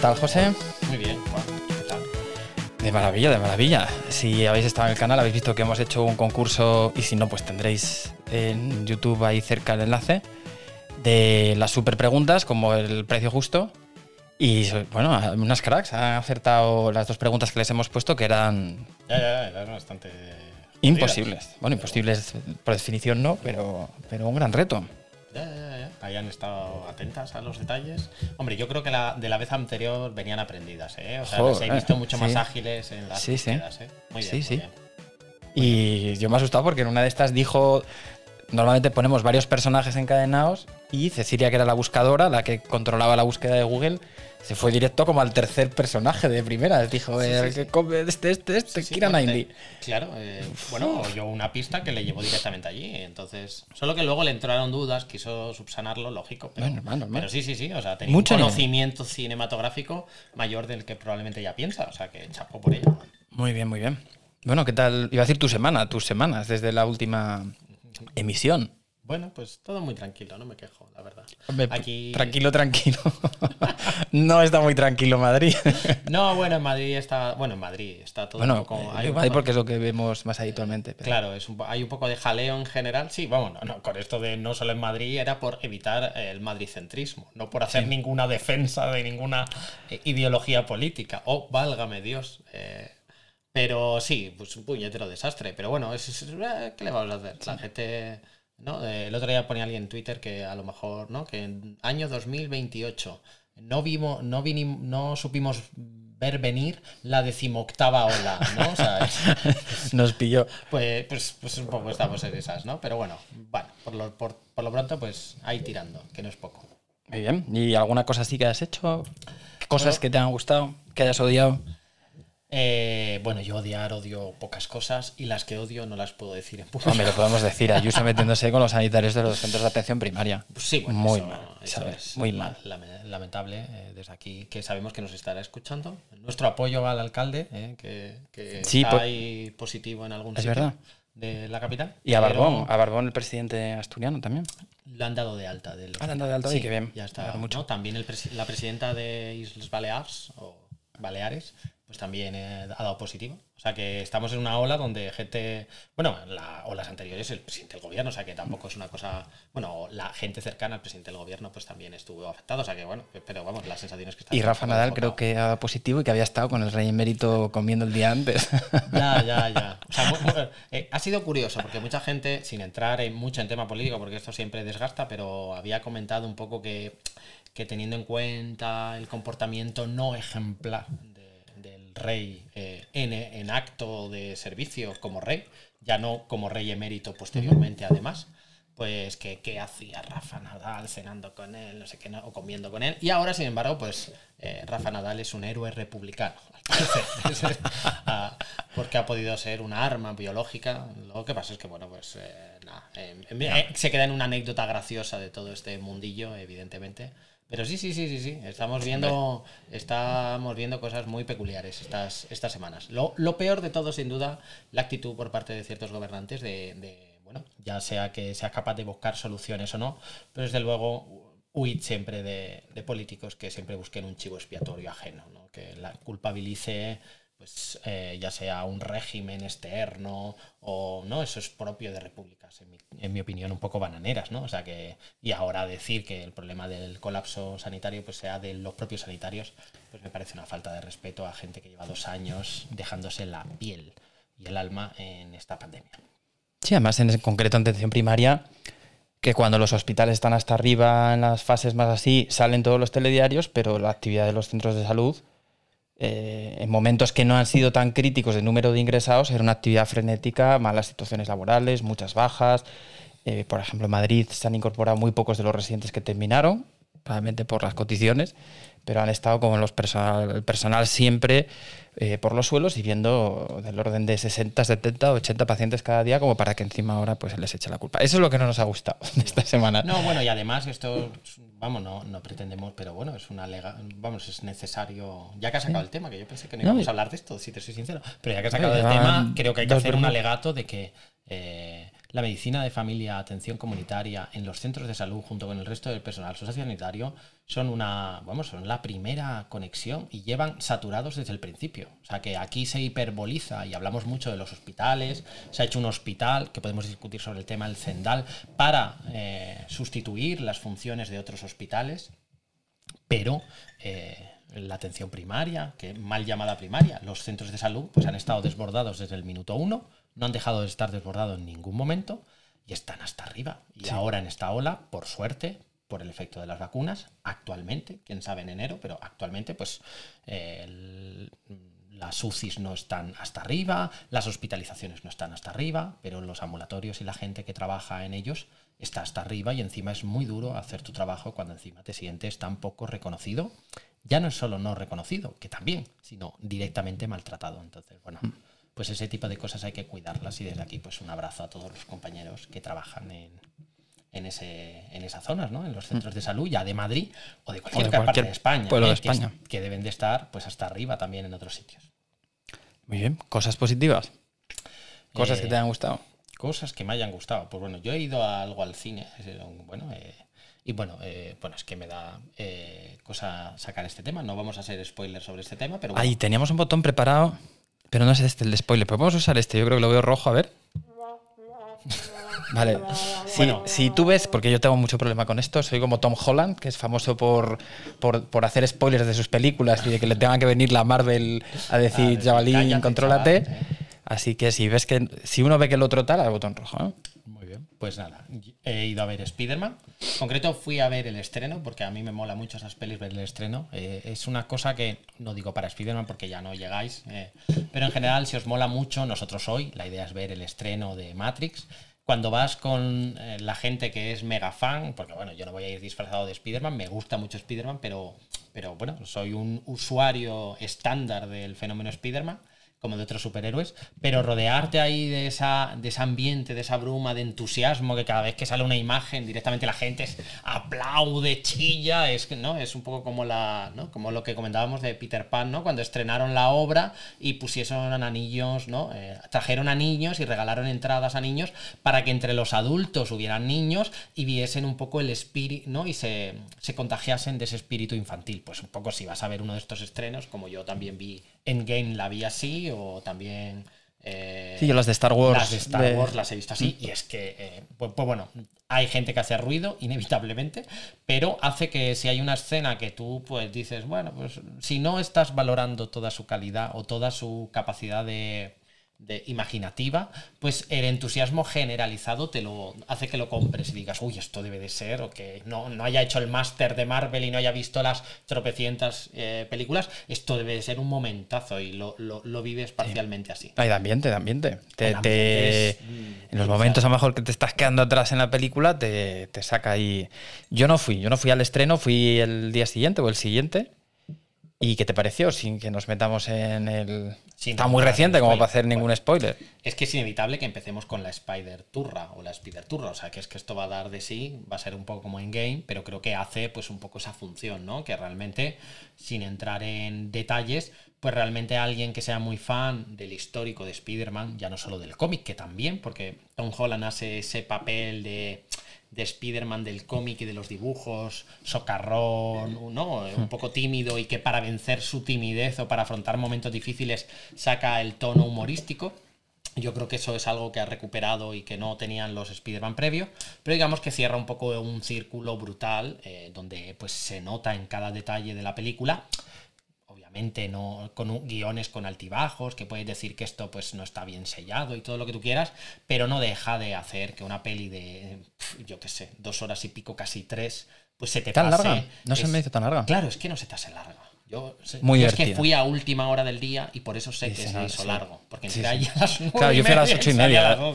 tal, José? Muy bien, Juan. ¿Qué tal? De maravilla, de maravilla. Si habéis estado en el canal, habéis visto que hemos hecho un concurso, y si no, pues tendréis en YouTube ahí cerca el enlace, de las super preguntas, como el precio justo. Y bueno, unas cracks han acertado las dos preguntas que les hemos puesto, que eran Ya, ya, ya, eran bastante. imposibles. Bueno, imposibles por definición no, pero, pero un gran reto. Ya, ya, ya. Hayan estado atentas a los detalles. Hombre, yo creo que la, de la vez anterior venían aprendidas, ¿eh? O sea, las he Joder, visto mucho más sí. ágiles en las Sí, sí. búsquedas, ¿eh? Muy bien, Sí, muy sí. bien. Y yo me he asustado porque en una de estas dijo, normalmente ponemos varios personajes encadenados y Cecilia, que era la buscadora, la que controlaba la búsqueda de Google, se fue directo como al tercer personaje de primera. Dijo, Sí, sí, "Eh, sí. que come este, este, este, Sí, sí, Kira Knightley". Claro, eh, bueno, yo una pista que le llevó directamente allí. Entonces, solo que luego le entraron dudas, quiso subsanarlo, lógico. Pero, Bueno, normal, normal. pero sí, sí, sí. O sea, tenía Mucho un nivel. conocimiento cinematográfico mayor del que probablemente ella piensa. O sea, que chapó por ello. Muy bien, muy bien. Bueno, ¿qué tal? Iba a decir tu semana, tus semanas desde la última emisión. Bueno, pues todo muy tranquilo, no me quejo, la verdad. Hombre, Aquí. Tranquilo, tranquilo. no está muy tranquilo Madrid. No, bueno, en Madrid está. Bueno, en Madrid está todo bueno, un poco. eh, hay un Madrid porque es lo que vemos más habitualmente. pero- Claro, es un hay un poco de jaleo en general. Sí, vamos, no, no, con esto de no solo en Madrid era por evitar el madricentrismo, no por hacer ninguna defensa de ninguna eh, ideología política. Oh, válgame Dios. Eh, pero sí, pues un puñetero desastre. Pero bueno, es, eh, ¿qué le vamos a hacer? La gente. ¿No? Eh, el otro día ponía alguien en Twitter que a lo mejor, ¿no? Que en año 2028 no vimos, no vinim- no supimos ver venir la decimoctava ola, ¿no? O sea, es- Nos pilló. pues, pues, pues un poco estamos en esas, ¿no? Pero bueno, bueno, por lo, por, por lo pronto, pues ahí tirando, que no es poco. Muy bien. ¿Y alguna cosa así que has hecho? ¿Cosas que te han gustado? ¿Que hayas odiado? Eh, bueno, yo odiar odio pocas cosas y las que odio no las puedo decir en público. Hombre, lo podemos decir. Ayuso metiéndose con los sanitarios de los centros de atención primaria. Pues sí, bueno, Muy eso- mal, eso ¿sabes? es Muy mal. lame- lamentable eh, desde aquí, que sabemos que nos estará escuchando. Nuestro apoyo al alcalde, eh, que, que Sí, está ahí positivo en algún Es sitio verdad. de la capital. Y a Barbón, a Barbón, el presidente asturiano también. Lo han dado de alta. Del Ah, le han dado de alta, y qué bien. Ya está. mucho. ¿no? También el la presidenta de Islas Baleares, o Baleares, pues también eh, ha dado positivo. O sea que estamos en una ola donde gente, bueno, en la olas anteriores el presidente del gobierno, o sea que tampoco es una cosa, bueno, la gente cercana al presidente del gobierno pues también estuvo afectado, o sea que bueno, pero vamos, la sensación es que está Y Rafa Nadal creo que ha dado positivo y que había estado con el rey emérito comiendo el día antes. Ya, ya, ya. O sea, eh, ha sido curioso porque mucha gente, sin entrar en mucho en tema político, porque esto siempre desgasta, pero había comentado un poco que, que teniendo en cuenta el comportamiento no ejemplar rey eh, en, en acto de servicio como rey, ya no como rey emérito posteriormente además, pues que qué hacía Rafa Nadal cenando con él, no sé qué, no, o comiendo con él. Y ahora, sin embargo, pues eh, Rafa Nadal es un héroe republicano, al parecer. Ah, porque ha podido ser una arma biológica. Lo que pasa es que, bueno, pues eh, nada, eh, eh, se queda en una anécdota graciosa de todo este mundillo, evidentemente. Pero sí, sí, sí, sí, sí. Estamos viendo, estamos viendo cosas muy peculiares estas, estas semanas. Lo, lo peor de todo, sin duda, la actitud por parte de ciertos gobernantes de, de, bueno, ya sea que sea capaz de buscar soluciones o no, pero desde luego huid siempre de, de políticos que siempre busquen un chivo expiatorio ajeno, ¿no? que la culpabilice pues eh, ya sea un régimen externo o no, eso es propio de repúblicas, en mi, en mi opinión, un poco bananeras, ¿no? O sea que, y ahora decir que el problema del colapso sanitario pues sea de los propios sanitarios, pues me parece una falta de respeto a gente que lleva dos años dejándose la piel y el alma en esta pandemia. Sí, además en concreto en atención primaria, que cuando los hospitales están hasta arriba en las fases más así, salen todos los telediarios, pero la actividad de los centros de salud, eh, en momentos que no han sido tan críticos de número de ingresados, era una actividad frenética, malas situaciones laborales, muchas bajas. Eh, por ejemplo, en Madrid se han incorporado muy pocos de los residentes que terminaron, probablemente por las condiciones, pero han estado como los personal, el personal siempre eh, por los suelos y viendo del orden de 60, 70, 80 pacientes cada día como para que encima ahora pues les eche la culpa. Eso es lo que no nos ha gustado de esta semana. No, bueno, y además esto, vamos, no, no pretendemos, pero bueno, es una lega, vamos, es necesario, ya que has sacado el tema, que yo pensé que no No, íbamos y- a hablar de esto, si te soy sincero, pero ya que has sacado el tema, creo que hay que hacer un alegato de que, eh, la medicina de familia, atención comunitaria en los centros de salud junto con el resto del personal sociosanitario son una, vamos, son la primera conexión y llevan saturados desde el principio. O sea que aquí se hiperboliza y hablamos mucho de los hospitales. Se ha hecho un hospital que podemos discutir sobre el tema del Zendal para eh, sustituir las funciones de otros hospitales, pero eh, la atención primaria, que mal llamada primaria, los centros de salud, pues han estado desbordados desde el minuto uno, no han dejado de estar desbordados en ningún momento y están hasta arriba. Y ahora en esta ola, por suerte, por el efecto de las vacunas, actualmente, quién sabe en enero, pero actualmente, pues las UCIs no están hasta arriba, las hospitalizaciones no están hasta arriba, pero los ambulatorios y la gente que trabaja en ellos está hasta arriba y encima es muy duro hacer tu trabajo cuando encima te sientes tan poco reconocido ya no es solo no reconocido, que también, sino directamente maltratado. Entonces, bueno, mm. Pues ese tipo de cosas hay que cuidarlas y desde aquí pues un abrazo a todos los compañeros que trabajan en, en, ese, en esas zonas, ¿no? en los centros de salud, ya de Madrid o de cualquier, parte de España, pueblo de ¿eh? España. Que, deben de estar pues hasta arriba también en otros sitios. Muy bien, cosas positivas. Cosas que te hayan gustado. Cosas que me hayan gustado. Pues bueno, yo he ido a algo al cine. Bueno, eh, y bueno, eh, bueno, es que me da eh, cosa sacar este tema. No vamos a hacer spoilers sobre este tema, pero. Ahí teníamos un botón preparado, pero no es este el de spoiler. Pero a usar este. Yo creo que lo veo rojo, a ver. Vale. Si, tú ves, porque yo tengo mucho problema con esto, soy como Tom Holland, que es famoso por, por, hacer spoilers de sus películas y de que le tenga que venir la Marvel a decir, Jabalín, contrólate. Así que si ves que si uno ve que el otro tal, el botón rojo. ¿eh? Pues nada, he ido a ver Spider-Man. En concreto fui a ver el estreno, porque a mí me mola mucho esas pelis ver el estreno. Eh, es una cosa que no digo para Spider-Man porque ya no llegáis, eh, pero en general, si os mola mucho, nosotros hoy, la idea es ver el estreno de Matrix. Cuando vas con eh, la gente que es mega fan, porque bueno, yo no voy a ir disfrazado de Spider-Man, me gusta mucho Spider-Man, pero, pero bueno, soy un usuario estándar del fenómeno Spider-Man como de otros superhéroes, pero rodearte ahí de, esa, de ese ambiente, de esa bruma, de entusiasmo, que cada vez que sale una imagen directamente la gente aplaude, chilla, es, ¿no? es un poco como, la, ¿no? como lo que comentábamos de Peter Pan, ¿no? cuando estrenaron la obra y pusieron anillos, ¿no? Eh, trajeron a niños y regalaron entradas a niños para que entre los adultos hubieran niños y viesen un poco el espíritu ¿no? y se, se contagiasen de ese espíritu infantil. Pues un poco si vas a ver uno de estos estrenos, como yo también vi Endgame la vi así, o también. Eh, sí, yo las de Star Wars. Las de Star Wars las he visto así, y es que, eh, pues, pues, bueno, hay gente que hace ruido, inevitablemente, pero hace que si hay una escena que tú pues dices, bueno, pues si no estás valorando toda su calidad o toda su capacidad de de imaginativa, pues el entusiasmo generalizado te lo hace que lo compres y digas, uy, esto debe de ser, o que no, no haya hecho el máster de Marvel y no haya visto las tropecientas eh, películas, esto debe de ser un momentazo y lo, vives parcialmente así. Hay de ambiente, de ambiente. Te, en los momentos a lo mejor que te estás quedando atrás en la película, te, te saca ahí. Yo no fui, yo no fui al estreno, fui el día siguiente o el siguiente. ¿Y qué te pareció? Sin que nos metamos en el. Está muy reciente como para hacer ningún spoiler. Es que es inevitable que empecemos con la Spider Turra o la Spider Turra. O sea, que es que esto va a dar de sí, va a ser un poco como en game, pero creo que hace pues un poco esa función, ¿no? Que realmente, sin entrar en detalles, pues realmente alguien que sea muy fan del histórico de Spider-Man, ya no solo del cómic, que también, porque Tom Holland hace ese papel de de Spider-Man del cómic y de los dibujos, socarrón, ¿no? un poco tímido y que para vencer su timidez o para afrontar momentos difíciles saca el tono humorístico. Yo creo que eso es algo que ha recuperado y que no tenían los Spider-Man previos, pero digamos que cierra un poco un círculo brutal eh, donde pues se nota en cada detalle de la película obviamente no con guiones con altibajos, que puedes decir que esto pues no está bien sellado y todo lo que tú quieras, pero no deja de hacer que una peli de, yo qué sé, dos horas y pico, casi tres, pues se te ¿Tan larga? No se me hizo tan larga. Claro, es que no se te hace larga. Yo, Muy es que fui a última hora del día y por eso sé que se hizo largo. Porque entré a las Claro, yo fui a las ocho y media. o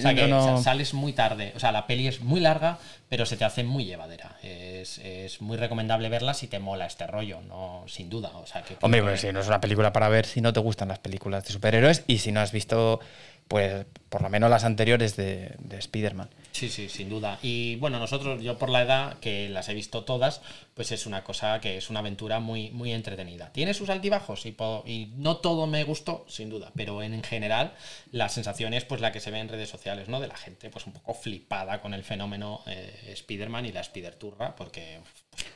sea que sales muy tarde. O sea, la peli es muy larga, pero se te hace muy llevadera. Es, es muy recomendable verla si te mola este rollo, no sin duda. O sea, que Hombre, pues si no es una película para ver si no te gustan las películas de superhéroes y si no has visto pues por lo menos las anteriores de, de Spider-Man. Sí, sí, sin duda. Y bueno, nosotros, yo por la edad, que las he visto todas, pues es una cosa que es una aventura muy, muy entretenida. Tiene sus altibajos y, y no todo me gustó, sin duda, pero en, general la sensación es pues la que se ve en redes sociales, ¿no? De la gente pues un poco flipada con el fenómeno eh, Spider-Man y la Spider-Turra, porque...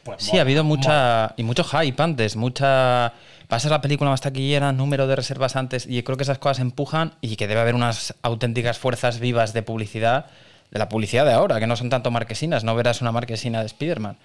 Pues, sí, ha habido mucha... y mucho hype antes, mucha... Va a ser la película más taquillera, número de reservas antes, y creo que esas cosas empujan y que debe haber unas auténticas fuerzas vivas de publicidad de la publicidad de ahora, que no son tanto marquesinas, no verás una marquesina de Spider-Man,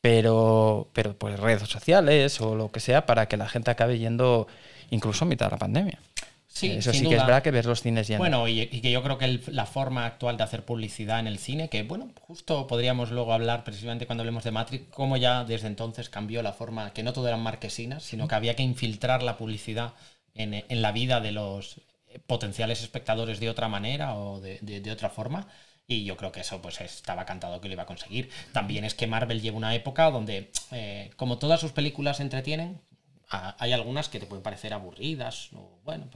pero, pero pues redes sociales o lo que sea para que la gente acabe yendo incluso a mitad de la pandemia. Sí, Eso sí que es verdad que ver los cines llenos. Bueno, y, que yo creo que la forma actual de hacer publicidad en el cine, que bueno, justo podríamos luego hablar precisamente cuando hablemos de Matrix, cómo ya desde entonces cambió la forma, que no todo eran marquesinas, sino que había que infiltrar la publicidad en, en la vida de los potenciales espectadores de otra manera o de, de, de otra forma. Y yo creo que eso pues estaba cantado que lo iba a conseguir. También es que Marvel lleva una época donde, eh, como todas sus películas entretienen, hay algunas que te pueden parecer aburridas o, bueno,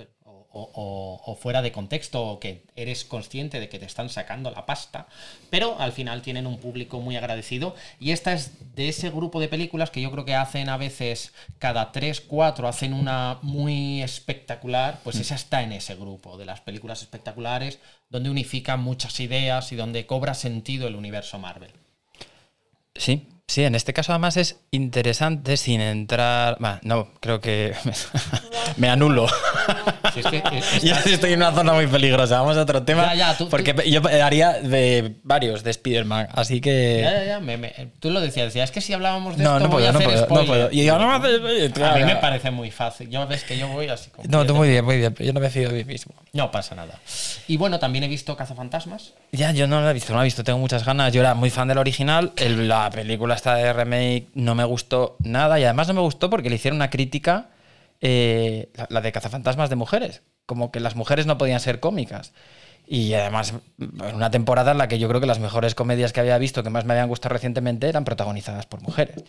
o, fuera de contexto o que eres consciente de que te están sacando la pasta, pero al final tienen un público muy agradecido y esta es de ese grupo de películas que yo creo que hacen a veces cada 3, 4, hacen una muy espectacular, pues mm. esa está en ese grupo de las películas espectaculares donde unifica muchas ideas y donde cobra sentido el universo Marvel. Sí, Sí, en este caso además es interesante sin entrar. no, creo que me anulo. Si es que estoy en una zona muy peligrosa. Vamos a otro tema. porque yo haría de varios de Spider-Man, así que. Ya, ya, ya. tú lo decías, decías, es que si hablábamos de no, esto, no puedo, no puedo, no puedo. Y yo, no me A mí me parece muy fácil. Yo ves que yo voy así como. No, tú muy bien, muy bien. Yo no me fío de mí mismo. No pasa nada. Y bueno, también he visto Cazafantasmas. Ya, yo no lo he visto, no lo he visto. Tengo muchas ganas. Yo era muy fan del original. la película esta de remake no me gustó nada y además no me gustó porque le hicieron una crítica, eh, la, de cazafantasmas de mujeres, como que las mujeres no podían ser cómicas. Y además, en una temporada en la que yo creo que las mejores comedias que había visto, que más me habían gustado recientemente, eran protagonizadas por mujeres.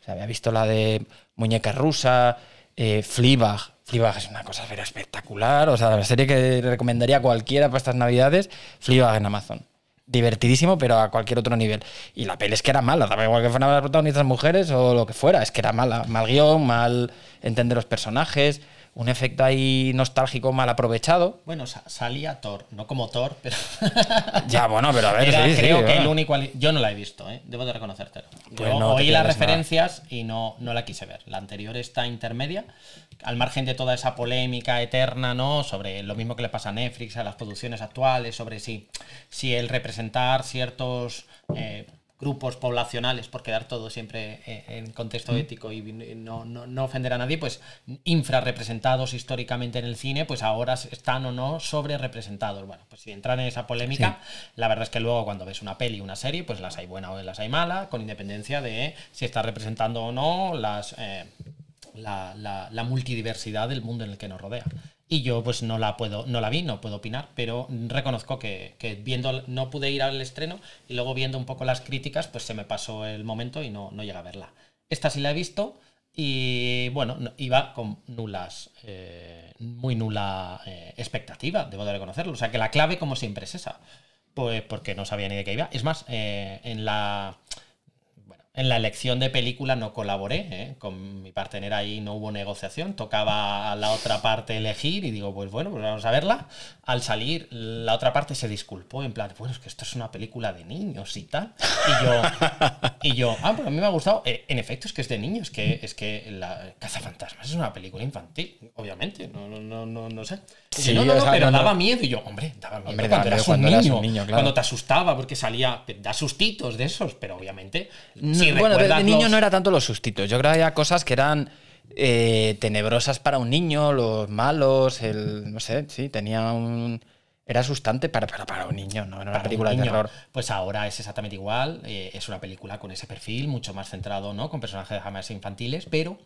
O sea, había visto la de Muñeca Rusa, eh, Fleabag. Es una cosa espectacular. O sea, la serie que recomendaría a cualquiera para estas navidades, Fleabag en Amazon divertidísimo, pero a cualquier otro nivel. Y la peli es que era mala, daba igual que fueran las protagonistas mujeres o lo que fuera, es que era mala. Mal guion, mal entender los personajes, un efecto ahí nostálgico mal aprovechado. Bueno, salía Thor, no como Thor, pero. ya, bueno, pero a ver. creo que el único. Yo no la he visto, ¿eh? debo de reconocértelo. Pues Yo oí las referencias y no, no la quise ver. La anterior está intermedia al margen de toda esa polémica eterna, ¿no? Sobre lo mismo que le pasa a Netflix, a las producciones actuales, sobre si, si el representar ciertos eh, grupos poblacionales, por quedar todo siempre eh, en contexto ético y no, no, ofender a nadie, pues infrarrepresentados históricamente en el cine, pues ahora están o no sobre representados. Bueno, pues si entrar en esa polémica, la verdad es que luego cuando ves una peli, una serie, pues las hay buenas o las hay malas, con independencia de si está representando o no las... Eh, la, la, multidiversidad del mundo en el que nos rodea. Y yo pues no la puedo, no la vi, no puedo opinar, pero reconozco que, viendo, no pude ir al estreno y luego viendo un poco las críticas, pues se me pasó el momento y no, no llega a verla. Esta sí la he visto y bueno, iba con nulas, eh, muy nula eh, expectativa, debo de reconocerlo. O sea que la clave como siempre es esa. Pues porque no sabía ni de qué iba. Es más, eh, en la en la elección de película no colaboré, ¿eh? con mi partener ahí no hubo negociación, tocaba a la otra parte elegir y digo, pues bueno, pues vamos a verla. Al salir, la otra parte se disculpó, en plan, bueno, es que esto es una película de niños y tal. Y yo, y yo ah, pues a mí me ha gustado. Eh, en efecto, es que es de niños, que es que la Cazafantasmas es una película infantil, obviamente, no, no, no, no, sé. no, no, pero daba miedo y yo, hombre, daba miedo cuando, eras, un niño, cuando te asustaba porque salía, da sustitos de esos, pero obviamente bueno, de, niño no era tanto los sustitos. Yo creo que había cosas que eran eh, tenebrosas para un niño, los malos, el. No sé, sí, tenía un. Era asustante para, para, para un niño, no era una película de terror. Pues ahora es exactamente igual. Eh, es una película con ese perfil, mucho más centrado, ¿no? Con personajes jamás infantiles, pero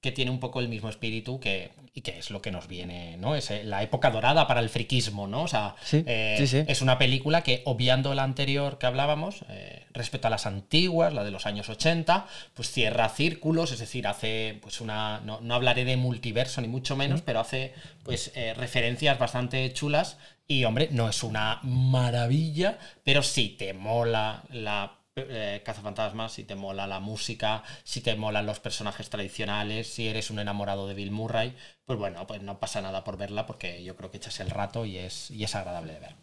que tiene un poco el mismo espíritu que, y que es lo que nos viene, ¿no? Es eh, la época dorada para el friquismo, ¿no? O sea, Sí, eh, sí, sí. es una película que, obviando la anterior que hablábamos, eh, respecto a las antiguas, la de los años 80, pues cierra círculos, es decir, hace, pues una, no, no hablaré de multiverso ni mucho menos, pero hace, pues, eh, referencias bastante chulas y, hombre, no es una maravilla, pero sí te mola la eh, Cazafantasmas, si te mola la música, si te molan los personajes tradicionales, si eres un enamorado de Bill Murray, pues bueno, pues no pasa nada por verla porque yo creo que echas el rato y es, y es agradable de ver.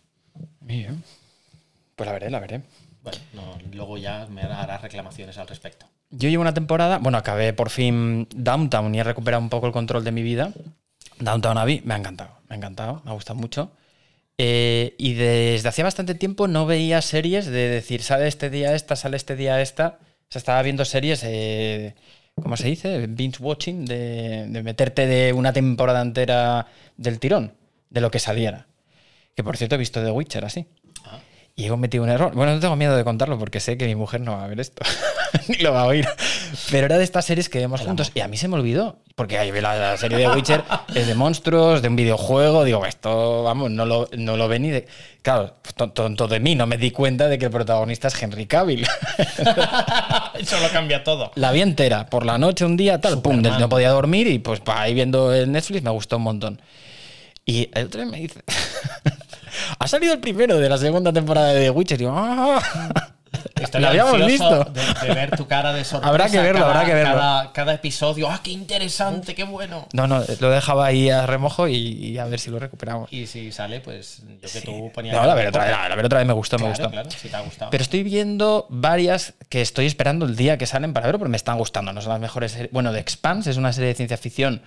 Bien. Pues la veré, la veré. Bueno, no, luego ya me harás reclamaciones al respecto. Yo llevo una temporada, bueno, acabé por fin Downtown y he recuperado un poco el control de mi vida. Downtown Abbey me ha encantado, me ha encantado, me ha gustado mucho. Eh, y desde hacía bastante tiempo no veía series de decir, sale este día esta, sale este día esta. O sea, estaba viendo series, eh, ¿cómo se dice? Binge watching, de, de meterte de una temporada entera del tirón, de lo que saliera. Que por cierto he visto The Witcher así. Y he cometido un error. Bueno, no tengo miedo de contarlo porque sé que mi mujer no va a ver esto. Ni lo va a oír. Pero era de estas series que vemos juntos. Y a mí se me olvidó. Porque ahí ve la, la serie de Witcher es de monstruos, de un videojuego. Digo, esto, vamos, no lo, no lo ve ni de. Claro, ton- tonto de mí. No me di cuenta de que el protagonista es Henry Cavill. Eso lo cambia todo. la vi entera. Por la noche, un día, tal. Pum, no podía dormir. Y pues pa, ahí viendo el Netflix me gustó un montón. Y el otro día me dice. ha salido el primero de la segunda temporada de The Witcher. Y yo, "Ah". Estoy Lo habíamos visto. De, de ver tu cara de sorpresa. Habrá que verlo, cada- habrá que verlo. Cada, cada episodio. ¡Ah, qué interesante! ¡Qué bueno! No, no, lo dejaba ahí a remojo y, y a ver si lo recuperamos. Y si sale, pues yo que tú ponías. No, la ver otra vez, la ver otra vez me gustó, me gustó. claro, si te ha gustado. Pero estoy viendo varias que estoy esperando el día que salen para ver, porque me están gustando. No son las mejores series. Bueno, The Expanse es una serie de ciencia ficción.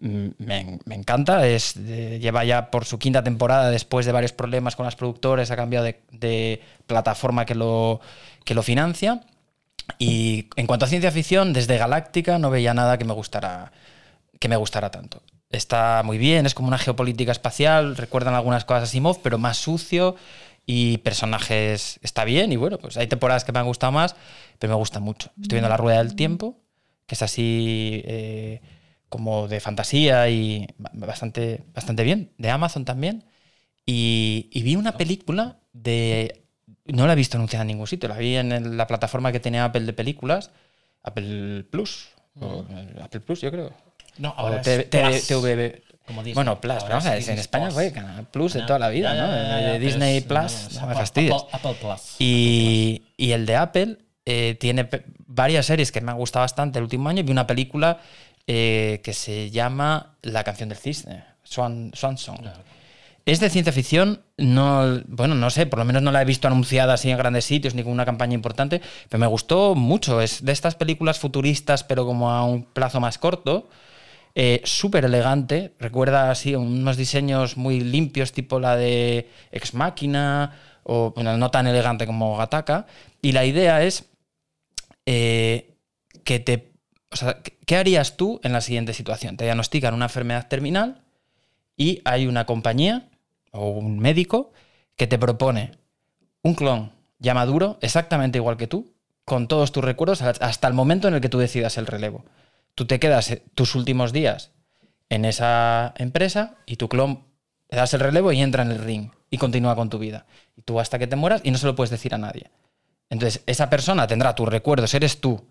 Me, encanta. Es, lleva ya por su quinta temporada, después de varios problemas con las productores, ha cambiado de, plataforma que lo, que lo financia. Y en cuanto a ciencia ficción, desde Galáctica no veía nada que me gustara, que me gustara tanto. Está muy bien, es como una geopolítica espacial, recuerdan algunas cosas a Asimov, pero más sucio y personajes está bien. Y bueno, pues hay temporadas que me han gustado más, pero me gusta mucho. Estoy viendo La Rueda del Tiempo, que es así eh, como de fantasía y ba- bastante, bastante bien, de Amazon también. Y, y vi una película de... No la he visto anunciada en ningún sitio, la vi en la plataforma que tenía Apple de películas, Apple Plus, o, eh, Apple Plus yo creo. no, O ahora es TV, TV, como Disney. Bueno, Plus, Ahora vamos a es en España fue Canal Plus de toda la vida, ya, ¿no? ya, ya, De ya, pero Disney Plus, no, no, es me Apple- fastidies. Apple, Apple Plus. Y, y el de Apple eh, tiene varias series que me han gustado bastante el último año. Vi una película eh, que se llama La canción del cisne, Swan, Swan Song. Es de ciencia ficción, no, bueno, no sé, por lo menos no la he visto anunciada así en grandes sitios ni con una campaña importante, pero me gustó mucho. Es de estas películas futuristas, pero como a un plazo más corto. Eh, Súper elegante, recuerda así unos diseños muy limpios, tipo la de Ex Machina, o bueno, no tan elegante como Gataka. Y la idea es eh, que te. O sea, ¿qué harías tú en la siguiente situación? Te diagnostican una enfermedad terminal y hay una compañía o un médico que te propone un clon ya maduro, exactamente igual que tú, con todos tus recuerdos hasta el momento en el que tú decidas el relevo. Tú te quedas eh, tus últimos días en esa empresa y tu clon le das el relevo y entra en el ring y continúa con tu vida. Y tú hasta que te mueras y no se lo puedes decir a nadie. Entonces, esa persona tendrá tus recuerdos, eres tú.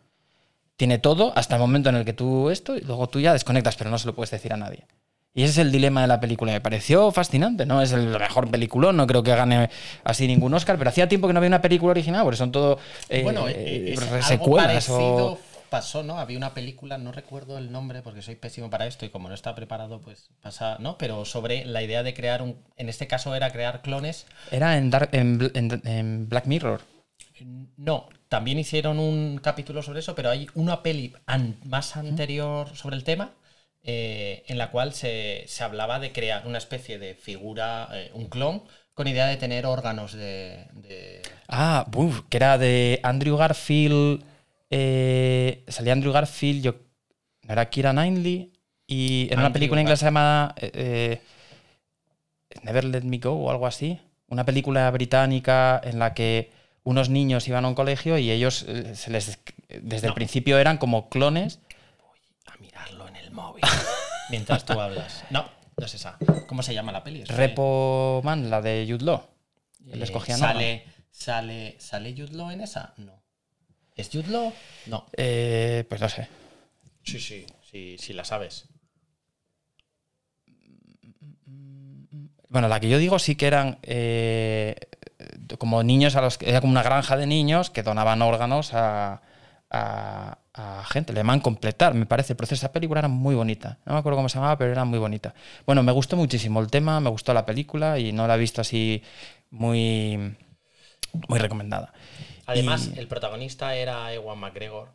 Tiene todo hasta el momento en el que tú esto y luego tú ya desconectas, pero no se lo puedes decir a nadie. Y ese es el dilema de la película. Me pareció fascinante, ¿no? Es el mejor peliculón, no creo que gane así ningún Oscar, pero hacía tiempo que no había una película original, porque son todo eh, bueno, eh, eh, algo o... pasó, ¿no? Había una película, no recuerdo el nombre porque soy pésimo para esto y como no está preparado, pues pasa, ¿no? Pero sobre la idea de crear un, en este caso era crear clones. Era en, Dark- en Bl- en- en Black Mirror. No, también hicieron un capítulo sobre eso, pero hay una peli an- más anterior sobre el tema. eh, en la cual se, se hablaba de crear una especie de figura, eh, un clon, con idea de tener órganos de, de- Ah, que era de Andrew Garfield. eh, salía Andrew Garfield, yo. ¿No era Kira Knightley? Y en una película inglesa llamada Never Let Me Go o algo así. Una película británica en la que unos niños iban a un colegio y ellos eh, se les, desde el principio eran como clones. a mirarlo móvil. Mientras tú hablas. No, no es esa. ¿Cómo se llama la peli? Repo Man, la de Jude Law. eh, sale, sale, ¿Sale Jude Law en esa? No. ¿Es Jude Law? No. Eh, pues no sé. Sí, sí, sí, sí la sabes. Bueno, la que yo digo sí que eran eh, como niños a los que era como una granja de niños que donaban órganos a, a- a gente. Le llaman completar, me parece. El proceso de esa película era muy bonita. No me acuerdo cómo se llamaba, pero era muy bonita. Bueno, me gustó muchísimo el tema, me gustó la película y no la he visto así muy, muy recomendada. Además, Y- el protagonista era Ewan McGregor.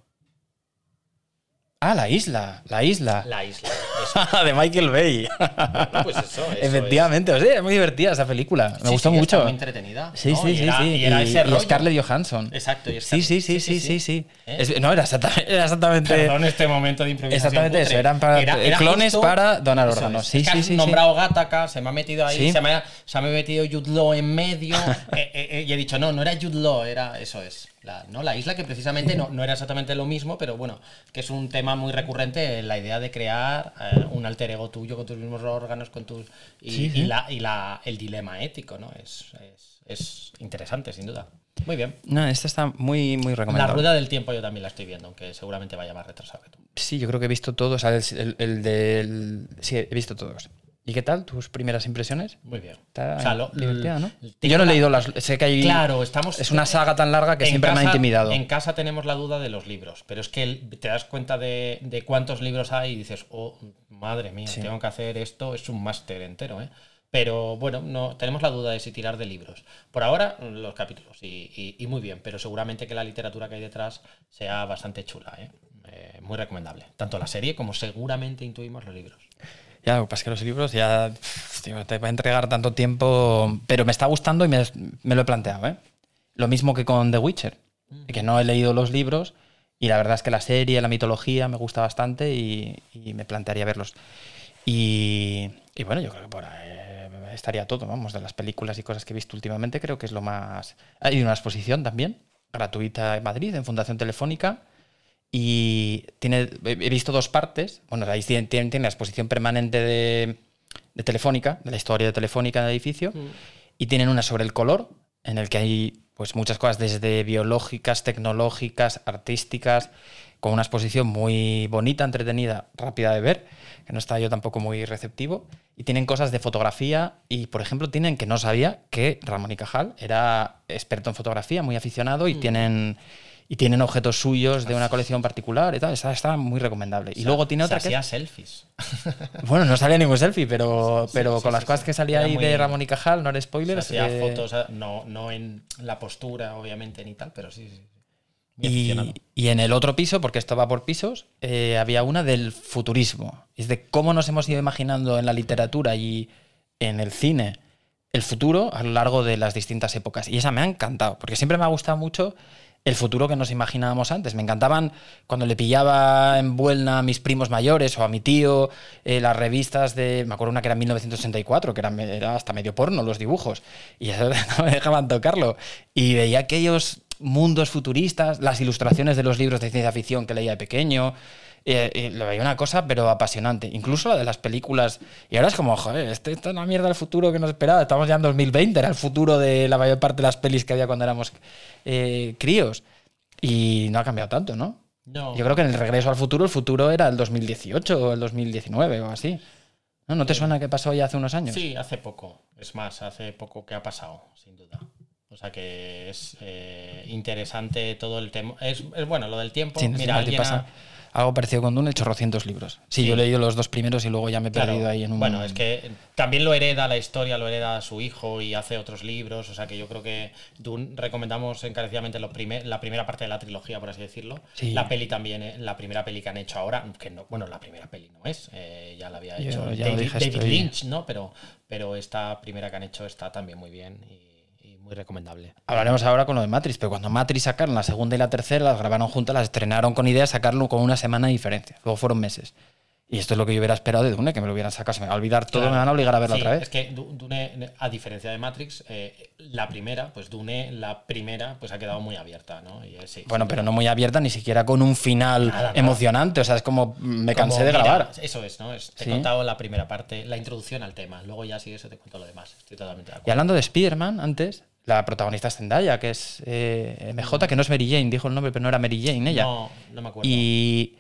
Ah, la isla, la isla. La isla. Eso. de Michael Bay. Pues eso, eso Efectivamente, o sea, es muy divertida esa película. Me Sí, gustó sí, mucho. muy entretenida. Sí, ¿no? sí, Y sí, era- sí. Y era ese rollo. Scarlett Johansson. Exacto. y Sí, Scarlett- sí, sí, sí, sí, sí. ¿Eh? Es- no, era exactamente, era exactamente, Perdón este momento de improvisación. exactamente eso. Eran para, eh, clones justo- para donar órganos. es. Sí, Es que sí, sí, nombrado Gattaca, se me ha metido ahí, Sí. se, me ha, se me ha metido Jude Law en medio eh, eh, eh, y he dicho, no, no era Jude Law, era, eso es, la, ¿no? la isla que precisamente no, no era exactamente lo mismo, pero bueno, que es un tema muy recurrente, la idea de crear eh, un alter ego tuyo con tus mismos órganos, con tus y, Sí, y sí. la, y la, el dilema ético, ¿no? Es, es, es interesante, sin duda. Muy bien. No, esta está muy, muy La rueda del tiempo yo también la estoy viendo, aunque seguramente vaya más retrasado que tú. Sí, yo creo que he visto todos. o sea, el, el- el del. Sí, he visto todos. ¿Y qué tal? ¿Tus primeras impresiones? Muy bien. Está O sea, lo- divertida, ¿no? Yo no he leído las. Sé que hay. Claro, estamos. Es una saga tan larga que siempre me ha intimidado. En casa tenemos la duda de los libros, pero es que te das cuenta de, de cuántos libros hay y dices, oh, madre mía, Sí. tengo que hacer esto, es un máster entero, ¿eh? Pero bueno, no, tenemos la duda de si tirar de libros. Por ahora, los capítulos, y, y- y muy bien, pero seguramente que la literatura que hay detrás sea bastante chula, ¿eh? Eh, muy recomendable. Tanto la serie como seguramente intuimos los libros. Ya, lo que pasa es que los libros ya tío, te va a entregar tanto tiempo, pero me está gustando y me, me lo he planteado. ¿eh? Lo mismo que con The Witcher, que no he leído los libros y la verdad es que la serie, la mitología me gusta bastante y, y me plantearía verlos. Y, y bueno, yo creo que por ahí estaría todo, vamos, de las películas y cosas que he visto últimamente, creo que es lo más... Hay una exposición también, gratuita en Madrid, en Fundación Telefónica, y tiene, he visto dos partes. Bueno, ahí tiene, tiene- la exposición permanente de, de Telefónica, de la historia de Telefónica del edificio, y tienen una sobre el color, en el que hay pues muchas cosas desde biológicas, tecnológicas, artísticas, con una exposición muy bonita, entretenida, rápida de ver, que no estaba yo tampoco muy receptivo. Y tienen cosas de fotografía y, por ejemplo, tienen que no sabía que Ramón y Cajal era experto en fotografía, muy aficionado, y tienen y tienen objetos suyos de una colección particular y tal. Está, está muy recomendable. Y luego tiene otra se que... hacía selfies. Bueno, no salía ningún selfie, pero, Sí, pero sí, con sí, las cosas que salía Era ahí muy- de Ramón y Cajal, no era Se spoiler. hacía eh, fotos, no, no en la postura, obviamente, ni tal, pero sí, Y, y en el otro piso, porque esto va por pisos, eh, había una del futurismo. Es de cómo nos hemos ido imaginando en la literatura y en el cine el futuro a lo largo de las distintas épocas. Y esa me ha encantado, porque siempre me ha gustado mucho el futuro que nos imaginábamos antes. Me encantaban cuando le pillaba en Buelna a mis primos mayores o a mi tío eh, las revistas de. Me acuerdo una que era en 1964, que era, era hasta medio porno los dibujos, y eso no me dejaban tocarlo. Y veía aquellos mundos futuristas, las ilustraciones de los libros de ciencia ficción que leía de pequeño. Eh, eh, lo veía una cosa, pero apasionante. Incluso la de las películas. Y ahora es como, joder, este- esto es una mierda del futuro que nos esperaba. Estamos ya en 2020, era el futuro de la mayor parte de las pelis que había cuando éramos eh, críos. Y no ha cambiado tanto, ¿no? No. Yo creo que en el regreso al futuro, el futuro era el 2018 o el 2019 o así. ¿No, ¿No te suena que pasó ya hace unos años? Sí, hace poco. Es más, hace poco que ha pasado, sin duda. O sea que es eh, interesante todo el tema. Es, es bueno lo del tiempo. Sí, Mira, alguien ha- algo parecido con Dune, he hecho 200 libros. Sí, Sí. yo he leído los dos primeros y luego ya me he Claro. perdido ahí en un... Bueno, es que también lo hereda la historia, lo hereda su hijo y hace otros libros. O sea que yo creo que Dune recomendamos encarecidamente lo primer- la primera parte de la trilogía, por así decirlo. Sí. La peli también, eh, la primera peli que han hecho ahora, que no, bueno, la primera peli no es, eh, ya la había Yo hecho David, dije, David Lynch, ¿no? Pero, pero esta primera que han hecho está también muy bien y muy recomendable. Hablaremos ahora con lo de Matrix, pero cuando Matrix sacaron la segunda y la tercera, las grabaron juntas, las estrenaron con idea de sacarlo con una semana de diferencia. Luego fueron meses. Y esto es lo que yo hubiera esperado de Dune, que me lo hubieran sacado. Se me va a olvidar todo, Claro. me van a obligar a verlo Sí, otra vez. Es que Du- Dune, a diferencia de Matrix, eh, la primera, pues Dune, la primera, pues ha quedado muy abierta, ¿no? Y, eh, sí, Bueno, sí. pero no muy abierta, ni siquiera con un final Nada, nada. emocionante. O sea, es como me Como, cansé de mira, grabar. Eso es, ¿no? Es- te he contado la primera parte, la introducción al tema. Luego ya sí eso te cuento lo demás. Estoy totalmente de Y acuerdo. hablando de Spider-Man, antes, la protagonista es Zendaya, que es eh, MJ, que no es Mary Jane, dijo el nombre, pero no era Mary Jane ella. No, no me acuerdo. Y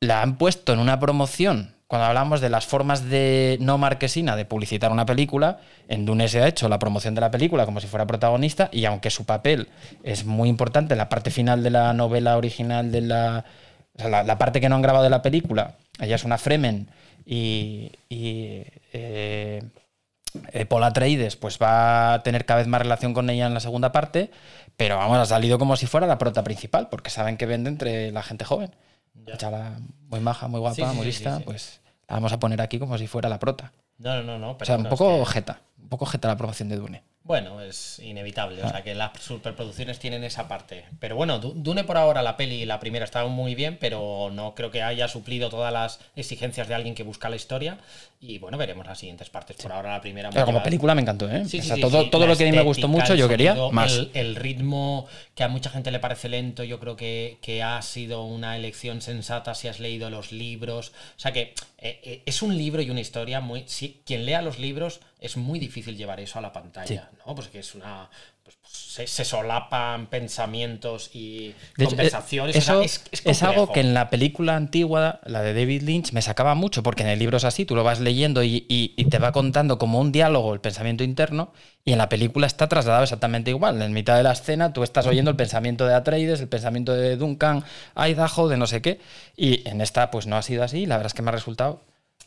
la han puesto en una promoción. Cuando hablamos de las formas de no marquesina de publicitar una película, en Dune se ha hecho la promoción de la película como si fuera protagonista, y aunque su papel es muy importante la parte final de la novela original de la. o sea, la, la parte que no han grabado de la película, ella es una Fremen y. y, eh, eh, Paul Atreides pues va a tener cada vez más relación con ella en la segunda parte, pero vamos, ha salido como si fuera la prota principal, porque saben que vende entre la gente joven. Ya. Chala muy maja, muy guapa, Sí, sí, muy lista, sí, pues la vamos a poner aquí como si fuera la prota. No, no, no, no. O sea, un es poco que- jeta, un poco jeta la promoción de Dune. Bueno, es inevitable. Ah. O sea, que las superproducciones tienen esa parte. Pero bueno, Du- Dune por ahora, la peli, la primera, estaba muy bien, pero no creo que haya suplido todas las exigencias de alguien que busca la historia. Y bueno, veremos las siguientes partes. Por ahora, la primera. Pero como película me encantó, ¿eh? Sí, o sea, sí, todo, lo que a mí me gustó mucho, yo quería más. El, el ritmo que a mucha gente le parece lento, yo creo que, que ha sido una elección sensata si has leído los libros. O sea que eh, eh, es un libro y una historia muy. Si, quien lea los libros es muy difícil llevar eso a la pantalla, ¿no? Pues que es una. Se, se solapan pensamientos y De conversaciones. eso es, es es algo que en la película antigua, la de David Lynch, me sacaba mucho, porque en el libro es así, tú lo vas leyendo y, y- y te va contando como un diálogo el pensamiento interno, y en la película está trasladado exactamente igual. En mitad de la escena tú estás oyendo el pensamiento de Atreides, el pensamiento de Duncan, Idaho, de no sé qué, y en esta pues no ha sido así, la verdad es que me ha resultado...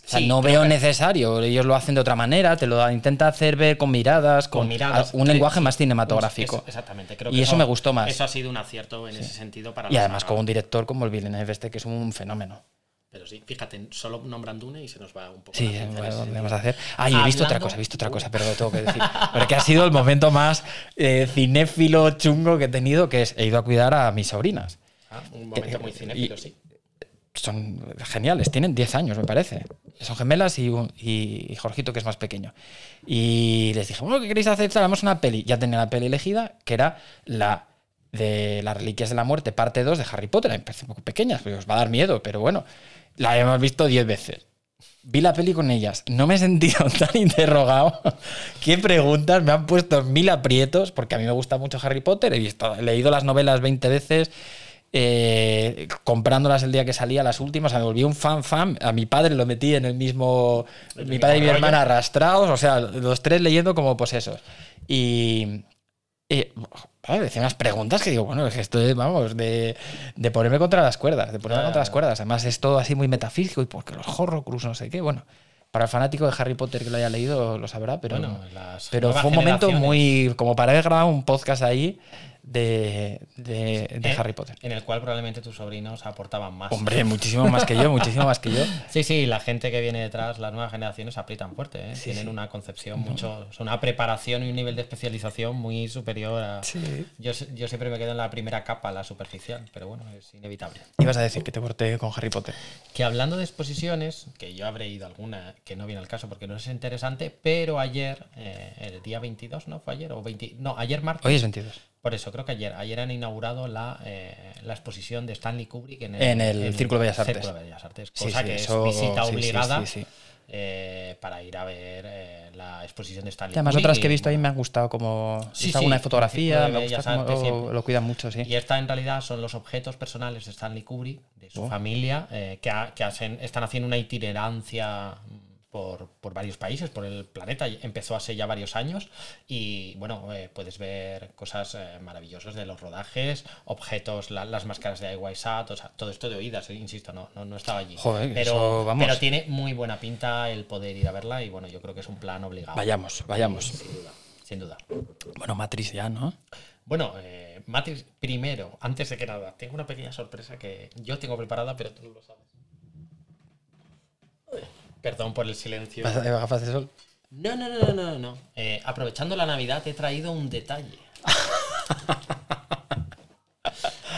O sea, Sí, no veo que- necesario, ellos lo hacen de otra manera, te lo intenta hacer ver con miradas, con, con miradas. un lenguaje Sí, más cinematográfico. Exactamente. Creo Y que eso me gustó más. Eso ha sido un acierto en ese sentido para Y además con un director como el Villeneuve este, que es un fenómeno. Pero sí, fíjate, solo nombran Dune y se nos va un poco. Sí, la pinza en bueno, ese ¿dónde sentido. vamos a hacer? Ah, y he visto otra cosa, he visto otra cosa, pero lo tengo que decir. Porque ha sido el momento más eh, cinéfilo chungo que he tenido, que es he ido a cuidar a mis sobrinas. Ah, un momento muy Eh, cinéfilo, y- sí. Son geniales, tienen 10 años, me parece. Son gemelas y, y, Jorgito, que es más pequeño. Y les dije, bueno, ¿qué queréis hacer? A una peli. Ya tenía la peli elegida, que era la de las Reliquias de la Muerte, parte 2 de Harry Potter. Me un poco pequeña, os va a dar miedo, pero bueno, la hemos visto 10 veces. Vi la peli con ellas, no me he sentido tan interrogado. ¿Qué preguntas? Me han puesto mil aprietos, porque a mí me gusta mucho Harry Potter. He leído las novelas 20 veces, eh, comprándolas el día que salía, las últimas. O sea, me volví un fan fan. A mi padre lo metí en el mismo. El mi padre y mi rollo. hermana arrastrados, o sea, los tres leyendo como posesos. Y. y, joder, decía unas preguntas que digo, bueno, es que esto es, vamos, de, de ponerme contra las cuerdas, de ponerme contra las cuerdas. Además, es todo así muy metafísico y porque los Horrocrux, no sé qué. Bueno, para el fanático de Harry Potter que lo haya leído lo sabrá, pero, Bueno, pero fue un momento muy. como para haber grabado un podcast ahí de, de, de Eh, Harry Potter. En el cual probablemente tus sobrinos aportaban más. Hombre, muchísimo más que yo, muchísimo más que yo. Sí, sí, la gente que viene detrás, las nuevas generaciones aprietan fuerte, ¿eh? tienen una concepción mucho, una preparación y un nivel de especialización muy superior a... Yo, se- yo siempre me quedo en la primera capa, la superficial, pero bueno, es inevitable. Ibas a decir que te corté con Harry Potter. Que hablando de exposiciones, que yo habré ido a alguna que no viene al caso porque no es interesante, pero ayer, eh, el día 22, ¿no? ¿Fue ayer? O 20, no, ayer martes. Hoy es 22. Por eso, creo que ayer. Ayer han inaugurado la, eh, la exposición de Stanley Kubrick en el, En el Círculo de Bellas Artes. Círculo de Bellas Artes, cosa sí, que eso- es visita obligada sí, eh, para ir a ver eh, la exposición de Stanley Y además Kubrick. otras que he y, visto ahí me han gustado como Sí, sí, una de el fotografía, me gusta lo, cuidan mucho, sí. Y esta en realidad son los objetos personales de Stanley Kubrick, de su Oh. familia, eh, que, ha- que hacen- están haciendo una itinerancia por, por varios países, por el planeta. Empezó hace ya varios años y bueno, eh, puedes ver cosas eh, maravillosas de los rodajes, objetos, la- las máscaras de Sat, o sea, todo esto de oídas, eh, insisto, no, no, no estaba allí. Joder, pero, eso, vamos. pero tiene muy buena pinta el poder ir a verla y bueno, yo creo que es un plan obligado. Vayamos, vayamos. Sin duda, sin duda. Bueno, Matrix ya, ¿no? Bueno, eh, Matrix, primero, antes de que nada, tengo una pequeña sorpresa que yo tengo preparada, pero tú no lo sabes. Perdón por el silencio. ¿Vas a- ¿Gafas de sol? No, no, no, no, no. no. Eh, aprovechando la Navidad, te he traído un detalle.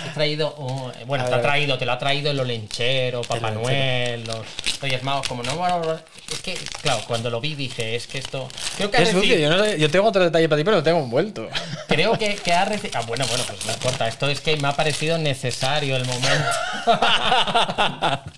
te he traído, oh, bueno, A te ha traído, te lo ha traído el Olenchero, Papá Olenchero. Noel, los Reyes Magos, como no, es que, claro, cuando lo vi dije, es que esto, creo que Qué sucio, yo, no sé- yo tengo otro detalle para ti, pero lo tengo envuelto. Creo que, que ha recibido. Ah, bueno, bueno, pues no importa. Esto es que me ha parecido necesario el momento.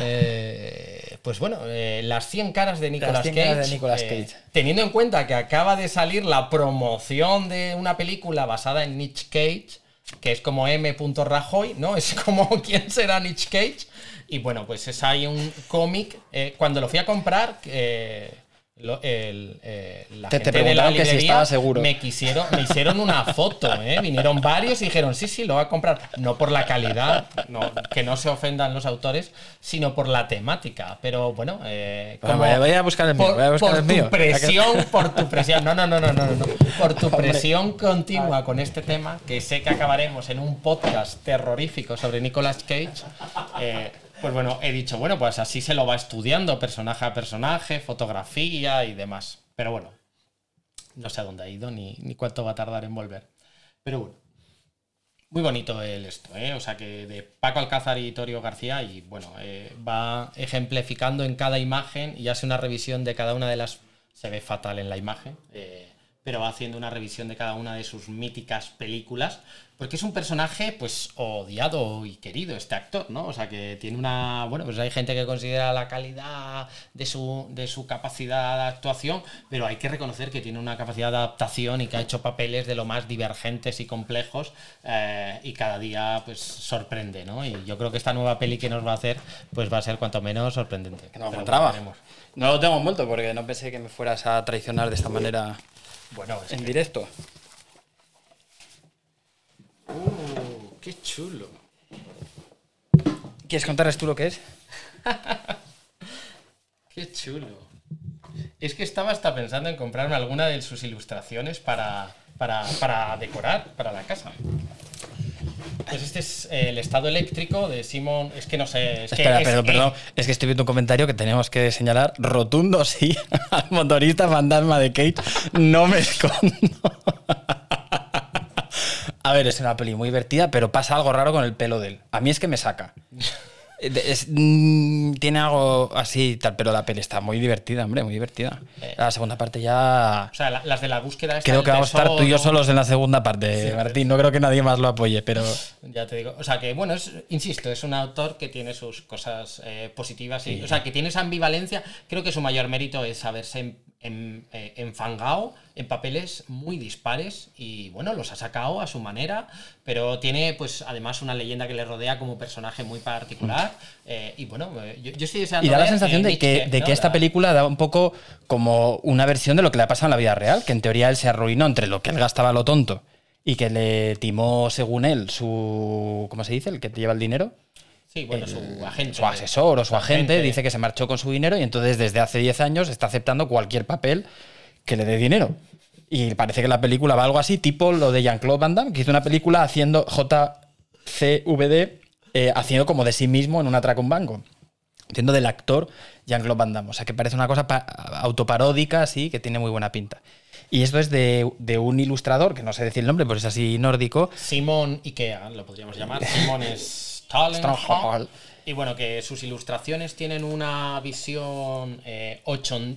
Eh, pues bueno, eh, las 100 caras de Nicolas 100 Cage. caras de Nicolas eh, Cage. teniendo en cuenta que acaba de salir la promoción de una película basada en Nick Cage, que es como M. Rajoy, ¿no? Es como quién será Nick Cage. Y bueno, pues es ahí un cómic. eh, cuando lo fui a comprar, eh, lo- el, eh, la Te- te gente de la preguntaron que si librería estaba seguro. me quisieron, me hicieron una foto, ¿eh? Vinieron varios y dijeron, sí, sí, lo va a comprar. No por la calidad, no, que no se ofendan los autores, sino por la temática. Pero bueno, eh, Bueno, voy a- buscar el mío, por, voy a buscar por el tu mío. presión, por tu presión. No, no, no, no, no, no. Por tu Hombre. presión continua con este tema, que sé que acabaremos en un podcast terrorífico sobre Nicolas Cage. Pues bueno, he dicho, bueno, pues así se lo va estudiando personaje a personaje, fotografía y demás. Pero bueno, no sé a dónde ha ido ni, ni cuánto va a tardar en volver. Pero bueno. Muy bonito el esto, ¿eh? O sea que de Paco Alcázar y Torio García y bueno, eh, va ejemplificando en cada imagen y hace una revisión de cada una de las... Se ve fatal en la imagen, eh, pero va haciendo una revisión de cada una de sus míticas películas, porque es un personaje pues odiado y querido este actor, ¿no? O sea que tiene una... Bueno, pues hay gente que considera la calidad de su, de su capacidad de actuación, pero hay que reconocer que tiene una capacidad de adaptación y que ha hecho papeles de lo más divergentes y complejos eh, y cada día pues sorprende, ¿no? Y yo creo que esta nueva peli que nos va a hacer pues va a ser cuanto menos sorprendente. Que no lo Pero encontraba. No lo tengo envuelto porque no pensé que me fueras a traicionar de esta manera Bueno, en que- directo. Uh, qué chulo. ¿Quieres contarles tú lo que es? Qué chulo. Es que estaba hasta pensando en comprarme alguna de sus ilustraciones para, para, para decorar para la casa. Pues este es eh, el estado eléctrico de Simon. Es que no sé. Es que Espera, es- perdón, eh, perdón. Es que estoy viendo un comentario que tenemos que señalar. Rotundo sí al motorista fantasma de Kate. No me escondo. A ver, es una peli muy divertida, pero pasa algo raro con el pelo de él. A mí es que me saca. Es- mm, tiene algo así tal, pero la peli está muy divertida, hombre, muy divertida. Eh. La segunda parte ya... O sea, la- las de la búsqueda. Creo que vamos a estar tú y yo solos en la segunda parte, Sí, Martín. No creo que nadie más lo apoye, pero... Ya te digo. O sea que, bueno, es, insisto, es un autor que tiene sus cosas eh, positivas. Y, o sea, que tiene esa ambivalencia. Creo que su mayor mérito es haberse en- eh, enfangado en papeles muy dispares. Y bueno, los ha sacado a su manera. Pero tiene, pues, además una leyenda que le rodea como personaje muy particular. eh, y bueno, eh, yo, yo estoy deseando. Y da la ver, sensación eh, de que, de ¿no? que esta La- película da un poco como una versión de lo que le ha pasado en la vida real, que en teoría él se arruinó entre lo que él gastaba lo tonto y que le timó, según él, su... ¿Cómo se dice? El que te lleva el dinero. Sí, bueno, su agente. Su asesor o su agente dice que se marchó con su dinero y entonces desde hace 10 años está aceptando cualquier papel que le dé dinero. Y parece que la película va algo así, tipo lo de Jean-Claude Van Damme, que hizo una película haciendo JCVD, eh, haciendo como de sí mismo en un atraco a un banco. Haciendo del actor Jean-Claude Van Damme. O sea que parece una cosa pa- autoparódica, así, que tiene muy buena pinta. Y esto es de, de un ilustrador, que no sé decir el nombre, pero es así nórdico, Simon Ikea, lo podríamos llamar. Simon Stalenhag. Y bueno, que sus ilustraciones tienen una visión eh,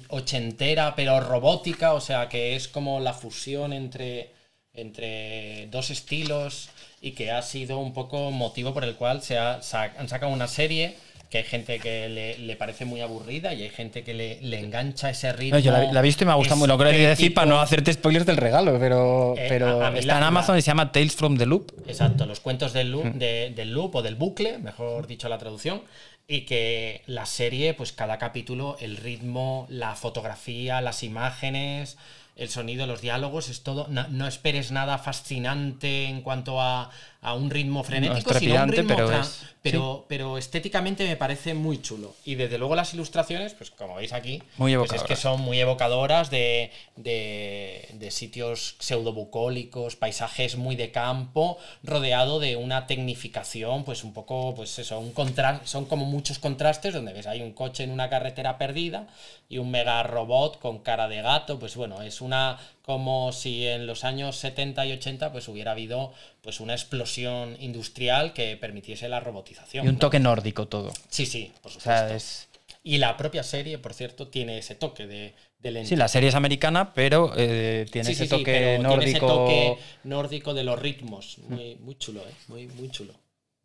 ochentera, pero robótica, o sea que es como la fusión entre, entre dos estilos y que ha sido un poco motivo por el cual se ha- sa- han sacado una serie que hay gente que le, le parece muy aburrida y hay gente que le, le engancha ese ritmo. No, yo la, la he visto y me ha gustado mucho. Lo quería decir estético. para no hacerte spoilers del regalo, pero, Eh, pero a- a mí está en Amazon la- y se llama Tales from the Loop. Exacto, los cuentos del loop, de- del loop o del bucle, mejor dicho la traducción, y que la serie, pues cada capítulo, el ritmo, la fotografía, las imágenes, el sonido, los diálogos, es todo. No, no esperes nada fascinante en cuanto a, a un ritmo frenético, sino un trepidante, ritmo pero tra- es- pero, pero estéticamente me parece muy chulo. Y desde luego las ilustraciones, pues como veis aquí, Muy pues es que son muy evocadoras de, de, de sitios pseudobucólicos, paisajes muy de campo, rodeado de una tecnificación, pues un poco, pues eso, un contra son como muchos contrastes donde ves hay un coche en una carretera perdida y un mega robot con cara de gato, pues bueno, es una como si en los años 70 y 80 pues hubiera habido pues una explosión industrial que permitiese la robotización. Y un toque nórdico todo. Sí, sí, por O supuesto. sea, es... Y la propia serie, por cierto, tiene ese toque de, de lento. Sí, la serie es americana, pero eh, tiene Sí, ese sí, sí, toque pero nórdico. tiene ese toque nórdico de los ritmos. Muy, muy chulo, ¿eh? Muy, muy chulo.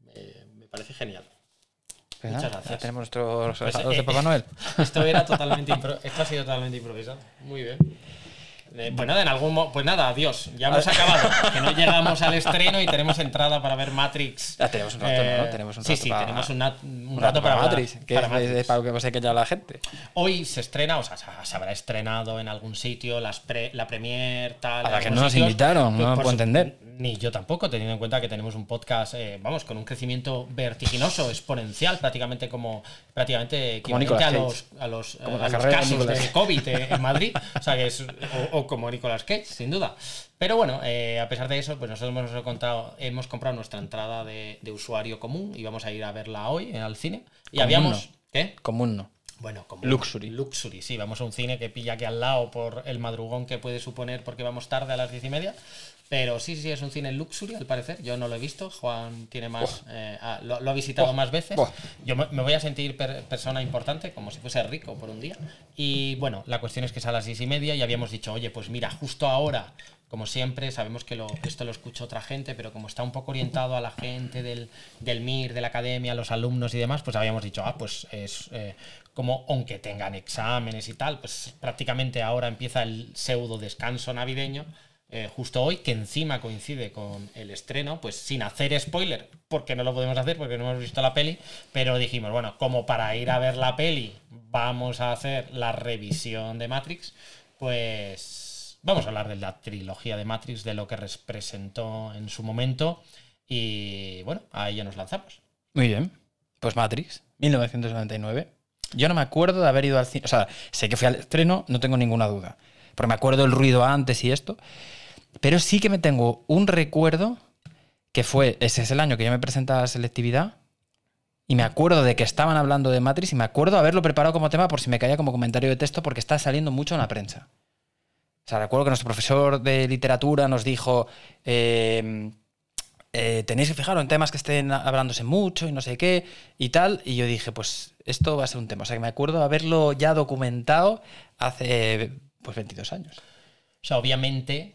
Me- me parece genial. Pues Muchas nada, gracias. Ya tenemos nuestros Pues, regalos eh, de Papá Noel. Esto era totalmente esto ha sido totalmente improvisado. Muy bien. Eh, pues nada, en algún mo- pues nada, adiós. Ya hemos acabado. Que no llegamos al estreno y tenemos entrada para ver Matrix. Ya tenemos un rato, ¿no? Tenemos un sí, rato sí, para- tenemos un, un rato para, hablar- Matrix, que para es Matrix. de- para lo que pasa que ya la gente. Hoy se estrena, o sea, se habrá estrenado en algún sitio las pre- la premier, tal. A la que no nos invitaron, no por puedo entender. Ni yo tampoco, teniendo en cuenta que tenemos un podcast, eh, vamos, con un crecimiento vertiginoso, exponencial, prácticamente como prácticamente equivalente a los, a los, Como a los de casos de. COVID eh, en Madrid, o sea que es o, o como Nicolas Cage, sin duda. Pero bueno, eh, a pesar de eso, pues nosotros hemos comprado, hemos comprado nuestra entrada de, de usuario común y vamos a ir a verla hoy al cine. Y Común habíamos, no. ¿qué? Común no. Bueno, como Luxury. Luxury, sí, vamos a un cine que pilla aquí al lado por el madrugón que puede suponer porque vamos tarde a las diez y media. Pero sí, sí, es un cine Luxury, al parecer. Yo no lo he visto. Juan tiene más. eh, ah, lo, lo ha visitado Buah. más veces. Buah. Yo me, me voy a sentir per- persona importante, como si fuese rico por un día. Y bueno, la cuestión es que es a las diez y media y habíamos dicho, oye, pues mira, justo ahora, como siempre, sabemos que lo, esto lo escucha otra gente, pero como está un poco orientado a la gente del, del MIR, de la academia, los alumnos y demás, pues habíamos dicho, ah, pues es eh, como, aunque tengan exámenes y tal, pues prácticamente ahora empieza el pseudo descanso navideño eh, justo hoy, que encima coincide con el estreno, pues sin hacer spoiler, porque no lo podemos hacer, porque no hemos visto la peli, pero dijimos, bueno, como para ir a ver la peli vamos a hacer la revisión de Matrix, pues vamos a hablar de la trilogía de Matrix, de lo que representó en su momento, y bueno, a ello nos lanzamos. Muy bien. Pues Matrix, 1999. Yo no me acuerdo de haber ido al cine. O sea, sé que fui al estreno, no tengo ninguna duda. Porque me acuerdo el ruido antes y esto. Pero sí que me tengo un recuerdo que fue, ese es el año que yo me presentaba a selectividad. Y me acuerdo de que estaban hablando de Matrix y me acuerdo haberlo preparado como tema por si me caía como comentario de texto porque está saliendo mucho en la prensa. O sea, recuerdo que nuestro profesor de literatura nos dijo, eh, eh, tenéis que fijaros en temas que estén hablándose mucho y no sé qué y tal. Y yo dije, pues esto va a ser un tema. O sea, que me acuerdo haberlo ya documentado hace pues 22 años. O sea, obviamente,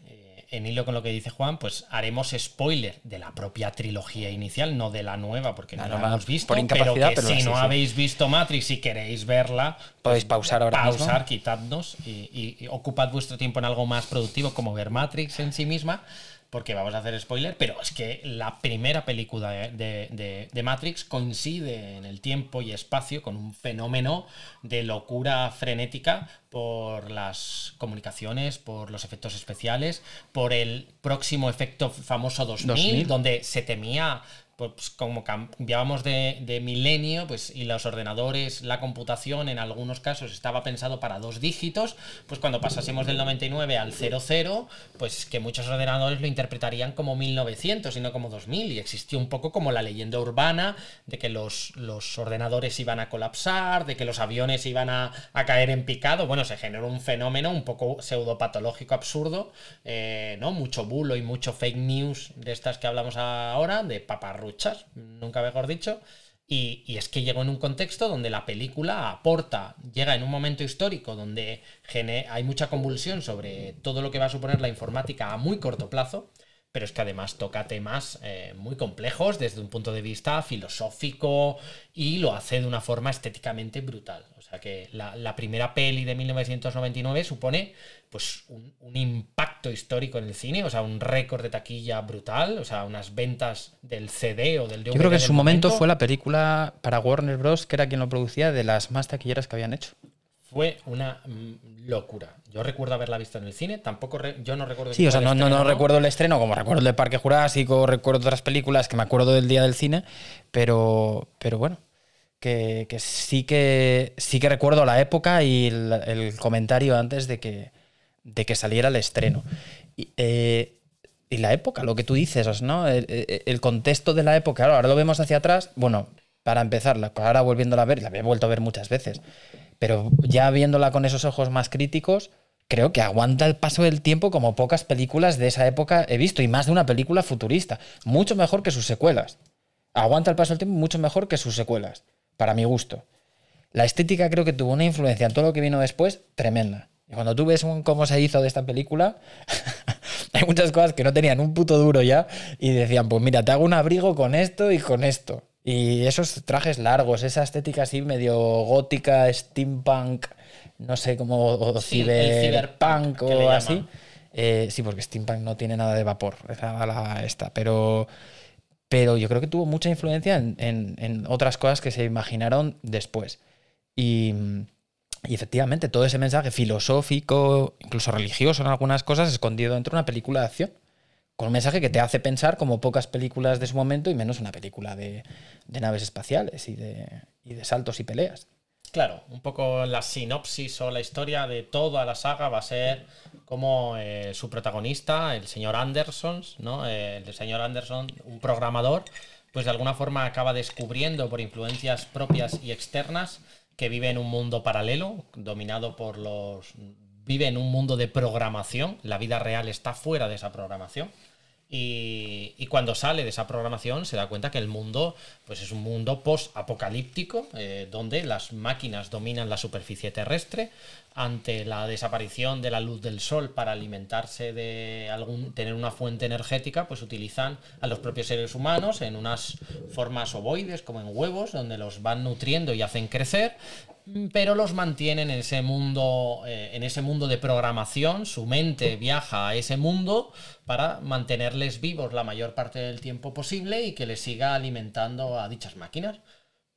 en hilo con lo que dice Juan, pues haremos spoiler de la propia trilogía inicial, no de la nueva, porque no La hemos visto. por pero incapacidad, que pero si sí, no sí. habéis visto Matrix y queréis verla, Podéis pausar ahora mismo. pausar, quitadnos y, y- y ocupad vuestro tiempo en algo más productivo, como ver Matrix en sí misma. Porque vamos a hacer spoiler, pero es que la primera película de, de- de- de Matrix coincide en el tiempo y espacio con un fenómeno de locura frenética por las comunicaciones, por los efectos especiales, por el próximo efecto famoso 2000, 2000. donde se temía pues como cambiábamos de, milenio, pues y los ordenadores, la computación en algunos casos estaba pensado para dos dígitos, pues cuando pasásemos del 99 al 00, pues que muchos ordenadores lo interpretarían como 1900 y no como 2000 y existió un poco como la leyenda urbana de que los, los ordenadores iban a colapsar, de que los aviones iban a, a caer en picado, bueno, se generó un fenómeno un poco pseudopatológico absurdo, eh, ¿no? Mucho bulo y mucho fake news de estas que hablamos ahora, de paparruchas, nunca mejor dicho. Y, es que llegó en un contexto donde la película aporta, llega en un momento histórico donde hay mucha convulsión sobre todo lo que va a suponer la informática a muy corto plazo, pero es que además toca temas eh, muy complejos desde un punto de vista filosófico y lo hace de una forma estéticamente brutal. O sea que la, la primera peli de 1999 supone pues un, un impacto histórico en el cine, o sea, un récord de taquilla brutal, o sea, unas ventas del CD o del DVD. Yo creo que en su momento fue la película para Warner Bros., que era quien lo producía, de las más taquilleras que habían hecho. Fue una mm, locura. Yo recuerdo haberla visto en el cine, tampoco re- yo no recuerdo Sí, o sea, no, no, no recuerdo el estreno como recuerdo el de Parque Jurásico, recuerdo otras películas que me acuerdo del día del cine, pero, pero bueno, que, sí que sí que recuerdo la época y el, comentario antes de que, de que saliera el estreno. Y, eh, la época, lo que tú dices, ¿no? El, contexto de la época, ahora lo vemos hacia atrás, bueno, para empezar, ahora volviéndola a ver, la había vuelto a ver muchas veces, pero ya viéndola con esos ojos más críticos, creo que aguanta el paso del tiempo como pocas películas de esa época he visto, y más de una película futurista. Mucho mejor que sus secuelas. Aguanta el paso del tiempo mucho mejor que sus secuelas, para mi gusto. La estética creo que tuvo una influencia en todo lo que vino después tremenda. Y cuando tú ves cómo se hizo de esta película, hay muchas cosas que no tenían un puto duro ya y decían, pues mira, te hago un abrigo con esto y con esto. Y esos trajes largos, esa estética así medio gótica, steampunk, no sé cómo, cyberpunk o así. Eh, sí, porque steampunk no tiene nada de vapor, esa la esta, pero, pero yo creo que tuvo mucha influencia en, otras cosas que se imaginaron después. Y efectivamente, todo ese mensaje filosófico, incluso religioso en algunas cosas, escondido dentro de una película de acción. Con un mensaje que te hace pensar como pocas películas de su momento y menos una película de, naves espaciales y de saltos y peleas. Claro, un poco la sinopsis o la historia de toda la saga va a ser como eh, su protagonista, el señor Anderson, ¿no? Eh, el señor Anderson, un programador, pues de alguna forma acaba descubriendo por influencias propias y externas que vive en un mundo paralelo, dominado por los... vive en un mundo de programación, la vida real está fuera de esa programación. Y, cuando sale de esa programación se da cuenta que el mundo pues es un mundo post-apocalíptico, eh, donde las máquinas dominan la superficie terrestre, ante la desaparición de la luz del sol para alimentarse de algún tener una fuente energética, pues utilizan a los propios seres humanos en unas formas ovoides, como en huevos, donde los van nutriendo y hacen crecer, pero los mantienen en ese mundo, eh, en ese mundo de programación. Su mente viaja a ese mundo para mantenerles vivos la mayor parte del tiempo posible y que les siga alimentando a dichas máquinas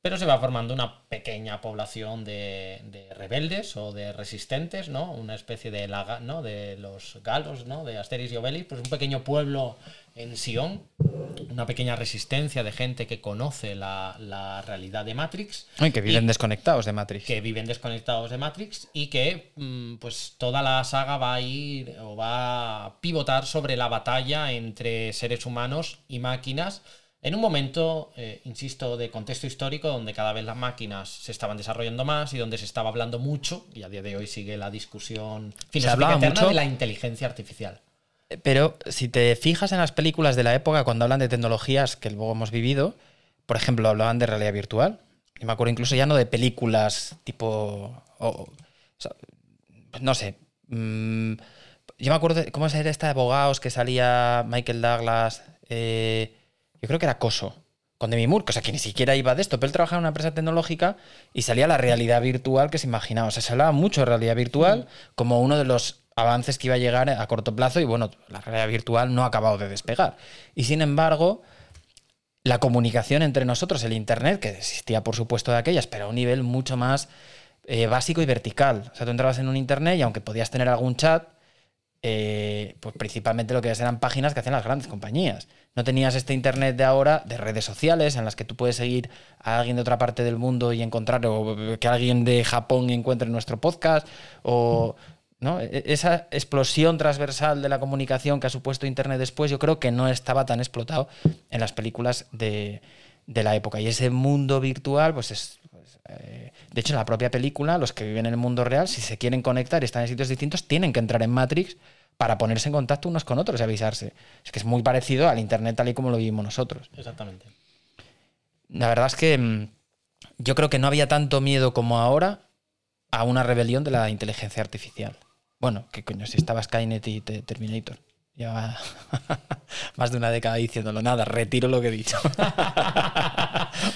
pero se va formando una pequeña población de, rebeldes o de resistentes, ¿no? Una especie de, laga, ¿no? de los galos, ¿no? De Asteris y Obelix, pues un pequeño pueblo en Sion, una pequeña resistencia de gente que conoce la, realidad de Matrix. Y que viven desconectados de Matrix. Que viven desconectados de Matrix y que mm, pues toda la saga va a ir o va a pivotar sobre la batalla entre seres humanos y máquinas en un momento, eh, insisto, de contexto histórico donde cada vez las máquinas se estaban desarrollando más y donde se estaba hablando mucho, y a día de hoy sigue la discusión filosófica mucho de la inteligencia artificial. Eh, pero si te fijas en las películas de la época, cuando hablan de tecnologías que luego hemos vivido, por ejemplo, hablaban de realidad virtual. Y me acuerdo incluso ya no de películas tipo. no sé. Mm, yo me acuerdo de cómo era esta de abogados que salía Michael Douglas. Eh, yo creo que era Coso, con Demi Moore, o sea, que ni siquiera iba de esto, pero él trabajaba en una empresa tecnológica y salía la realidad virtual que se imaginaba. O sea, se hablaba mucho de realidad virtual como uno de los avances que iba a llegar a corto plazo y bueno, la realidad virtual no ha acabado de despegar. Y sin embargo, la comunicación entre nosotros, el Internet, que existía por supuesto de aquellas, pero a un nivel mucho más eh, básico y vertical. O sea, tú entrabas en un Internet y aunque podías tener algún chat, eh, pues principalmente lo que eran páginas que hacían las grandes compañías. No tenías este internet de ahora de redes sociales en las que tú puedes seguir a alguien de otra parte del mundo y encontrar, o que alguien de Japón encuentre nuestro podcast, o ¿no? E, esa explosión transversal de la comunicación que ha supuesto Internet después, yo creo que no estaba tan explotado en las películas de, la época. Y ese mundo virtual, pues es. Eh, de hecho, en la propia película, los que viven en el mundo real, si se quieren conectar y están en sitios distintos, tienen que entrar en Matrix para ponerse en contacto unos con otros y avisarse. Es que es muy parecido al Internet tal y como lo vivimos nosotros. Exactamente. La verdad es que mm, yo creo que no había tanto miedo como ahora a una rebelión de la inteligencia artificial. Bueno, que coño, si estaba Skynet y Terminator. Lleva más de una década diciéndolo. Nada, retiro lo que he dicho.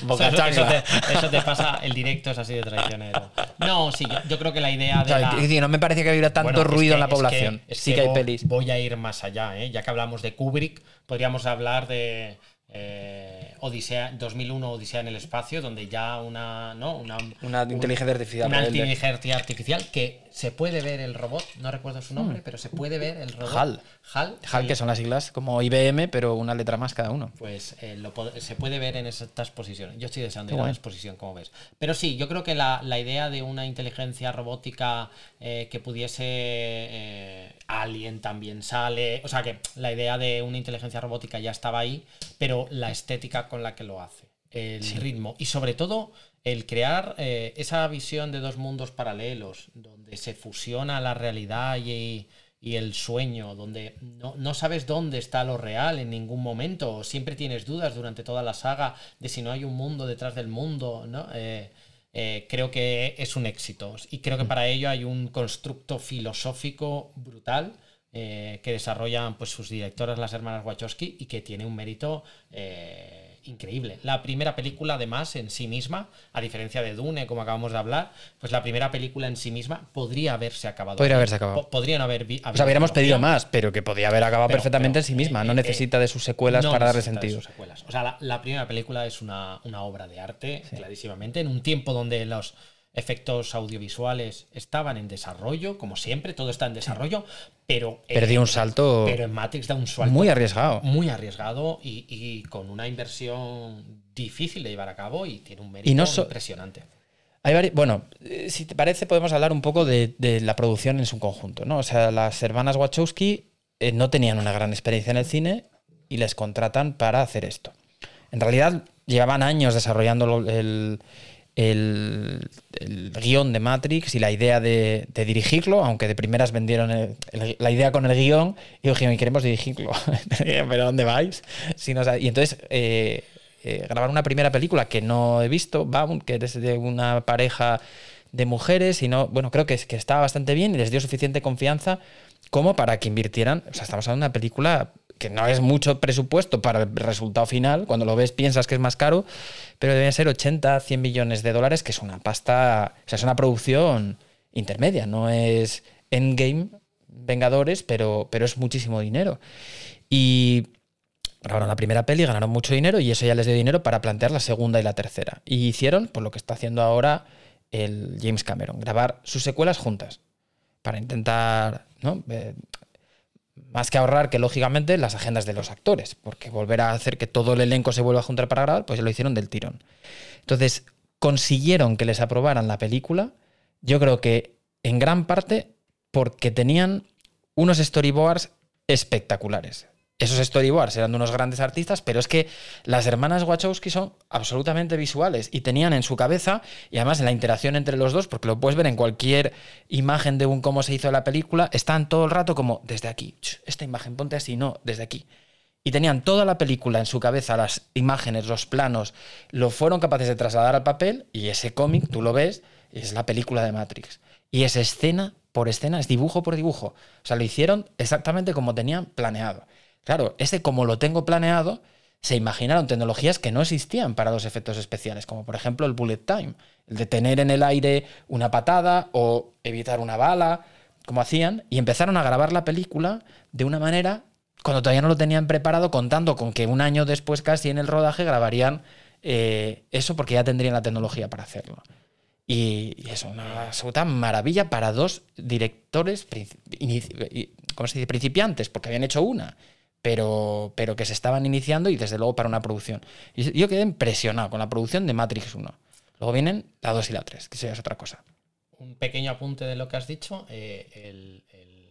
eso, te, pasa, el directo es así de traicionero. No, sí, yo, creo que la idea de. no me parecía que hubiera tanto ruido en la población. sí que, hay pelis. Voy a ir más allá, ¿eh? ya que hablamos de Kubrick, podríamos hablar de. Eh, Odisea 2001 Odisea en el espacio donde ya una no una, una inteligencia artificial una inteligencia artificial que se puede ver el robot, no recuerdo su nombre, hmm. pero se puede ver el robot. HAL. HAL, HAL que son las siglas como IBM, pero una letra más cada uno. Pues eh, se puede ver en estas posiciones. Yo estoy deseando ir a la exposición, como ves. Pero sí, yo creo que la, idea de una inteligencia robótica eh, que pudiese... Eh, Alien también sale. O sea que la idea de una inteligencia robótica ya estaba ahí, pero la estética con la que lo hace el ritmo y sobre todo el crear eh, esa visión de dos mundos paralelos, donde se fusiona la realidad y, y el sueño, donde no, no, sabes dónde está lo real en ningún momento, siempre tienes dudas durante toda la saga de si no hay un mundo detrás del mundo, ¿no? Eh, eh, creo que es un éxito. Y creo que mm. para ello hay un constructo filosófico brutal eh, que desarrollan pues, sus directoras, las hermanas Wachowski, y que tiene un mérito eh, increíble. La primera película, además, en sí misma, a diferencia de Dune, como acabamos de hablar, pues la primera película en sí misma podría haberse acabado. Podría haberse acabado. podrían haber. o sea, hubiéramos pedido más, pero que podía haber acabado perfectamente en sí misma. no necesita de sus secuelas para darle sentido. O sea, la, primera película es una, obra de arte, clarísimamente, en un tiempo donde los efectos audiovisuales estaban en desarrollo, como siempre, todo está en desarrollo, pero... Perdió un salto... Pero en Matrix da un salto... Muy arriesgado. Muy arriesgado y, con una inversión difícil de llevar a cabo y tiene un mérito impresionante. Hay bueno, eh, si te parece, podemos hablar un poco de, la producción en su conjunto, ¿no? O sea, las hermanas Wachowski eh, no tenían una gran experiencia en el cine y les contratan para hacer esto. En realidad, llevaban años desarrollando el, el, guion de Matrix y la idea de, dirigirlo, aunque de primeras vendieron la idea con el guion y dijeron, queremos dirigirlo, pero ¿dónde vais? Si y entonces eh, eh, grabar una primera película que no he visto, que es de una pareja de mujeres, y no, bueno, creo que, que estaba bastante bien y les dio suficiente confianza como para que invirtieran, o sea, estamos hablando de una película que no es mucho presupuesto para el resultado final, cuando lo ves piensas que es más caro, pero deben ser 80, 100 millones de dólares, que es una pasta, o sea, es una producción intermedia, no es Endgame, Vengadores, pero, pero es muchísimo dinero. Y grabaron la primera peli, ganaron mucho dinero y eso ya les dio dinero para plantear la segunda y la tercera. Y hicieron, por lo que está haciendo ahora el James Cameron, grabar sus secuelas juntas para intentar ¿no? Eh, más que ahorrar que lógicamente las agendas de los actores, porque volver a hacer que todo el elenco se vuelva a juntar para grabar, pues lo hicieron del tirón. Entonces, consiguieron que les aprobaran la película, yo creo que en gran parte porque tenían unos storyboards espectaculares esos storyboards eran de unos grandes artistas, pero es que las hermanas Wachowski son absolutamente visuales y tenían en su cabeza, y además en la interacción entre los dos, porque lo puedes ver en cualquier imagen de un cómo se hizo la película, están todo el rato como desde aquí, esta imagen, ponte así, no, desde aquí. Y tenían toda la película en su cabeza, las imágenes, los planos, lo fueron capaces de trasladar al papel y ese cómic, tú lo ves, es la película de Matrix. Y es escena por escena, es dibujo por dibujo. O sea, lo hicieron exactamente como tenían planeado. Claro, ese como lo tengo planeado, se imaginaron tecnologías que no existían para los efectos especiales, como por ejemplo el bullet time, el de tener en el aire una patada o evitar una bala, como hacían, y empezaron a grabar la película de una manera cuando todavía no lo tenían preparado, contando con que un año después casi en el rodaje grabarían eh, eso porque ya tendrían la tecnología para hacerlo. Y, es una absoluta maravilla para dos directores ¿cómo se dice? principiantes, porque habían hecho una pero, pero que se estaban iniciando y desde luego para una producción. Y yo quedé impresionado con la producción de Matrix 1. Luego vienen la 2 y la 3, que es otra cosa. Un pequeño apunte de lo que has dicho, eh, el,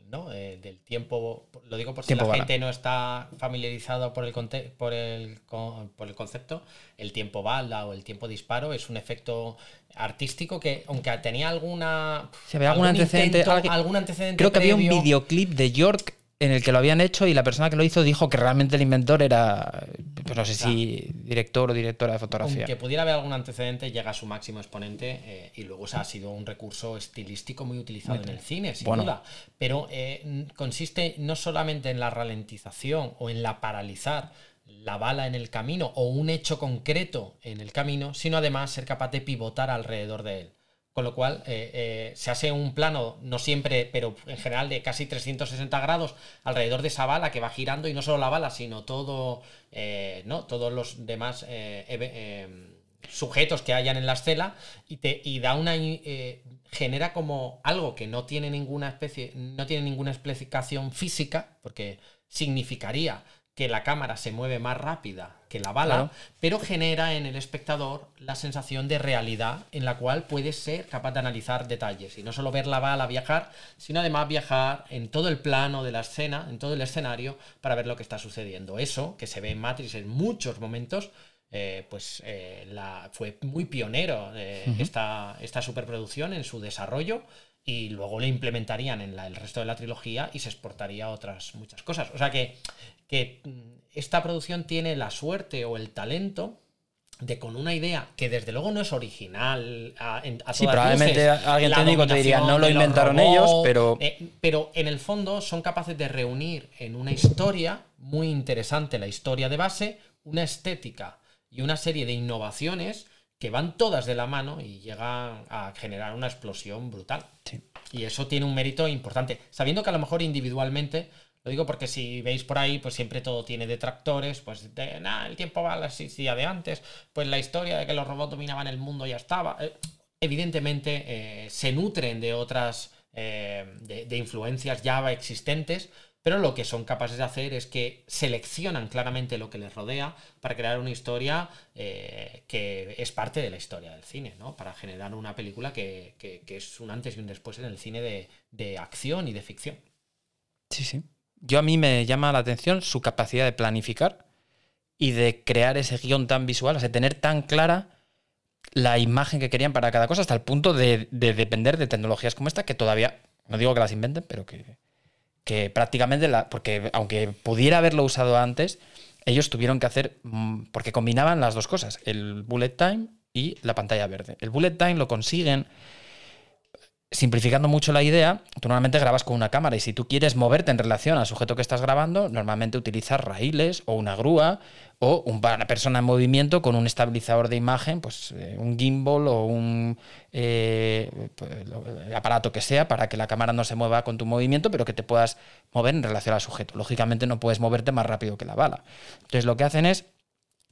¿no? Eh, del tiempo, lo digo por si la gente no está familiarizado por el, por, el, por el concepto, el tiempo bala o el tiempo disparo es un efecto artístico que, aunque tenía alguna... algún, antecedente, algún antecedente Creo que había un videoclip de York en el que lo habían hecho y la persona que lo hizo dijo que realmente el inventor era, pues no sé si director o directora de fotografía. Que pudiera haber algún antecedente, llega a su máximo exponente eh, y luego ha sido un recurso estilístico muy utilizado en el cine, sin duda. Pero eh, consiste no solamente en la ralentización o en la paralizar la bala en el camino o un hecho concreto en el camino, sino además ser capaz de pivotar alrededor de él. Con lo cual eh, eh, se hace un plano, no siempre, pero en general de casi 360 grados alrededor de esa bala que va girando y no solo la bala, sino todo, eh, ¿no? todos los demás sujetos que hayan en la escena y, te, y da una genera como algo que no tiene ninguna especie, no tiene ninguna explicación física, porque significaría que la cámara se mueve más rápida que la bala, pero genera en el espectador la sensación de realidad en la cual puedes ser capaz de analizar detalles y no solo ver la bala viajar, sino además viajar en todo el plano de la escena, en todo el escenario, para ver lo que está sucediendo. Eso, que se ve en Matrix en muchos momentos, eh, pues eh, la, fue muy pionero de esta, esta superproducción en su desarrollo y luego le implementarían en el resto de la trilogía y se exportaría otras muchas cosas. O sea que, que mm, esta producción tiene la suerte o el talento de con una idea que desde luego no es original a, sí, probablemente alguien técnico te diría no lo inventaron ellos, pero... Eh, pero en el fondo son capaces de reunir en una historia muy interesante, la historia de base, una estética y una serie de innovaciones que van todas de la mano y llegan a generar una explosión brutal. Y eso tiene un mérito importante, sabiendo que a lo mejor individualmente lo digo porque si veis por ahí, pues siempre todo tiene detractores, pues de nada, el tiempo va a la día de antes, pues la historia de que los robots dominaban el mundo ya estaba. Eh, evidentemente eh, se nutren de otras, eh, de, influencias Java existentes, pero lo que son capaces de hacer es que seleccionan claramente lo que les rodea para crear una historia que es parte de la historia del cine, ¿no? Para generar una película que, es un antes y un después en el cine de, de acción y de ficción. Sí, sí yo a mí me llama la atención su capacidad de planificar y de crear ese guion tan visual, o sea, tener tan clara la imagen que querían para cada cosa, hasta el punto de, depender de tecnologías como esta, que todavía, no digo que las inventen, pero que, que prácticamente, la, porque aunque pudiera haberlo usado antes, ellos tuvieron que hacer, mm, porque combinaban las dos cosas, el bullet time y la pantalla verde. El bullet time lo consiguen simplificando mucho la idea, tú normalmente grabas con una cámara y si tú quieres moverte en relación al sujeto que estás grabando, normalmente utilizas raíles o una grúa o una persona en movimiento con un estabilizador de imagen, pues eh, un gimbal o un eh, pues, aparato que sea para que la cámara no se mueva con tu movimiento, pero que te puedas mover en relación al sujeto. Lógicamente no puedes moverte más rápido que la bala. Entonces lo que hacen es,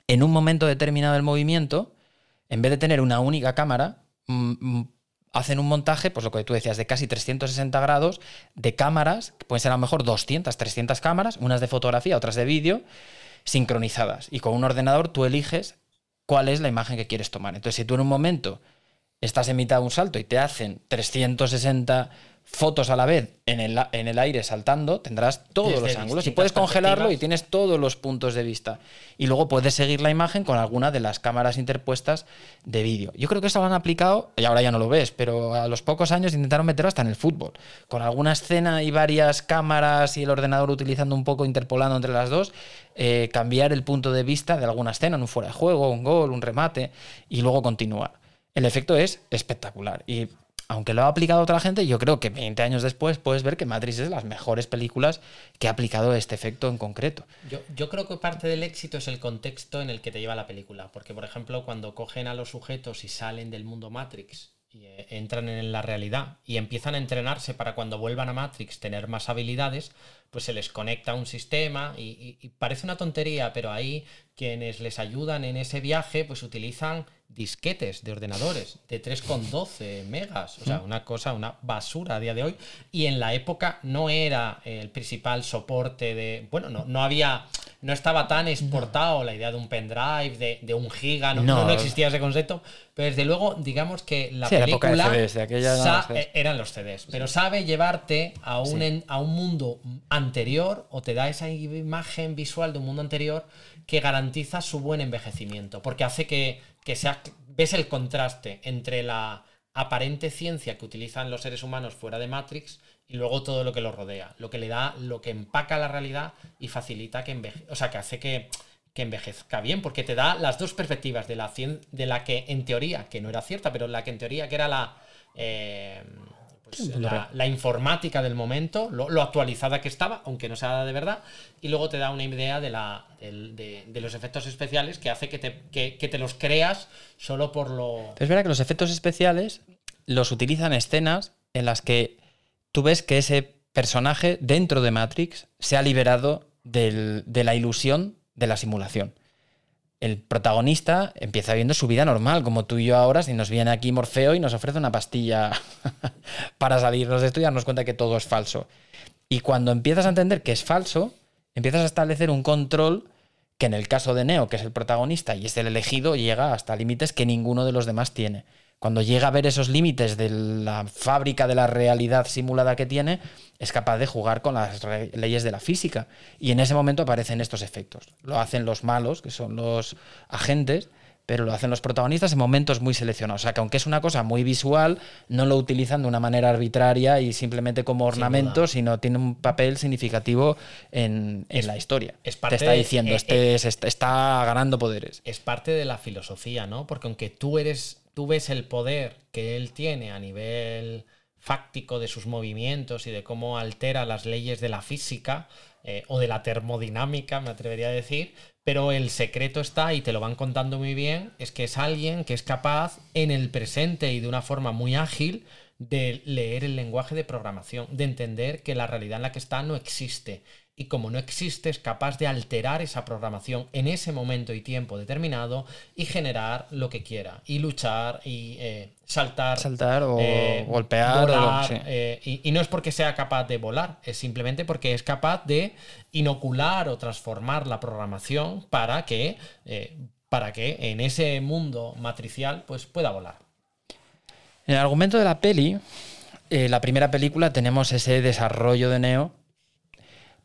en un momento determinado del movimiento, en vez de tener una única cámara, mm, mm, hacen un montaje, pues lo que tú decías, de casi 360 grados de cámaras, que pueden ser a lo mejor 200, 300 cámaras, unas de fotografía, otras de vídeo, sincronizadas. Y con un ordenador tú eliges cuál es la imagen que quieres tomar. Entonces, si tú en un momento estás en mitad de un salto y te hacen 360 fotos a la vez en el, en el aire saltando, tendrás todos los ángulos y puedes congelarlo y tienes todos los puntos de vista. Y luego puedes seguir la imagen con alguna de las cámaras interpuestas de vídeo. Yo creo que eso lo han aplicado, y ahora ya no lo ves, pero a los pocos años intentaron meterlo hasta en el fútbol. Con alguna escena y varias cámaras y el ordenador utilizando un poco, interpolando entre las dos, eh, cambiar el punto de vista de alguna escena, un fuera de juego, un gol, un remate, y luego continuar. El efecto es espectacular. Y aunque lo ha aplicado otra gente, yo creo que 20 años después puedes ver que Matrix es de las mejores películas que ha aplicado este efecto en concreto. Yo, creo que parte del éxito es el contexto en el que te lleva la película. Porque, por ejemplo, cuando cogen a los sujetos y salen del mundo Matrix y eh, entran en la realidad y empiezan a entrenarse para cuando vuelvan a Matrix tener más habilidades, pues se les conecta un sistema y parece una tontería, pero ahí quienes les ayudan en ese viaje pues utilizan disquetes de ordenadores de 3,12 megas, o sea, una cosa, una basura a día de hoy. Y en la época no era el principal soporte de. Bueno, no, no había. No estaba tan exportado la idea de un pendrive, de, de un giga, no, no, existía ese concepto. Pero desde luego, digamos que la película. Eh, eran los CDs. Pero sabe llevarte a un, a un mundo anterior o te da esa imagen visual de un mundo anterior que garantiza su buen envejecimiento. Porque hace que que sea, ves el contraste entre la aparente ciencia que utilizan los seres humanos fuera de Matrix y luego todo lo que los rodea, lo que le da, lo que empaca la realidad y facilita que envejezca, o sea, que hace que, envejezca bien, porque te da las dos perspectivas de la, de la que en teoría, que no era cierta, pero la que en teoría que era la... Eh, pues, la, informática del momento, lo, actualizada que estaba, aunque no sea de verdad, y luego te da una idea de, la, de, los efectos especiales que hace que te, te, los creas solo por lo... Es verdad que los efectos especiales los utilizan escenas en las que tú ves que ese personaje dentro de Matrix se ha liberado de la ilusión de la simulación el protagonista empieza viendo su vida normal, como tú y yo ahora, si nos viene aquí Morfeo y nos ofrece una pastilla para salirnos de esto y darnos cuenta que todo es falso. Y cuando empiezas a entender que es falso, empiezas a establecer un control que en el caso de Neo, que es el protagonista y es el elegido, llega hasta límites que ninguno de los demás tiene. Cuando llega a ver esos límites de la fábrica de la realidad simulada que tiene, es capaz de jugar con las leyes de la física. Y en ese momento aparecen estos efectos. Lo hacen los malos, que son los agentes, pero lo hacen los protagonistas en momentos muy seleccionados. O sea, que aunque es una cosa muy visual, no lo utilizan de una manera arbitraria y simplemente como ornamento, sino tiene un papel significativo en, la historia. Es Te está diciendo, este está ganando poderes. Es parte de la filosofía, ¿no? Porque aunque tú eres, tú ves el poder que él tiene a nivel fáctico de sus movimientos y de cómo altera las leyes de la física eh, o de la termodinámica, me atrevería a decir, pero el secreto está, y te lo van contando muy bien, es que es alguien que es capaz en el presente y de una forma muy ágil de leer el lenguaje de programación, de entender que la realidad en la que está no existe y como no existe es capaz de alterar esa programación en ese momento y tiempo determinado y generar lo que quiera y luchar y eh, saltar saltar o eh, golpear eh, y, no es porque sea capaz de volar es simplemente porque es capaz de inocular o transformar la programación para que para que en ese mundo matricial pues pueda volar. En el argumento de la peli la primera película tenemos ese desarrollo de Neo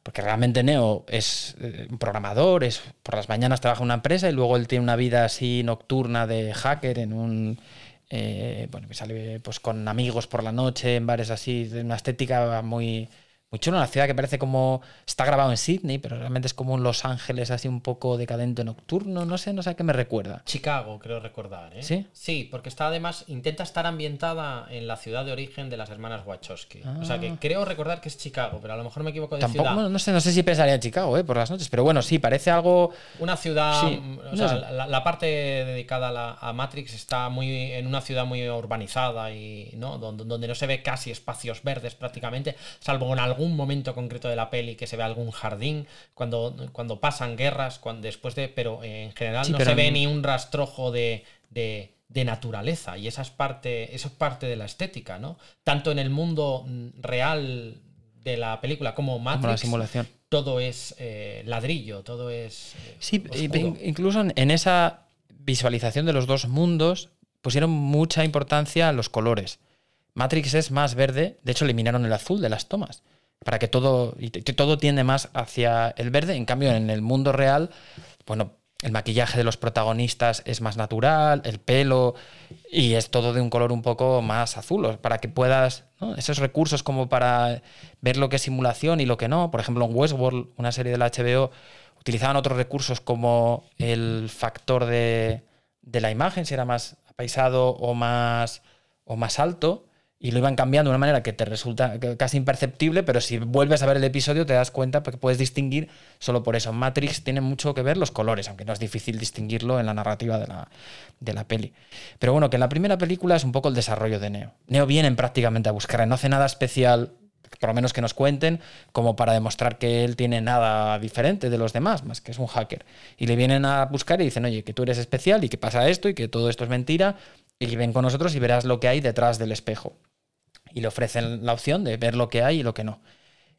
porque realmente Neo es eh, un programador, es por las mañanas trabaja en una empresa y luego él tiene una vida así nocturna de hacker en un eh, bueno, que sale pues con amigos por la noche en bares así, de una estética muy muy chulo, una ciudad que parece como está grabado en Sydney, pero realmente es como un Los Ángeles así un poco decadente nocturno, no sé, no sé a qué me recuerda. Chicago, creo recordar, ¿eh? Sí. Sí, porque está además intenta estar ambientada en la ciudad de origen de las hermanas Wachowski. O sea que ah. creo recordar que es Chicago, pero a lo mejor me equivoco de Tampoco, ciudad. no sé, no sé si pensaría en Chicago, ¿eh? por las noches, pero bueno, sí, parece algo una ciudad, o sea, la, parte dedicada a, Matrix está muy en una ciudad muy urbanizada y no donde, donde no se ve casi espacios verdes prácticamente, salvo en algún momento concreto de la peli que se ve algún jardín, cuando, cuando pasan guerras, cuando, después de. Pero en general no se ve ni un rastrojo de, de, naturaleza. Y esa es parte. Eso es parte de la estética, ¿no? Tanto en el mundo real de la película como Matrix. Como la simulación. Todo es eh, ladrillo, todo es. Eh, sí, incluso en esa visualización de los dos mundos pusieron mucha importancia a los colores. Matrix es más verde, de hecho eliminaron el azul de las tomas para que todo, todo tiende más hacia el verde. En cambio, en el mundo real, bueno, el maquillaje de los protagonistas es más natural, el pelo, y es todo de un color un poco más azul, para que puedas, esos recursos como para ver lo que es simulación y lo que no. Por ejemplo, en Westworld, una serie de la HBO, utilizaban otros recursos como el factor de, de la imagen, si era más apaisado o más, o más alto, y lo iban cambiando de una manera que te resulta casi imperceptible, pero si vuelves a ver el episodio te das cuenta que puedes distinguir solo por eso. Matrix tiene mucho que ver los colores, aunque no es difícil distinguirlo en la narrativa de la, de la peli. Pero bueno, que en la primera película es un poco el desarrollo de Neo. Neo viene prácticamente a buscar, no hace nada especial, por lo menos que nos cuenten, como para demostrar que él tiene nada diferente de los demás, más que es un hacker. Y le vienen a buscar y dicen, oye, que tú eres especial y que pasa esto y que todo esto es mentira, y ven con nosotros y verás lo que hay detrás del espejo y le ofrecen la opción de ver lo que hay y lo que no.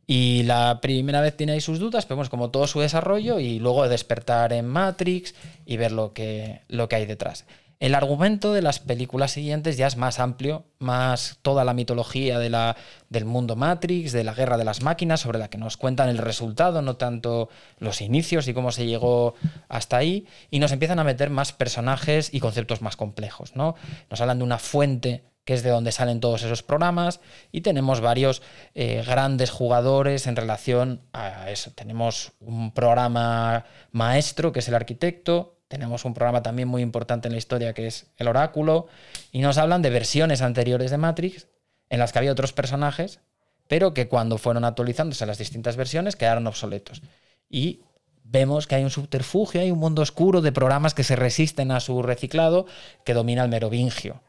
Y la primera vez tiene ahí sus dudas, vemos como todo su desarrollo y luego despertar en Matrix y ver lo que, lo que hay detrás. El argumento de las películas siguientes ya es más amplio, más toda la mitología de la, del mundo Matrix, de la guerra de las máquinas, sobre la que nos cuentan el resultado, no tanto los inicios y cómo se llegó hasta ahí, y nos empiezan a meter más personajes y conceptos más complejos. ¿no? Nos hablan de una fuente que es de donde salen todos esos programas, y tenemos varios eh, grandes jugadores en relación a eso. Tenemos un programa maestro, que es el arquitecto, tenemos un programa también muy importante en la historia, que es el oráculo, y nos hablan de versiones anteriores de Matrix, en las que había otros personajes, pero que cuando fueron actualizándose las distintas versiones quedaron obsoletos. Y vemos que hay un subterfugio, hay un mundo oscuro de programas que se resisten a su reciclado, que domina el merovingio.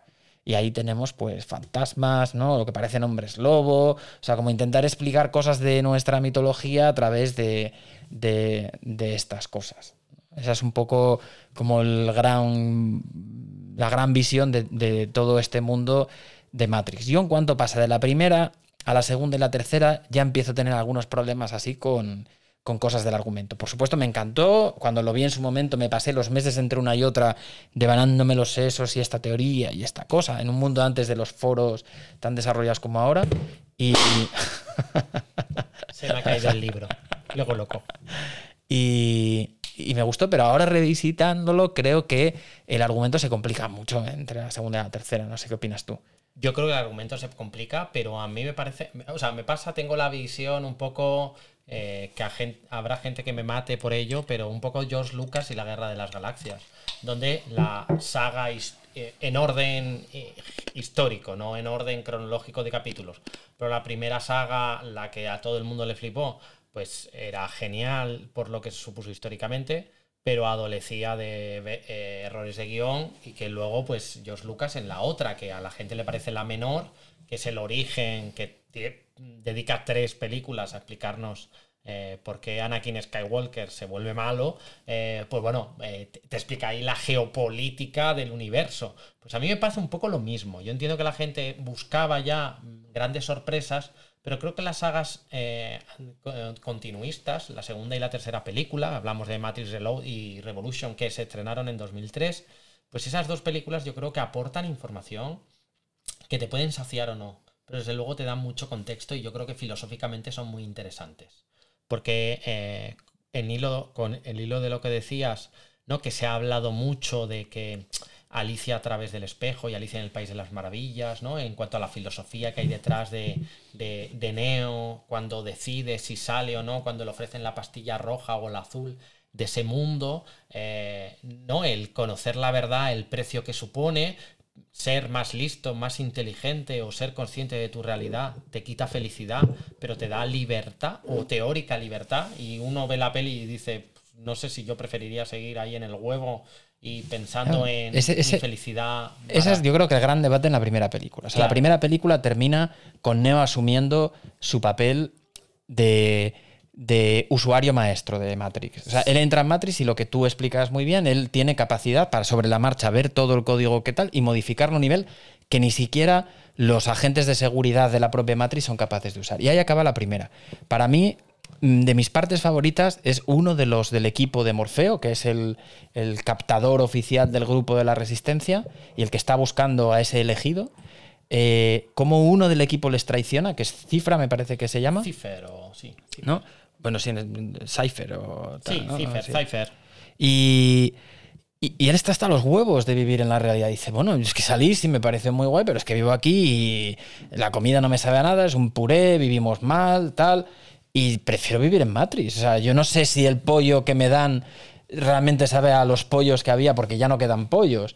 Y ahí tenemos pues fantasmas, ¿no? Lo que parecen hombres lobo, o sea, como intentar explicar cosas de nuestra mitología a través de, estas cosas. Esa es un poco como el gran, la gran visión de, todo este mundo de Matrix. Yo en cuanto pasa de la primera a la segunda y la tercera ya empiezo a tener algunos problemas así con, con cosas del argumento. Por supuesto, me encantó. Cuando lo vi en su momento, me pasé los meses entre una y otra devanándome los sesos y esta teoría y esta cosa, en un mundo antes de los foros tan desarrollados como ahora. Y. Se me ha caído el libro. Luego loco. Y, y me gustó, pero ahora revisitándolo, creo que el argumento se complica mucho entre la segunda y la tercera. No sé qué opinas tú. Yo creo que el argumento se complica, pero a mí me parece. O sea, me pasa, tengo la visión un poco eh, que habrá gente que me mate por ello, pero un poco George Lucas y la Guerra de las Galaxias, donde la saga eh, en orden eh, histórico, no en orden cronológico de capítulos, pero la primera saga, la que a todo el mundo le flipó, pues era genial por lo que se supuso históricamente, pero adolecía de errores de guion y que luego, pues George Lucas en la otra, que a la gente le parece la menor, que es el origen, que dedica tres películas a explicarnos eh, por qué Anakin Skywalker se vuelve malo, eh, pues bueno, eh, te, explica ahí la geopolítica del universo. Pues a mí me pasa un poco lo mismo. Yo entiendo que la gente buscaba ya grandes sorpresas, pero creo que las sagas continuistas, la segunda y la tercera película, hablamos de Matrix Reload y Revolution que se estrenaron en 2003, pues esas dos películas yo creo que aportan información que te pueden saciar o no pero desde luego te dan mucho contexto y yo creo que filosóficamente son muy interesantes. Porque eh, en hilo, con el hilo de lo que decías, ¿no? que se ha hablado mucho de que Alicia a través del espejo y Alicia en el País de las Maravillas, ¿no? En cuanto a la filosofía que hay detrás de, de, Neo, cuando decide si sale o no, cuando le ofrecen la pastilla roja o la azul de ese mundo, eh, ¿no? El conocer la verdad, el precio que supone, ser más listo, más inteligente o ser consciente de tu realidad te quita felicidad, pero te da libertad o teórica libertad. Y uno ve la peli y dice, no sé si yo preferiría seguir ahí en el huevo y pensando en mi felicidad. Ese es yo creo que el gran debate en la primera película. O sea, la primera película termina con Neo asumiendo su papel de de usuario maestro de Matrix. O sea, él entra en Matrix y lo que tú explicas muy bien, él tiene capacidad para sobre la marcha ver todo el código que tal y modificarlo a un nivel que ni siquiera los agentes de seguridad de la propia Matrix son capaces de usar. Y ahí acaba la primera. Para mí, mm, de mis partes favoritas es uno de los del equipo de Morfeo, que es el, captador oficial del grupo de la Resistencia y el que está buscando a ese elegido. Eh, como uno del equipo les traiciona, que es Cifra, me parece que se llama. Cifra o sí. ¿No? Bueno, sí, Cypher o Sí, Cypher, Y, y, él está hasta los huevos de vivir en la realidad. Dice, bueno, es que salí, sí me parece muy guay, pero es que vivo aquí y la comida no me sabe a nada, es un puré, vivimos mal, tal. Y prefiero vivir en Matrix. O sea, yo no sé si el pollo que me dan realmente sabe a los pollos que había, porque ya no quedan pollos.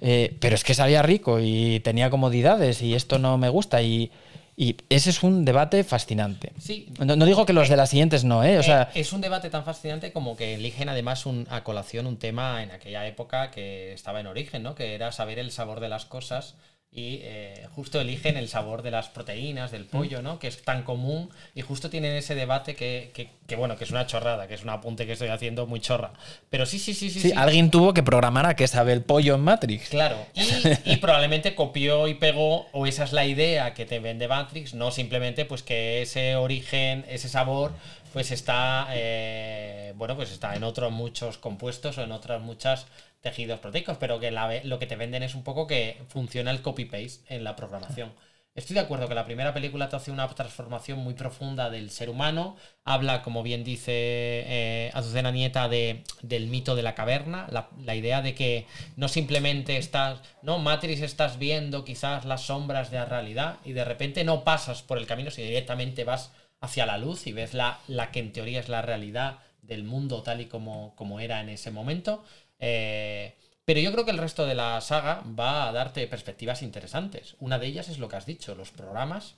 Eh, pero es que sabía rico y tenía comodidades y esto no me gusta. Y, y ese es un debate fascinante. Sí. No, digo que los de las siguientes no, ¿eh? O sea, eh, es un debate tan fascinante como que eligen además un, a colación un tema en aquella época que estaba en origen, ¿no? Que era saber el sabor de las cosas y eh, justo eligen el sabor de las proteínas, del pollo, ¿no? Que es tan común y justo tienen ese debate que, que, bueno, que es una chorrada, que es un apunte que estoy haciendo muy chorra. Pero sí, sí, sí, sí. Sí, alguien tuvo que programar a qué sabe el pollo en Matrix. Claro, y, y, probablemente copió y pegó, o esa es la idea que te vende Matrix, no simplemente pues que ese origen, ese sabor pues está, eh, bueno, pues está en otros muchos compuestos o en otras muchas tejidos proteicos, pero que lo que te venden es un poco que funciona el copy-paste en la programación. Estoy de acuerdo que la primera película te hace una transformación muy profunda del ser humano. Habla, como bien dice eh, Azucena Nieta, de, del mito de la caverna, la, idea de que no simplemente estás, no, Matrix estás viendo quizás las sombras de la realidad y de repente no pasas por el camino, sino directamente vas hacia la luz y ves la, la que en teoría es la realidad del mundo tal y como, como era en ese momento. Eh, pero yo creo que el resto de la saga va a darte perspectivas interesantes. Una de ellas es lo que has dicho, los programas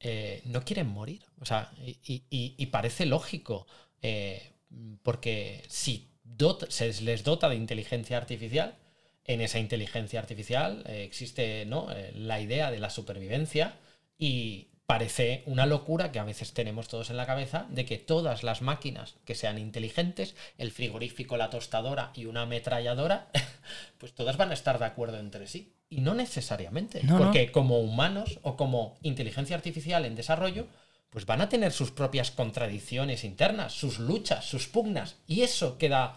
eh, no quieren morir. O sea, y, parece lógico, eh, porque si se les dota de inteligencia artificial, en esa inteligencia artificial existe ¿no? la idea de la supervivencia y parece una locura que a veces tenemos todos en la cabeza de que todas las máquinas que sean inteligentes, el frigorífico, la tostadora y una ametralladora, pues todas van a estar de acuerdo entre sí. Y no necesariamente, porque como humanos o como inteligencia artificial en desarrollo, pues van a tener sus propias contradicciones internas, sus luchas, sus pugnas. Y eso queda.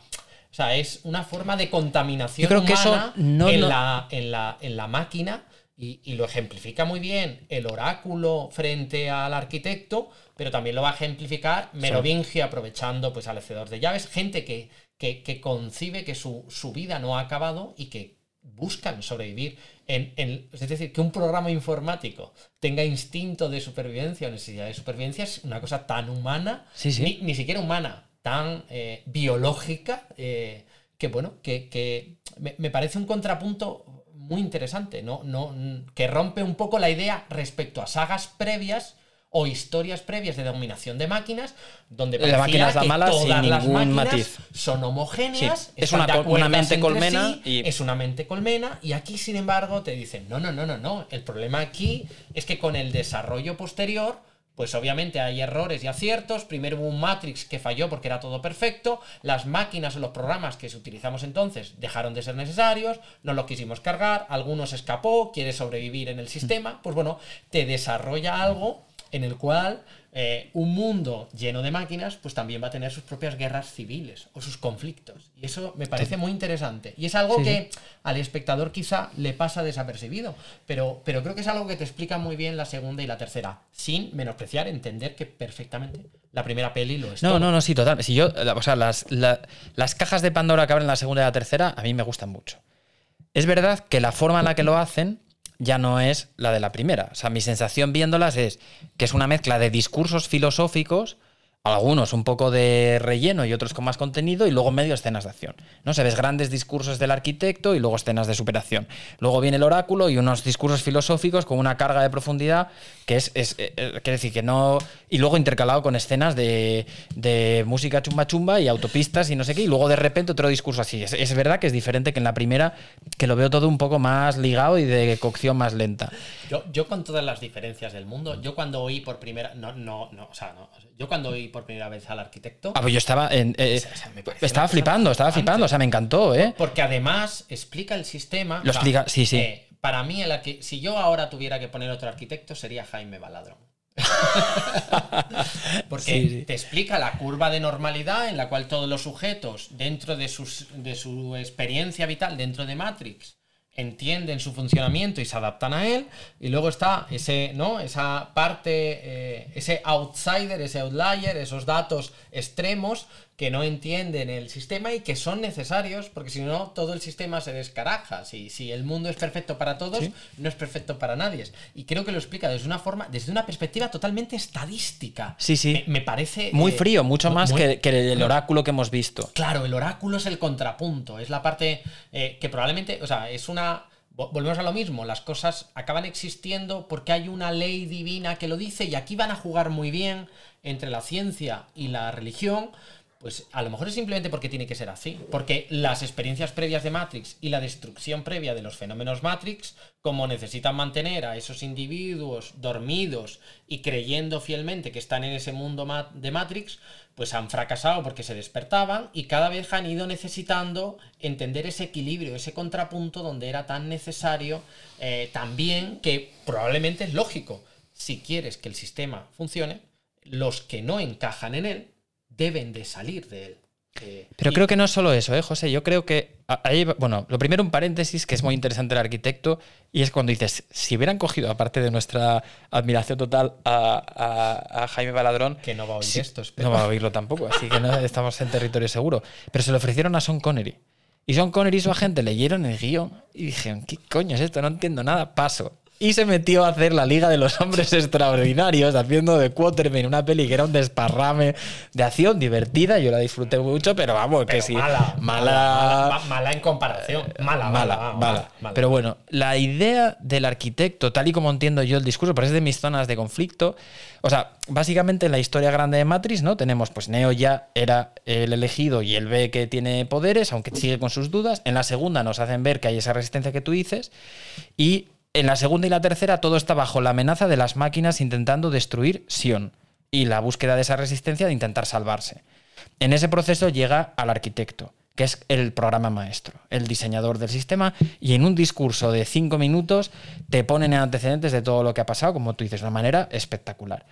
O sea, es una forma de contaminación creo que eso no- en, La, en, la, en la máquina. Y, y lo ejemplifica muy bien el oráculo frente al arquitecto, pero también lo va a ejemplificar Merovingio aprovechando pues, al hacedor de llaves, gente que, que, que concibe que su, su vida no ha acabado y que buscan sobrevivir. En, en- es decir, que un programa informático tenga instinto de supervivencia o necesidad de supervivencia es una cosa tan humana, Sí, sí. Ni, ni siquiera humana, tan eh, biológica, eh, que bueno, que, que me, me parece un contrapunto muy interesante, ¿no? No, n- que rompe un poco la idea respecto a sagas previas o historias previas de dominación de máquinas, donde La máquina parecía es la que mala sin todas las máquinas matiz. son homogéneas, Sí, es una mente colmena sí, y- es una mente colmena, y aquí, sin embargo, te dicen, no, no, no, no, no, el problema aquí es que con el desarrollo posterior, pues obviamente hay errores y aciertos, primero hubo un Matrix que falló porque era todo perfecto, las máquinas o los programas que utilizamos entonces dejaron de ser necesarios, no los quisimos cargar, algunos escapó, quiere sobrevivir en el sistema, pues bueno, te desarrolla algo en el cual eh, un mundo lleno de máquinas, pues también va a tener sus propias guerras civiles o sus conflictos. Y eso me parece muy interesante. Y es algo Sí, que al espectador quizá le pasa desapercibido, pero, pero creo que es algo que te explica muy bien la segunda y la tercera, sin menospreciar, entender que perfectamente la primera peli lo es. No, todo. no, no, sí, total. Si yo, o sea, las, la- las cajas de Pandora que abren la segunda y la tercera, a mí me gustan mucho. Es verdad que la forma en la que lo hacen ya no es la de la primera. O sea, mi sensación viéndolas es que es una mezcla de discursos filosóficos, algunos un poco de relleno y otros con más contenido, y luego medio escenas de acción. ¿no? Se ves grandes discursos del arquitecto y luego escenas de superación. Luego viene el oráculo y unos discursos filosóficos con una carga de profundidad que es, es eh, eh, quiere decir que no. Y luego intercalado con escenas de, de música chumba chumba y autopistas y no sé qué, y luego de repente otro discurso así. Es, es verdad que es diferente que en la primera, que lo veo todo un poco más ligado y de cocción más lenta. Yo, yo con todas las diferencias del mundo, yo cuando oí por primera, no, no, no, o sea, no, yo cuando oí por primera vez al arquitecto, Ah, pues yo estaba en, eh, O sea, estaba flipando, estaba flipando, o sea, me encantó, ¿eh? Porque además explica el sistema. Lo explica, sí, sí. eh, para mí, el si yo ahora tuviera que poner otro arquitecto, sería Jaime Baladrón. Porque Sí, sí. te explica la curva de normalidad en la cual todos los sujetos, dentro de, sus- de su experiencia vital dentro de Matrix, entienden su funcionamiento y se adaptan a él. Y luego está ese, ¿no? Esa parte, eh, ese outsider, ese outlier, esos datos extremos que no entienden el sistema y que son necesarios, porque si no, todo el sistema se descaraja. Si, si el mundo es perfecto para todos, Sí. no es perfecto para nadie. Y creo que lo explica desde una forma, desde una perspectiva totalmente estadística. Sí, sí. Me, me parece. Muy eh, frío, mucho más muy- que, que el oráculo que hemos visto. Claro, el oráculo es el contrapunto, es la parte eh, que probablemente, o sea, es una... vo- Volvemos a lo mismo, las cosas acaban existiendo porque hay una ley divina que lo dice y aquí van a jugar muy bien entre la ciencia y la religión, pues a lo mejor es simplemente porque tiene que ser así, porque las experiencias previas de Matrix y la destrucción previa de los fenómenos Matrix, como necesitan mantener a esos individuos dormidos y creyendo fielmente que están en ese mundo de Matrix, pues han fracasado porque se despertaban y cada vez han ido necesitando entender ese equilibrio, ese contrapunto donde era tan necesario eh, también que probablemente es lógico. Si quieres que el sistema funcione, los que no encajan en él deben de salir de él. Eh, Pero y- creo que no es solo eso, ¿eh, José? Yo creo que. ahí bueno, lo primero, un paréntesis que es muy interesante el arquitecto, y es cuando dices: si hubieran cogido, aparte de nuestra admiración total, a, a- a Jaime Baladrón. que no va a oír esto, espero. no va a oírlo tampoco, así que no estamos en territorio seguro. Pero se lo ofrecieron a Sean Connery. Y Sean Connery y su agente leyeron el guion y dijeron: ¿qué coño es esto? No entiendo nada, paso. Y se metió a hacer la Liga de los Hombres Extraordinarios, haciendo de Quatermain una peli que era un desparrame de acción divertida. Yo la disfruté mucho, pero vamos, que sí. mala, mala, mala, en comparación. Mala, mala, mala, mala, mala. mala. Pero bueno, la idea del arquitecto, tal y como entiendo yo el discurso, pero es de mis zonas de conflicto. O sea, básicamente en la historia grande de Matrix, ¿no? Tenemos, pues Neo ya era el elegido y él ve que tiene poderes, aunque sigue con sus dudas. En la segunda nos hacen ver que hay esa resistencia que tú dices. Y en la segunda y la tercera todo está bajo la amenaza de las máquinas intentando destruir Sion y la búsqueda de esa resistencia de intentar salvarse. En ese proceso llega al arquitecto, que es el programa maestro, el diseñador del sistema, y en un discurso de cinco minutos te ponen en antecedentes de todo lo que ha pasado, como tú dices, de una manera espectacular.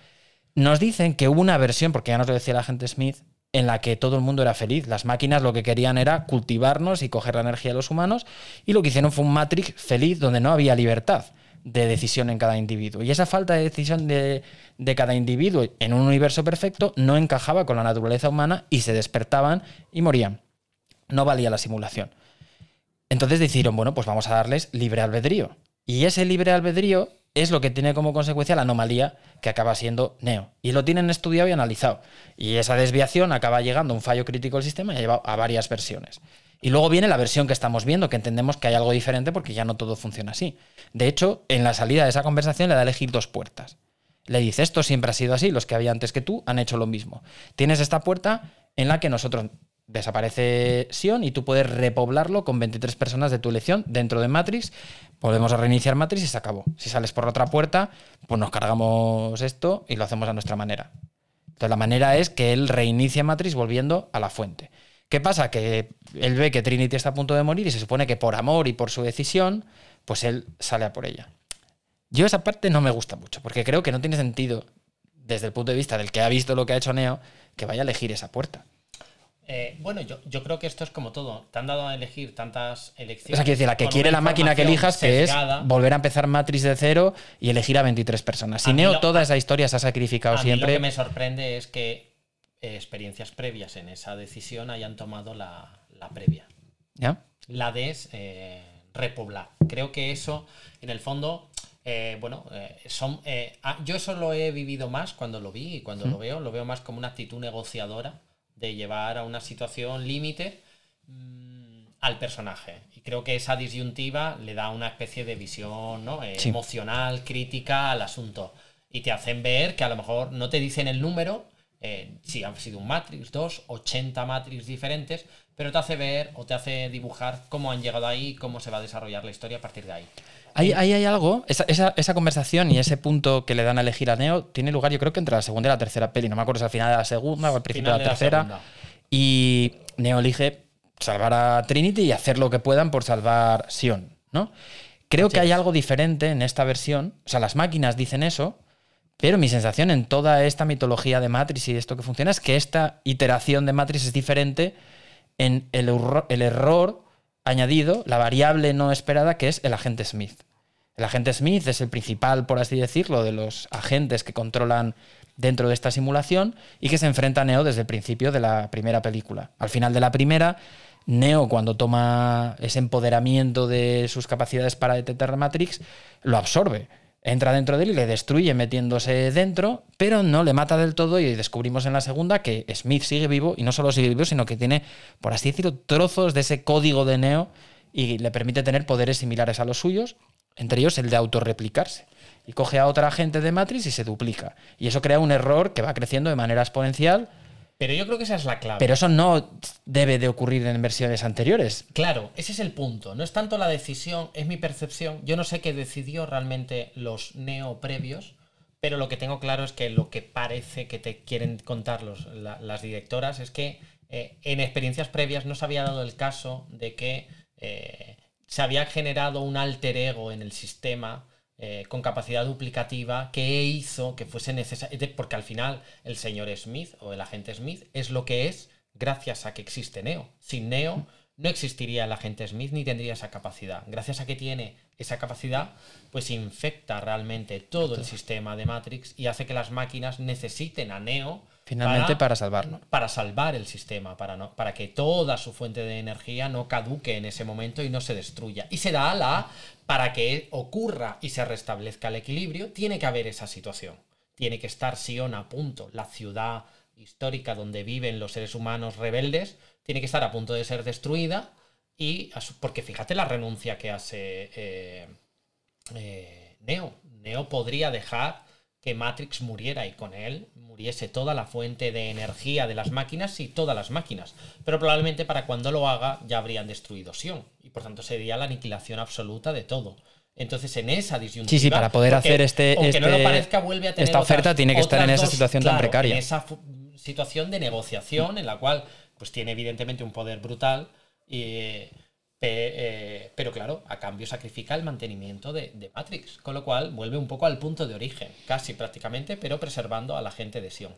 Nos dicen que hubo una versión, porque ya nos lo decía la gente Smith, en la que todo el mundo era feliz. Las máquinas lo que querían era cultivarnos y coger la energía de los humanos, y lo que hicieron fue un Matrix feliz donde no había libertad de decisión en cada individuo. Y esa falta de decisión de, de, cada individuo en un universo perfecto no encajaba con la naturaleza humana y se despertaban y morían. No valía la simulación. Entonces decidieron, bueno, pues vamos a darles libre albedrío. Y ese libre albedrío es lo que tiene como consecuencia la anomalía que acaba siendo Neo. Y lo tienen estudiado y analizado. Y esa desviación acaba llegando a un fallo crítico del sistema y ha llevado a varias versiones. Y luego viene la versión que estamos viendo, que entendemos que hay algo diferente porque ya no todo funciona así. De hecho, en la salida de esa conversación le da a elegir dos puertas. Le dice, esto siempre ha sido así, los que había antes que tú han hecho lo mismo. Tienes esta puerta en la que nosotros desaparece Sion y tú puedes repoblarlo con 23 personas de tu elección dentro de Matrix. Podemos reiniciar Matrix y se acabó. Si sales por otra puerta, pues nos cargamos esto y lo hacemos a nuestra manera. Entonces la manera es que él reinicie Matrix volviendo a la fuente. ¿Qué pasa? Que él ve que Trinity está a punto de morir y se supone que por amor y por su decisión, pues él sale a por ella. Yo esa parte no me gusta mucho, porque creo que no tiene sentido, desde el punto de vista del que ha visto lo que ha hecho Neo, que vaya a elegir esa puerta. Eh, bueno, yo, yo, creo que esto es como todo. Te han dado a elegir tantas elecciones. O sea, quiere decir, la que quiere la máquina que elijas, que es volver a empezar Matrix de cero y elegir a 23 personas. Si Neo, toda esa historia se ha sacrificado a siempre. Mí lo que me sorprende es que eh, experiencias previas en esa decisión hayan tomado la, la previa. ¿Ya? La de eh, repoblar. Creo que eso, en el fondo, eh, bueno, eh, son, eh, ah, yo eso lo he vivido más cuando lo vi y cuando lo veo, lo veo más como una actitud negociadora de llevar a una situación límite mmm, al personaje. Y creo que esa disyuntiva le da una especie de visión ¿no? sí. emocional, crítica al asunto. Y te hacen ver que a lo mejor no te dicen el número, eh, si han sido un Matrix, dos, 80 Matrix diferentes, pero te hace ver o te hace dibujar cómo han llegado ahí, cómo se va a desarrollar la historia a partir de ahí. Ahí, ahí hay algo, esa, esa, esa, conversación y ese punto que le dan a elegir a Neo tiene lugar yo creo que entre la segunda y la tercera peli, no me acuerdo si al final de la segunda o al principio de la tercera. Y Neo elige salvar a Trinity y hacer lo que puedan por salvar Sion, ¿no? Creo sí. que hay algo diferente en esta versión, o sea, las máquinas dicen eso, pero mi sensación en toda esta mitología de Matrix y esto que funciona es que esta iteración de Matrix es diferente en el, el error añadido, la variable no esperada, que es el agente Smith. El agente Smith es el principal, por así decirlo, de los agentes que controlan dentro de esta simulación y que se enfrenta a Neo desde el principio de la primera película. Al final de la primera, Neo, cuando toma ese empoderamiento de sus capacidades para detectar Matrix, lo absorbe entra dentro de él y le destruye metiéndose dentro, pero no le mata del todo y descubrimos en la segunda que Smith sigue vivo y no solo sigue vivo, sino que tiene, por así decirlo, trozos de ese código de Neo y le permite tener poderes similares a los suyos, entre ellos el de autorreplicarse. Y coge a otra gente de Matrix y se duplica. Y eso crea un error que va creciendo de manera exponencial pero yo creo que esa es la clave. Pero eso no debe de ocurrir en versiones anteriores. Claro, ese es el punto. No es tanto la decisión, es mi percepción. Yo no sé qué decidió realmente los neo previos, pero lo que tengo claro es que lo que parece que te quieren contar los, la, las directoras es que eh, en experiencias previas no se había dado el caso de que eh, se había generado un alter ego en el sistema eh, con capacidad duplicativa que hizo que fuese necesario, porque al final el señor Smith o el agente Smith es lo que es gracias a que existe Neo. Sin Neo no existiría el agente Smith ni tendría esa capacidad. Gracias a que tiene esa capacidad, pues infecta realmente todo el sistema de Matrix y hace que las máquinas necesiten a Neo Finalmente para, para, salvarlo. Para salvar el sistema, para, no, para que toda su fuente de energía no caduque en ese momento y no se destruya. Y se da la para que ocurra y se restablezca el equilibrio, tiene que haber esa situación. Tiene que estar Sion a punto, la ciudad histórica donde viven los seres humanos rebeldes, tiene que estar a punto de ser destruida. Y porque fíjate la renuncia que hace eh, eh, Neo. Neo podría dejar que Matrix muriera y con él muriese toda la fuente de energía de las máquinas y todas las máquinas. Pero probablemente para cuando lo haga ya habrían destruido Sion y por tanto sería la aniquilación absoluta de todo. Entonces, en esa disyuntiva. Sí, sí, para poder porque, hacer este. Aunque este, no lo parezca, vuelve a tener. Esta oferta otras, tiene que estar en esa dos, situación claro, tan precaria. En esa situación de negociación en la cual, pues tiene evidentemente un poder brutal. Y, eh, pero claro, a cambio sacrifica el mantenimiento de, Matrix, con lo cual vuelve un poco al punto de origen, casi prácticamente, pero preservando a la gente de Sion.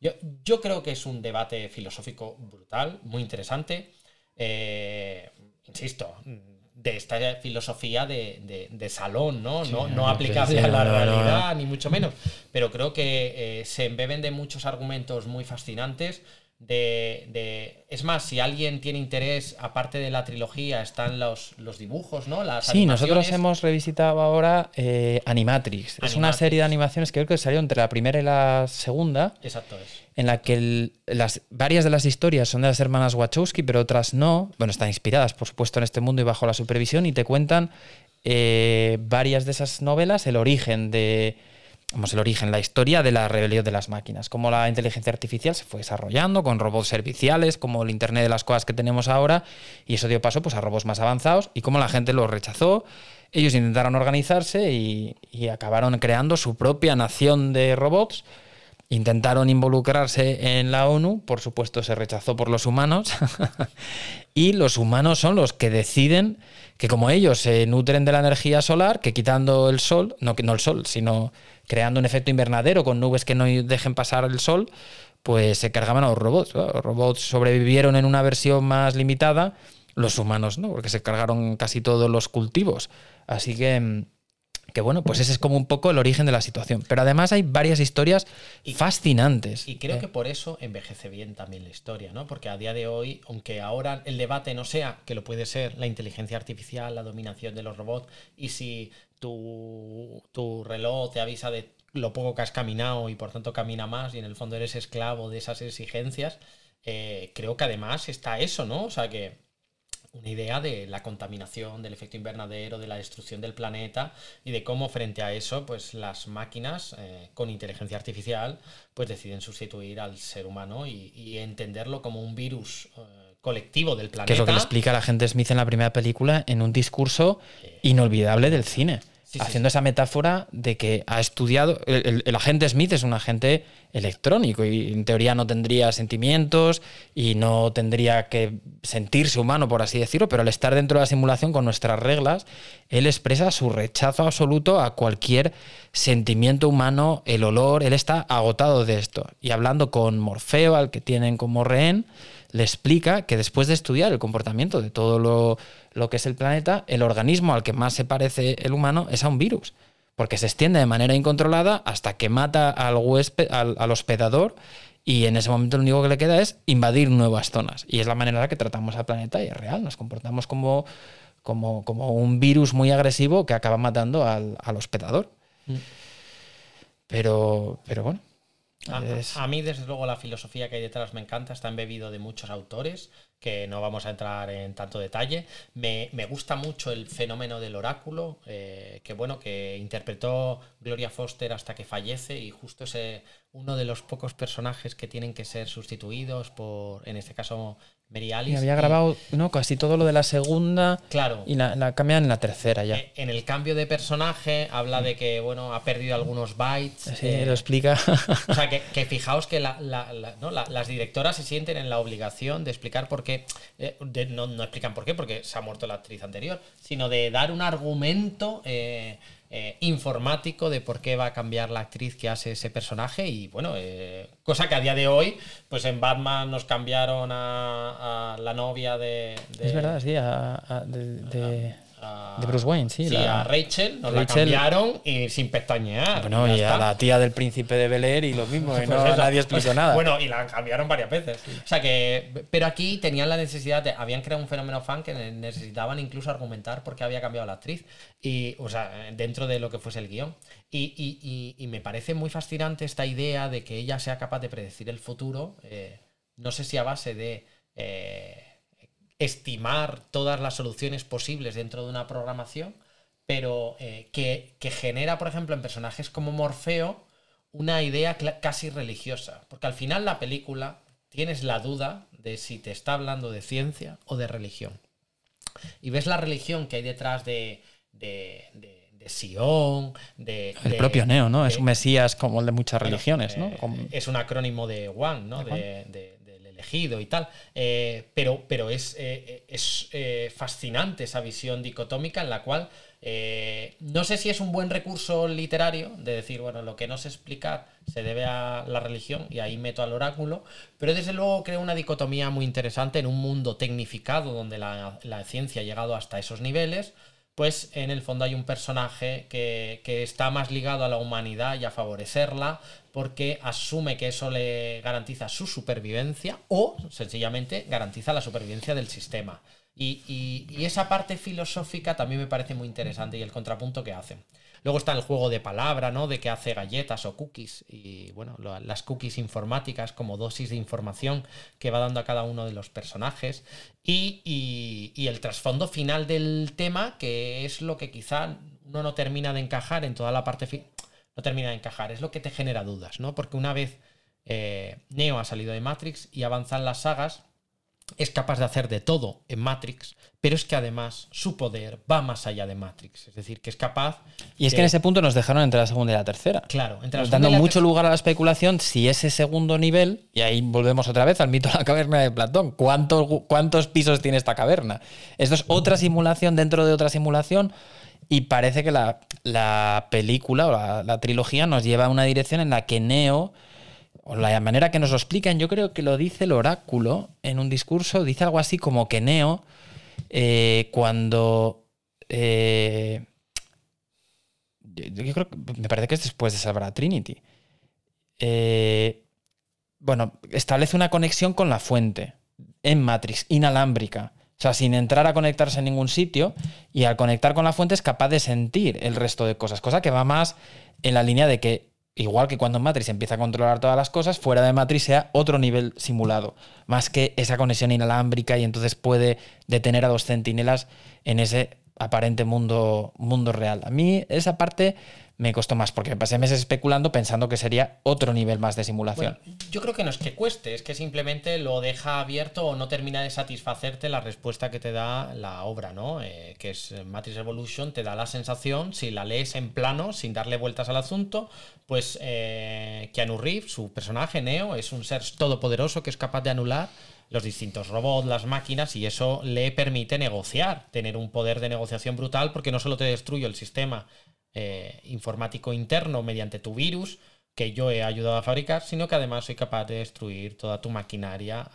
Yo, yo creo que es un debate filosófico brutal, muy interesante. Eh, insisto, de esta filosofía de, salón, ¿no? no, aplicable a la realidad, ni mucho menos. Pero creo que eh, se embeben de muchos argumentos muy fascinantes de, Es más, si alguien tiene interés, aparte de la trilogía, están los, los dibujos, ¿no? Las sí, nosotros hemos revisitado ahora eh, Animatrix. Es una serie de animaciones que creo que salió entre la primera y la segunda. Exacto es. En la que las, varias de las historias son de las hermanas Wachowski, pero otras no. Bueno, están inspiradas, por supuesto, en este mundo y bajo la supervisión, y te cuentan eh, varias de esas novelas, el origen de El origen, la historia de la rebelión de las máquinas, cómo la inteligencia artificial se fue desarrollando con robots serviciales, como el Internet de las cosas que tenemos ahora, y eso dio paso pues, a robots más avanzados, y cómo la gente los rechazó. Ellos intentaron organizarse y, acabaron creando su propia nación de robots. Intentaron involucrarse en la ONU, por supuesto se rechazó por los humanos, y los humanos son los que deciden que como ellos se nutren de la energía solar, que quitando el sol, no el sol, sino creando un efecto invernadero con nubes que no dejen pasar el sol, pues se cargaban a los robots. Los robots sobrevivieron en una versión más limitada, los humanos no, porque se cargaron casi todos los cultivos. Así que que bueno, pues ese es como un poco el origen de la situación. Pero además hay varias historias fascinantes. Y creo eh. que por eso envejece bien también la historia, ¿no? Porque a día de hoy, aunque ahora el debate no sea que lo puede ser la inteligencia artificial, la dominación de los robots, y si tu, tu reloj te avisa de lo poco que has caminado y por tanto camina más y en el fondo eres esclavo de esas exigencias, eh, creo que además está eso, ¿no? O sea que una idea de la contaminación, del efecto invernadero, de la destrucción del planeta y de cómo frente a eso, pues las máquinas eh, con inteligencia artificial, pues deciden sustituir al ser humano y, entenderlo como un virus eh, colectivo del planeta. Que es lo que le explica la gente Smith en la primera película en un discurso inolvidable del cine haciendo esa metáfora de que ha estudiado. El, agente Smith es un agente electrónico y en teoría no tendría sentimientos y no tendría que sentirse humano, por así decirlo, pero al estar dentro de la simulación con nuestras reglas, él expresa su rechazo absoluto a cualquier sentimiento humano, el olor, él está agotado de esto. Y hablando con Morfeo, al que tienen como rehén, le explica que después de estudiar el comportamiento de todo lo, que es el planeta, el organismo al que más se parece el humano es a un virus, porque se extiende de manera incontrolada hasta que mata al, huésped, al, hospedador y en ese momento lo único que le queda es invadir nuevas zonas. Y es la manera en la que tratamos al planeta y es real, nos comportamos como, como, un virus muy agresivo que acaba matando al, hospedador. Mm. Pero, pero bueno, a, mí, desde luego, la filosofía que hay detrás me encanta, está embebido de muchos autores, que no vamos a entrar en tanto detalle. Me, gusta mucho el fenómeno del oráculo, eh, que bueno, que interpretó Gloria Foster hasta que fallece, y justo ese uno de los pocos personajes que tienen que ser sustituidos por, en este caso, Mary Alice. había grabado ¿no? casi todo lo de la segunda claro, y la, la cambian en la tercera ya. Eh, en el cambio de personaje habla de que bueno ha perdido algunos bytes. Sí, eh, lo explica. O sea, que, fijaos que las directoras se sienten en la obligación de explicar por qué. Eh, no, no, explican por qué, porque se ha muerto la actriz anterior, sino de dar un argumento. Eh, informático de por qué va a cambiar la actriz que hace ese personaje. Y bueno, eh, cosa que a día de hoy, pues en Batman nos cambiaron a, la novia de, Es verdad, sí, de, de Bruce Wayne, sí. Sí, a Rachel nos la cambiaron y sin pestañear. Bueno, y, a la tía del príncipe de Bel Air y lo mismo, y pues nadie explicó nada. Bueno, y la cambiaron varias veces. O sea que, pero aquí tenían la necesidad, de, habían creado un fenómeno fan que necesitaban incluso argumentar por qué había cambiado la actriz, y, o sea, dentro de lo que fuese el guion. Y, y me parece muy fascinante esta idea de que ella sea capaz de predecir el futuro, eh, no sé si a base de... Eh, estimar todas las soluciones posibles dentro de una programación, pero eh, que, genera, por ejemplo, en personajes como Morfeo, una idea casi religiosa. Porque al final la película tienes la duda de si te está hablando de ciencia o de religión. Y ves la religión que hay detrás de, de, de, Sion, de... El propio Neo, ¿no? es un mesías como el de muchas religiones, ¿no? Eh, es un acrónimo de One, ¿no? De, y tal. Eh, pero, pero es, eh, es fascinante esa visión dicotómica en la cual no sé si es un buen recurso literario de decir, bueno, lo que no sé explicar se debe a la religión y ahí meto al oráculo, pero desde luego creo una dicotomía muy interesante en un mundo tecnificado donde la ciencia ha llegado hasta esos niveles pues en el fondo hay un personaje que, está más ligado a la humanidad y a favorecerla porque asume que eso le garantiza su supervivencia o sencillamente garantiza la supervivencia del sistema. Y, y esa parte filosófica también me parece muy interesante y el contrapunto que hace. Luego está el juego de palabra, ¿no? De que hace galletas o cookies. Y bueno, las cookies informáticas como dosis de información que va dando a cada uno de los personajes. Y, el trasfondo final del tema, que es lo que quizá uno no termina de encajar en toda la parte. No termina de encajar, es lo que te genera dudas, ¿no? Porque una vez eh, Neo ha salido de Matrix y avanzan las sagas es capaz de hacer de todo en Matrix, pero es que además su poder va más allá de Matrix. Es decir, que es capaz. Y es que en ese punto nos dejaron entre la segunda y la tercera. Claro, entre la Dando mucho lugar a la especulación si ese segundo nivel, y ahí volvemos otra vez al mito de la caverna de Platón, ¿cuántos, cuántos pisos tiene esta caverna? Esto es otra simulación dentro de otra simulación. Y parece que la, película o la trilogía nos lleva a una dirección en la que Neo o la manera que nos lo explican, yo creo que lo dice el oráculo en un discurso, dice algo así como que Neo, eh, cuando... Eh, yo, creo me parece que es después de salvar a Trinity. Eh, bueno, establece una conexión con la fuente en Matrix, inalámbrica. O sea, sin entrar a conectarse en ningún sitio y al conectar con la fuente es capaz de sentir el resto de cosas, cosa que va más en la línea de que igual que cuando en Matrix empieza a controlar todas las cosas, fuera de Matrix sea otro nivel simulado, más que esa conexión inalámbrica y entonces puede detener a dos centinelas en ese aparente mundo, mundo real. A mí esa parte me costó más, porque pasé meses especulando pensando que sería otro nivel más de simulación. yo creo que no es que cueste, es que simplemente lo deja abierto o no termina de satisfacerte la respuesta que te da la obra, ¿no? Eh, que es Matrix Evolution, te da la sensación, si la lees en plano, sin darle vueltas al asunto, pues eh, Keanu Reeves, su personaje, Neo, es un ser todopoderoso que es capaz de anular los distintos robots, las máquinas, y eso le permite negociar, tener un poder de negociación brutal, porque no solo te destruye el sistema, eh, informático interno mediante tu virus que yo he ayudado a fabricar, sino que además soy capaz de destruir toda tu maquinaria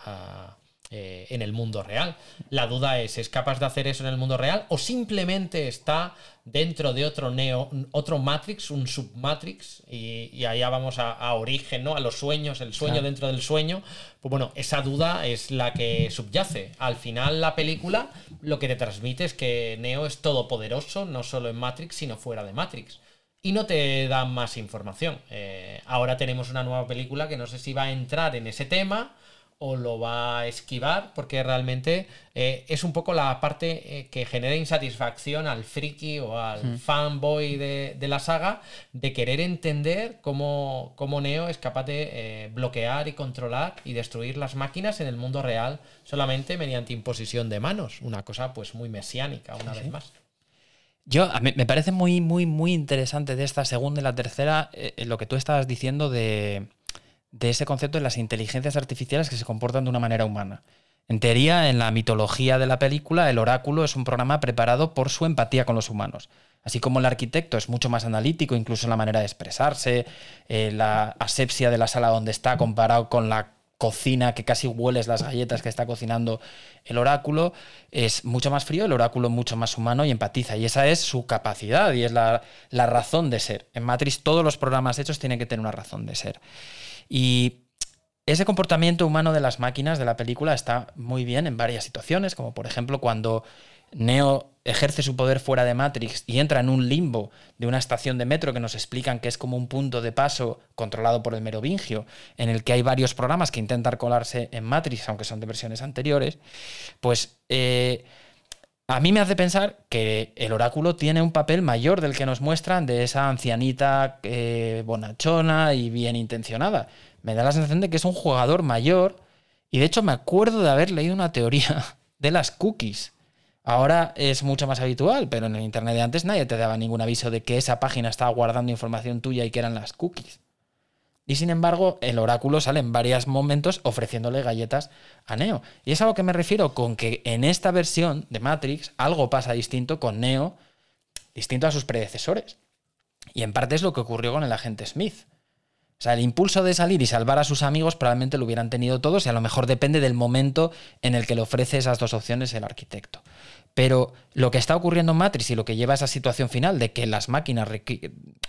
eh, en el mundo real. La duda es, ¿es capaz de hacer eso en el mundo real o simplemente está dentro de otro Neo, otro Matrix, un submatrix, y, y allá vamos a, origen, ¿no? A los sueños, el sueño dentro del sueño. Pues bueno, esa duda es la que subyace. Al final la película lo que te transmite es que Neo es todopoderoso, no solo en Matrix, sino fuera de Matrix. Y no te dan más información. Eh, ahora tenemos una nueva película que no sé si va a entrar en ese tema o lo va a esquivar, porque realmente eh, es un poco la parte eh, que genera insatisfacción al friki o al hmm. fanboy de, la saga de querer entender cómo, cómo Neo es capaz de eh, bloquear y controlar y destruir las máquinas en el mundo real solamente mediante imposición de manos. Una cosa pues muy mesiánica, una vez más. Yo, me parece muy, muy, muy interesante de esta segunda y la tercera lo que tú estabas diciendo de de ese concepto de las inteligencias artificiales que se comportan de una manera humana. En teoría, en la mitología de la película, el oráculo es un programa preparado por su empatía con los humanos. Así como el arquitecto es mucho más analítico, incluso en la manera de expresarse, eh, la asepsia de la sala donde está comparado con la cocina que casi hueles las galletas que está cocinando el oráculo, es mucho más frío, el oráculo mucho más humano y empatiza. Y esa es su capacidad y es la, la razón de ser. En Matrix todos los programas hechos tienen que tener una razón de ser. Y ese comportamiento humano de las máquinas de la película está muy bien en varias situaciones, como por ejemplo cuando Neo ejerce su poder fuera de Matrix y entra en un limbo de una estación de metro que nos explican que es como un punto de paso controlado por el merovingio, en el que hay varios programas que intentan colarse en Matrix, aunque son de versiones anteriores, pues eh, a mí me hace pensar que el oráculo tiene un papel mayor del que nos muestran de esa ancianita eh, bonachona y bien intencionada. Me da la sensación de que es un jugador mayor y de hecho me acuerdo de haber leído una teoría de las cookies. Ahora es mucho más habitual, pero en el Internet de antes nadie te daba ningún aviso de que esa página estaba guardando información tuya y que eran las cookies. Y sin embargo, el oráculo sale en varios momentos ofreciéndole galletas a Neo. Y es a lo que me refiero con que en esta versión de Matrix algo pasa distinto con Neo, distinto a sus predecesores. Y en parte es lo que ocurrió con el agente Smith. O sea, el impulso de salir y salvar a sus amigos probablemente lo hubieran tenido todos y a lo mejor depende del momento en el que le ofrece esas dos opciones el arquitecto. Pero lo que está ocurriendo en Matrix y lo que lleva a esa situación final de que las máquinas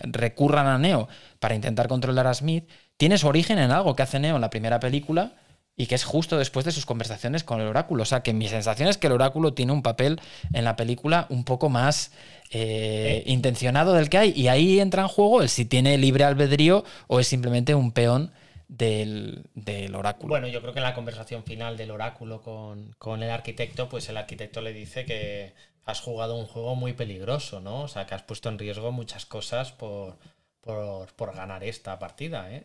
recurran a Neo para intentar controlar a Smith, tiene su origen en algo que hace Neo en la primera película y que es justo después de sus conversaciones con el oráculo. O sea, que mi sensación es que el oráculo tiene un papel en la película un poco más eh, intencionado del que hay. Y ahí entra en juego el si tiene libre albedrío o es simplemente un peón del, oráculo. Bueno, yo creo que en la conversación final del oráculo con, el arquitecto, pues el arquitecto le dice que has jugado un juego muy peligroso, ¿no? O sea, que has puesto en riesgo muchas cosas por, por, ganar esta partida, ¿eh?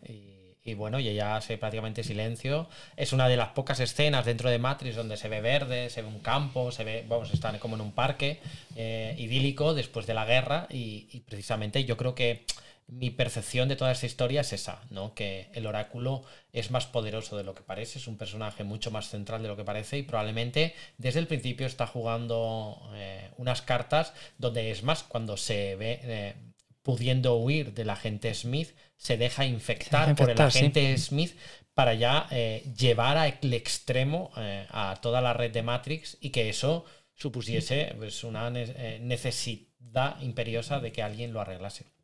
Y, bueno, y ella hace prácticamente silencio. Es una de las pocas escenas dentro de Matrix donde se ve verde, se ve un campo, se ve, vamos, están como en un parque eh, idílico después de la guerra y, y precisamente yo creo que mi percepción de toda esta historia es esa, ¿no? Que el oráculo es más poderoso de lo que parece, es un personaje mucho más central de lo que parece y probablemente desde el principio está jugando eh, unas cartas donde es más cuando se ve eh, pudiendo huir del agente Smith, se deja infectar, por el agente Smith para ya eh, llevar al extremo a toda la red de Matrix y que eso supusiese pues, una necesidad imperiosa de que alguien lo arreglase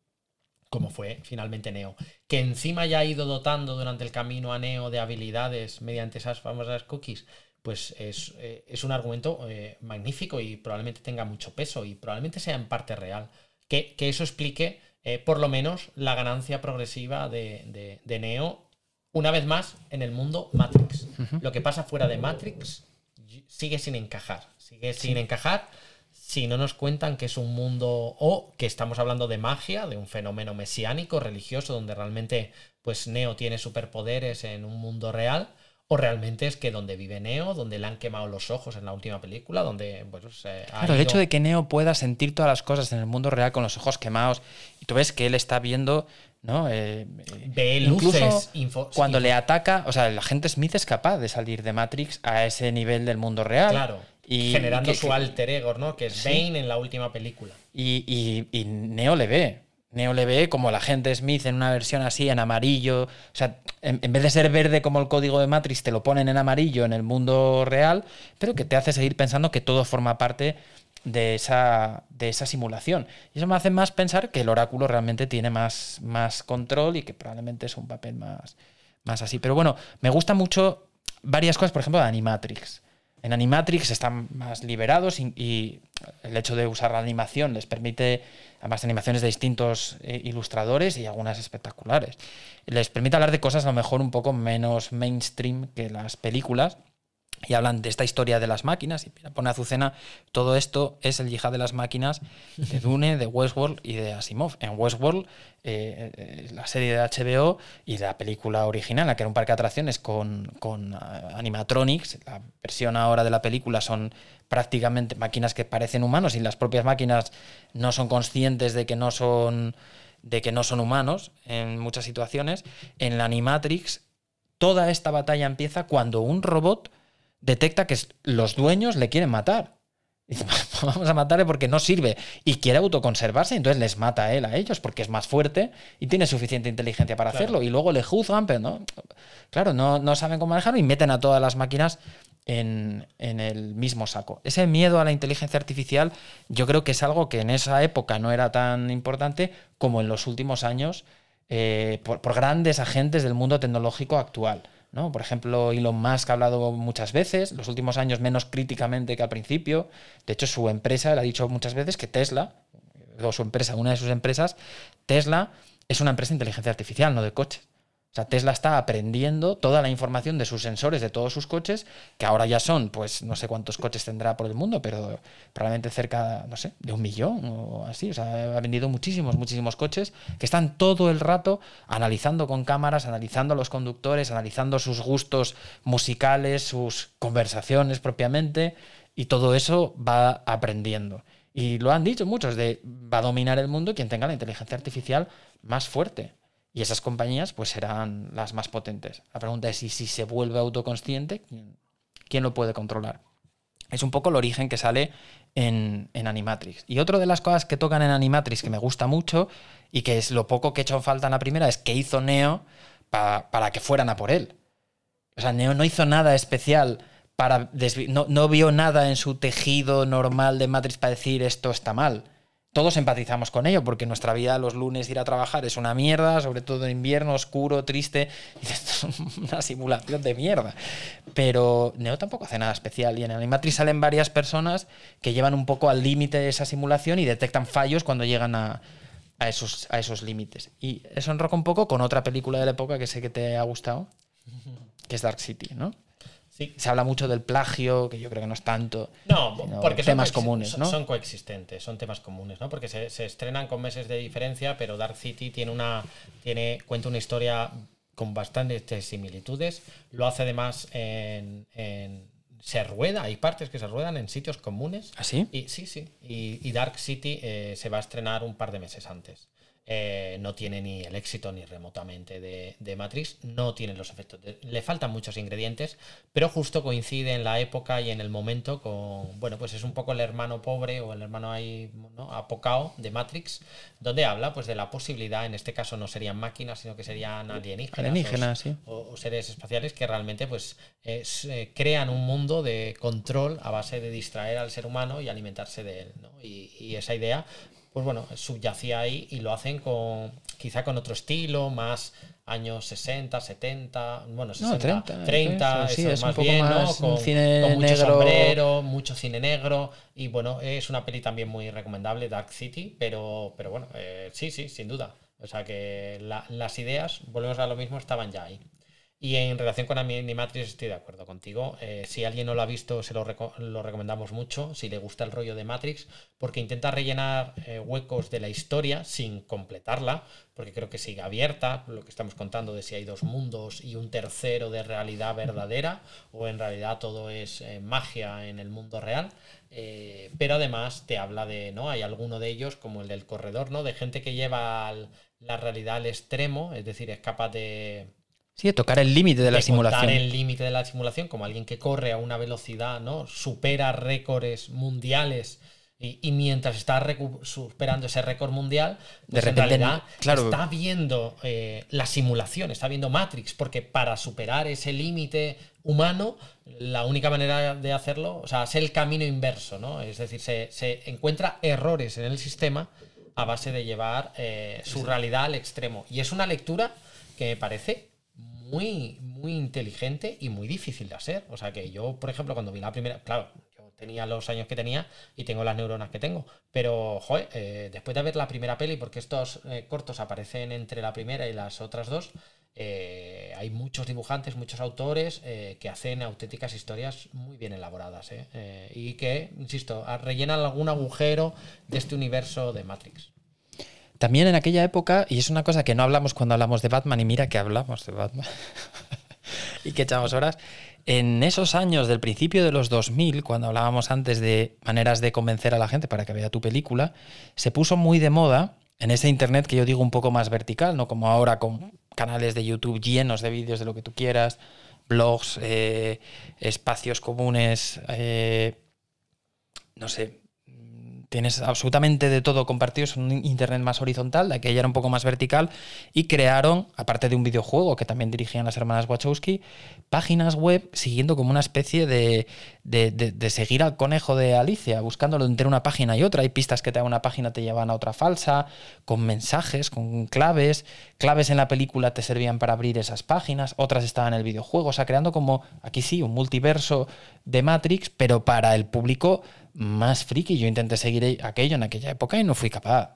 como fue finalmente Neo, que encima ya ha ido dotando durante el camino a Neo de habilidades mediante esas famosas cookies, pues es, eh, un argumento eh, magnífico y probablemente tenga mucho peso y probablemente sea en parte real. Que, eso explique eh, por lo menos la ganancia progresiva de, Neo, una vez más, en el mundo Matrix. Lo que pasa fuera de Matrix sigue sin encajar, sigue sin encajar si no nos cuentan que es un mundo o que estamos hablando de magia, de un fenómeno mesiánico, religioso, donde realmente pues Neo tiene superpoderes en un mundo real, o realmente es que donde vive Neo, donde le han quemado los ojos en la última película, donde pues, Claro, el hecho de que Neo pueda sentir todas las cosas en el mundo real con los ojos quemados, y tú ves que él está viendo, ¿no? Eh, Ve luces, cuando le ataca, o sea, el agente Smith es capaz de salir de Matrix a ese nivel del mundo real. Claro generando su alter ego, ¿no? Que es Bane en la última película. Y, Neo le ve. Neo le ve como la gente Smith en una versión así, en amarillo. O sea, en, vez de ser verde como el código de Matrix, te lo ponen en amarillo en el mundo real, pero que te hace seguir pensando que todo forma parte de esa, de esa simulación. Y eso me hace más pensar que el oráculo realmente tiene más, más control y que probablemente es un papel más, más así. Pero bueno, me gusta mucho varias cosas, por ejemplo, de Animatrix. En Animatrix están más liberados y, el hecho de usar la animación les permite, además animaciones de distintos eh, ilustradores y algunas espectaculares, les permite hablar de cosas a lo mejor un poco menos mainstream que las películas y hablan de esta historia de las máquinas y pone Azucena, todo esto es el yihad de las máquinas de Dune, de Westworld y de Asimov. En Westworld, eh, eh, la serie de HBO y la película original, la que era un parque de atracciones con, con ah, animatronics, la versión ahora de la película son prácticamente máquinas que parecen humanos y las propias máquinas no son conscientes de que no son de que no son humanos en muchas situaciones. En la Animatrix, toda esta batalla empieza cuando un robot detecta que los dueños le quieren matar. Y dice, vamos a matarle porque no sirve. Y quiere autoconservarse, entonces les mata a él, a ellos, porque es más fuerte y tiene suficiente inteligencia para hacerlo. Y luego le juzgan, pero no. Claro, no, no saben cómo manejarlo y meten a todas las máquinas en, en, el mismo saco. Ese miedo a la inteligencia artificial, yo creo que es algo que en esa época no era tan importante como en los últimos años eh, por, por grandes agentes del mundo tecnológico actual. ¿No? Por ejemplo, Elon Musk ha hablado muchas veces, los últimos años menos críticamente que al principio. De hecho, su empresa le ha dicho muchas veces que Tesla, o su empresa, una de sus empresas, Tesla es una empresa de inteligencia artificial, no de coches. O sea, Tesla está aprendiendo toda la información de sus sensores de todos sus coches, que ahora ya son, pues no sé cuántos coches tendrá por el mundo, pero probablemente cerca, no sé, de un millón o así. O sea, ha vendido muchísimos, muchísimos coches que están todo el rato analizando con cámaras, analizando a los conductores, analizando sus gustos musicales, sus conversaciones propiamente, y todo eso va aprendiendo. Y lo han dicho muchos, de va a dominar el mundo quien tenga la inteligencia artificial más fuerte. Y esas compañías pues serán las más potentes. La pregunta es si, si se vuelve autoconsciente, ¿quién, lo puede controlar? Es un poco el origen que sale en, en, Animatrix. Y otra de las cosas que tocan en Animatrix que me gusta mucho y que es lo poco que he hecho falta en la primera es que hizo Neo pa, para que fueran a por él. O sea, Neo no hizo nada especial para no, no, vio nada en su tejido normal de Matrix para decir esto está mal todos empatizamos con ello, porque nuestra vida los lunes ir a trabajar es una mierda, sobre todo en invierno, oscuro, triste. Y esto es una simulación de mierda. Pero Neo tampoco hace nada especial. Y en Animatrix salen varias personas que llevan un poco al límite de esa simulación y detectan fallos cuando llegan a, esos, a esos límites. Y eso enroca un poco con otra película de la época que sé que te ha gustado, que es Dark City, ¿no? Sí. Se habla mucho del plagio, que yo creo que no es tanto. No, porque temas son comunes, ¿no? Son coexistentes, son temas comunes, ¿no? Porque se, se, estrenan con meses de diferencia, pero Dark City tiene una. tiene. cuenta una historia con bastantes similitudes. Lo hace además en, en se rueda, hay partes que se ruedan en sitios comunes. ¿Ah, sí? Y, sí, sí. Y, y Dark City eh, se va a estrenar un par de meses antes. Eh, no tiene ni el éxito ni remotamente de, de, Matrix, no tiene los efectos. De, le faltan muchos ingredientes, pero justo coincide en la época y en el momento con, bueno, pues es un poco el hermano pobre o el hermano ahí, ¿no? apocao de Matrix, donde habla pues de la posibilidad, en este caso no serían máquinas, sino que serían alienígenas, alienígenas o, sí. o, o, seres espaciales que realmente pues es, eh, crean un mundo de control a base de distraer al ser humano y alimentarse de él. ¿no? Y, y esa idea pues bueno, subyacía ahí y lo hacen con quizá con otro estilo, más años 60, 70, bueno, 60, no, 30, 30 eso, sí, es más un poco bien, más ¿no? Con, cine con mucho negro. sombrero, mucho cine negro y bueno, es una peli también muy recomendable, Dark City, pero, pero bueno, eh, sí, sí, sin duda. O sea que la, las ideas, volvemos a lo mismo, estaban ya ahí. Y en relación con Animatrix estoy de acuerdo contigo. Eh, si alguien no lo ha visto, se lo, lo, recomendamos mucho, si le gusta el rollo de Matrix, porque intenta rellenar eh, huecos de la historia sin completarla, porque creo que sigue abierta, lo que estamos contando de si hay dos mundos y un tercero de realidad verdadera, o en realidad todo es eh, magia en el mundo real. Pero además te habla de, ¿no? Hay alguno de ellos, como el del corredor, ¿no? De gente que lleva la realidad al extremo, es decir, es capaz de Sí, de tocar el límite de, de la simulación. el límite de la simulación, como alguien que corre a una velocidad, ¿no? Supera récords mundiales. Y, y mientras está superando ese récord mundial, pues de repente, en realidad claro. está viendo eh, la simulación, está viendo Matrix, porque para superar ese límite humano, la única manera de hacerlo, o sea, es el camino inverso, ¿no? Es decir, se, se encuentra errores en el sistema a base de llevar eh, su realidad al extremo. Y es una lectura que me parece muy, muy inteligente y muy difícil de hacer. O sea que yo, por ejemplo, cuando vi la primera, claro, yo tenía los años que tenía y tengo las neuronas que tengo, pero, joder, eh, después de ver la primera peli, porque estos eh, cortos aparecen entre la primera y las otras dos, eh, hay muchos dibujantes, muchos autores que hacen auténticas historias muy bien elaboradas y que, insisto, rellenan algún agujero de este universo de Matrix. También en aquella época, y es una cosa que no hablamos cuando hablamos de Batman, y mira que hablamos de Batman, y que echamos horas, en esos años del principio de los 2000, cuando hablábamos antes de maneras de convencer a la gente para que vea tu película, se puso muy de moda en ese Internet que yo digo un poco más vertical, no como ahora con canales de YouTube llenos de vídeos de lo que tú quieras, blogs, eh, espacios comunes, eh, no sé, tienes absolutamente de todo compartido, es un internet más horizontal, de aquella era un poco más vertical, y crearon, aparte de un videojuego que también dirigían las hermanas Wachowski, páginas web siguiendo como una especie de, de, seguir al conejo de Alicia, buscándolo entre una página y otra. Hay pistas que te dan una página, te llevan a otra falsa, con mensajes, con claves. Claves en la película te servían para abrir esas páginas, otras estaban en el videojuego, o sea, creando como, aquí sí, un multiverso de Matrix, pero para el público más friki. Yo intenté seguir aquello en aquella época y no fui capaz.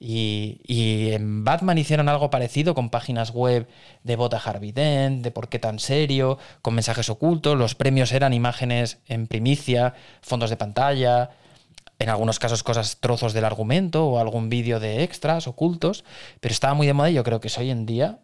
Y, y, en Batman hicieron algo parecido con páginas web de Bota Harvey Dent, de por qué tan serio, con mensajes ocultos. Los premios eran imágenes en primicia, fondos de pantalla, en algunos casos cosas, trozos del argumento o algún vídeo de extras ocultos. Pero estaba muy de moda y yo creo que es hoy en día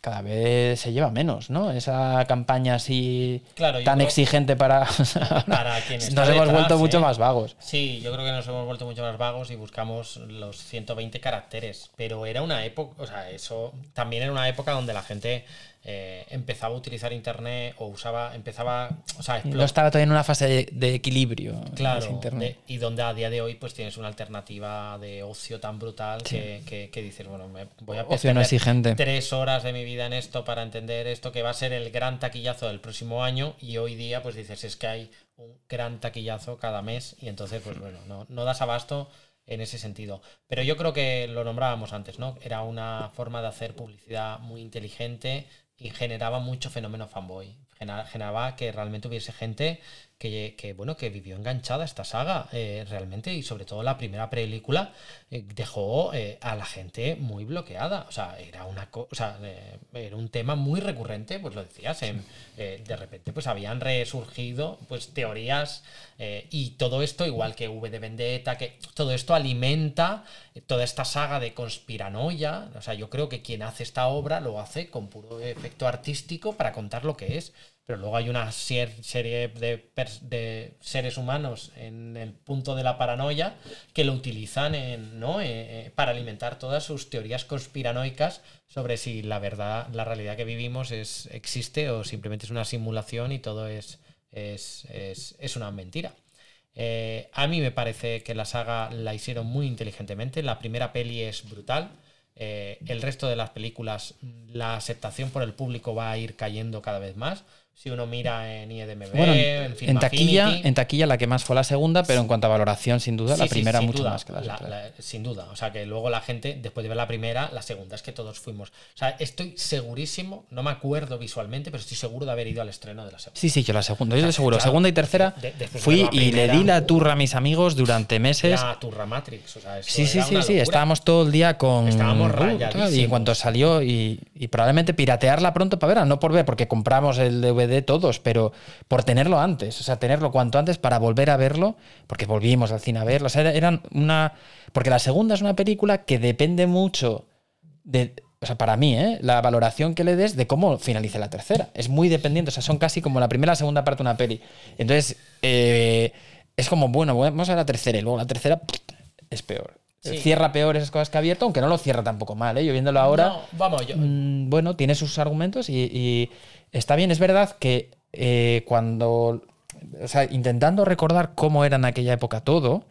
cada vez se lleva menos, ¿no? Esa campaña así Claro, tan exigente para... Para quien está Nos hemos detrás, vuelto mucho ¿eh? más vagos. Sí, yo creo que nos hemos vuelto mucho más vagos y buscamos los 120 caracteres. Pero era una época, o sea, eso también era una época donde la gente eh, empezaba a utilizar internet o usaba, empezaba, o sea, No explot- estaba todavía en una fase de, de equilibrio. Claro, ese internet. de- y donde a día de hoy pues tienes una alternativa de ocio tan brutal que, que- que dices, bueno, me voy a Ocio no exigente. tres horas de mi vida en esto para entender esto que va a ser el gran taquillazo del próximo año y hoy día pues dices, es que hay un gran taquillazo cada mes y entonces pues bueno, no, no das abasto en ese sentido. Pero yo creo que lo nombrábamos antes, ¿no? Era una forma de hacer publicidad muy inteligente y generaba mucho fenómeno fanboy. Generaba que realmente hubiese gente que, bueno, que vivió enganchada esta saga eh, realmente y sobre todo la primera película eh, dejó eh, a la gente muy bloqueada. O sea, era una o sea, era un tema muy recurrente, pues lo decías, de repente pues habían resurgido pues teorías y todo esto, igual que V de Vendetta, que todo esto alimenta toda esta saga de conspiranoia. O sea, yo creo que quien hace esta obra lo hace con puro efecto artístico para contar lo que es. Pero luego hay una serie de, seres humanos en el punto de la paranoia que lo utilizan. Eh, eh, para alimentar todas sus teorías conspiranoicas sobre si la verdad, la realidad que vivimos es, existe o simplemente es una simulación y todo es, es, es- es una mentira. Eh, a mí me parece que la saga la hicieron muy inteligentemente. La primera peli es brutal. El resto de las películas, la aceptación por el público va a ir cayendo cada vez más. Si uno mira en Bueno, en, en, taquilla, Affinity- en taquilla la que más fue la segunda, pero en cuanto a valoración, sin duda, la Sí, primera mucho duda, más que la- la- sin duda. O sea, que luego la gente, después de ver la primera, la segunda es que todos fuimos. O sea, estoy segurísimo, no me acuerdo visualmente, pero estoy seguro de haber ido al estreno de la segunda. Sí, sí, yo la segunda, yo O sea, seguro. claro, segunda y tercera de- después de fui la y le di la turra a mis amigos durante meses. Era Turra Matrix. O sea, Sí, sí, sí, sí. Estábamos todo el día con. Estábamos Uh, Y en cuanto salió, y, y probablemente piratearla pronto para verla, no por ver, porque compramos el DVD todos, pero por tenerlo antes. O sea, tenerlo cuanto antes para volver a verlo, porque volvimos al cine a verlo. O sea, era- eran una. Porque la segunda es una película que depende mucho de. O sea, para mí, ¿eh? la valoración que le des de cómo finalice la tercera. Es muy dependiente. O sea, son casi como la primera y la segunda parte de una peli. Entonces, eh, es como, bueno, vamos a la tercera y luego la tercera es peor. Sí. Cierra peor esas cosas que ha abierto, aunque no lo cierra tampoco mal, ¿eh? Yo viéndolo ahora, No, vamos, yo. mm, bueno, tiene sus argumentos y, y está bien. Es verdad que eh, cuando, o sea, intentando recordar cómo era en aquella época todo,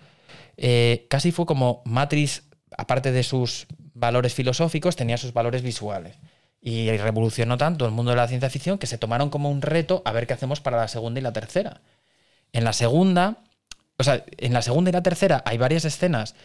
eh, casi fue como Matrix, aparte de sus valores filosóficos, tenía sus valores visuales. Y revolucionó tanto el mundo de la ciencia ficción que se tomaron como un reto a ver qué hacemos para la segunda y la tercera. En la segunda, o sea, en la segunda y la tercera hay varias escenas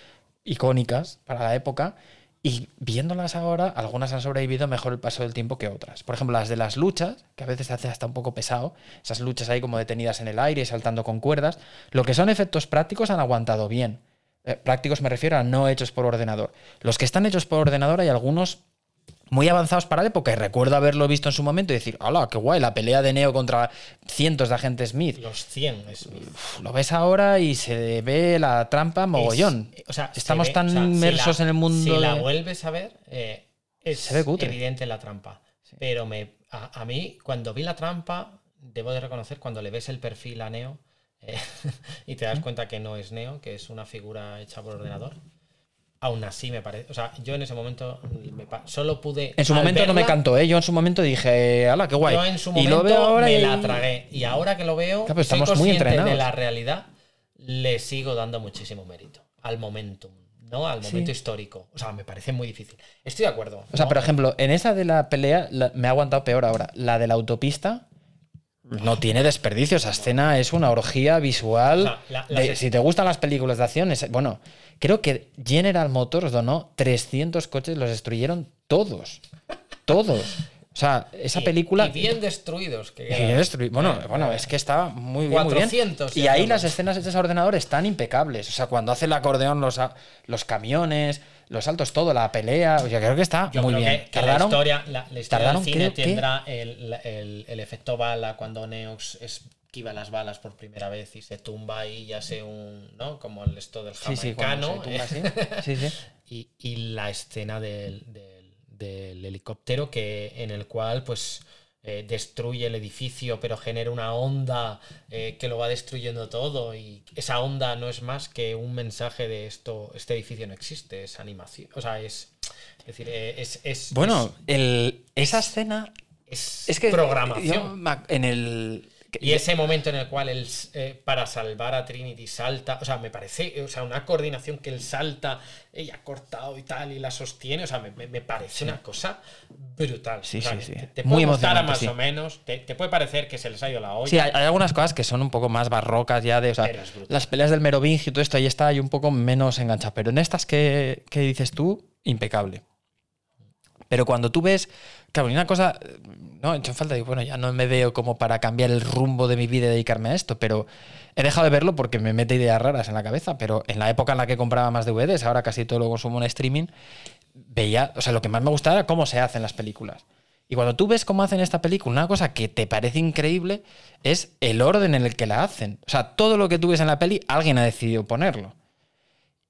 icónicas para la época y viéndolas ahora, algunas han sobrevivido mejor el paso del tiempo que otras. Por ejemplo, las de las luchas, que a veces se hace hasta un poco pesado, esas luchas ahí como detenidas en el aire, saltando con cuerdas, lo que son efectos prácticos han aguantado bien. Eh, prácticos me refiero a no hechos por ordenador. Los que están hechos por ordenador hay algunos muy avanzados para la época y recuerdo haberlo visto en su momento y decir, hola, qué guay, la pelea de Neo contra cientos de agentes Smith. Los 100 es. Uf, Lo ves ahora y se ve la trampa mogollón. es- o sea, se Estamos ve- tan o sea, si inmersos la- en el mundo Si la de- vuelves a ver, eh, es Se ve cutre. evidente la trampa. Pero me, a, a mí, cuando vi la trampa, debo de reconocer, cuando le ves el perfil a Neo eh, y te das cuenta que no es Neo, que es una figura hecha por ordenador. Aún así me parece. O sea, yo en ese momento me solo pude. En su momento no me cantó, ¿eh? Yo en su momento dije, hala, qué guay. Yo en su y momento lo veo ahora me y la tragué. Y ahora que lo veo, Claro, pero soy estamos muy consciente de la realidad, le sigo dando muchísimo mérito al momentum, ¿no? Al momento histórico. O sea, me parece muy difícil. Estoy de acuerdo. O sea, ¿no? por ejemplo, en esa de la pelea la- me ha aguantado peor ahora. La de la autopista no tiene desperdicio. Esa escena es una orgía visual. O sea, la- la- de- si te gustan las películas de acción, es- bueno, creo que General Motors donó 300 coches, los destruyeron todos. Todos. O sea, esa Y- película. Y bien destruidos. Que Y destruí- Bueno, bueno, es que estaba muy bien, muy bien. 400, Y ahí las escenas hechas a ordenador están impecables. O sea, cuando hace el acordeón, los, los camiones, los saltos, todo, la pelea. O sea, creo que está Yo muy creo bien. que, que la Tardaron- historia, la, la historia tardaron, del cine que- tendrá el, el- el efecto bala cuando Neox esquiva las balas por primera vez y se tumba ahí y hace un. ¿no? Como el esto del Sí, sí, jamaicano. tumba así. Sí, sí. y, y la escena del, del, del helicóptero que, en el cual pues eh, destruye el edificio pero genera una onda eh, que lo va destruyendo todo y esa onda no es más que un mensaje de esto, este edificio no existe, es animación, o sea, es, es decir, eh, es... es bueno, el, esa escena es, es que programación. en el y ese momento en el cual él, eh, para salvar a Trinity, salta, o sea, me parece, o sea, una coordinación que él salta, ella ha cortado y tal, y la sostiene, o sea, me, parece una cosa brutal. Sí, sí, sí. Te, puede Muy más o menos, te, puede parecer que se les ha ido la olla. Sí, hay, algunas cosas que son un poco más barrocas ya de, o sea, las peleas del Merovingio y todo esto, ahí está hay un poco menos enganchado, pero en estas que, que dices tú, impecable. Pero cuando tú ves, claro, una cosa, no, he hecho falta, digo, bueno, ya no me veo como para cambiar el rumbo de mi vida y dedicarme a esto, pero he dejado de verlo porque me mete ideas raras en la cabeza, pero en la época en la que compraba más DVDs, ahora casi todo lo consumo en streaming, veía, o sea, lo que más me gustaba era cómo se hacen las películas. Y cuando tú ves cómo hacen esta película, una cosa que te parece increíble es el orden en el que la hacen. O sea, todo lo que tú ves en la peli, alguien ha decidido ponerlo.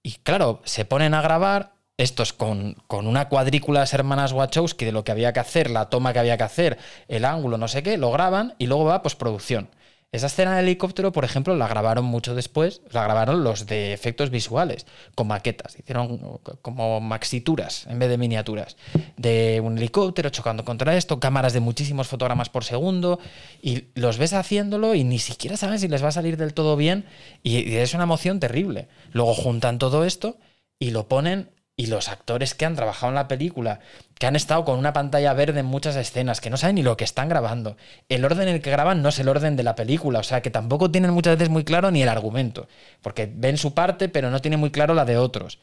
Y claro, se ponen a grabar, estos con, con, una cuadrícula de hermanas Wachowski de lo que había que hacer, la toma que había que hacer, el ángulo, no sé qué, lo graban y luego va postproducción. Esa escena del helicóptero, por ejemplo, la grabaron mucho después, la grabaron los de efectos visuales, con maquetas, hicieron como maxituras en vez de miniaturas, de un helicóptero chocando contra esto, cámaras de muchísimos fotogramas por segundo, y los ves haciéndolo y ni siquiera saben si les va a salir del todo bien, y es una emoción terrible. Luego juntan todo esto y lo ponen y los actores que han trabajado en la película, que han estado con una pantalla verde en muchas escenas, que no saben ni lo que están grabando. El orden en el que graban no es el orden de la película, o sea que tampoco tienen muchas veces muy claro ni el argumento, porque ven su parte pero no tienen muy claro la de otros.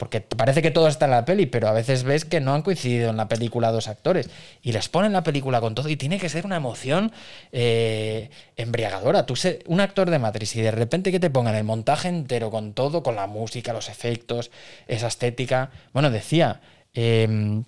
Porque parece que todo está en la peli, pero a veces ves que no han coincidido en la película dos actores. Y les ponen la película con todo y tiene que ser una emoción eh, embriagadora. Tú sé, un actor de Matrix y de repente que te pongan el montaje entero con todo, con la música, los efectos, esa estética. Bueno, decía em,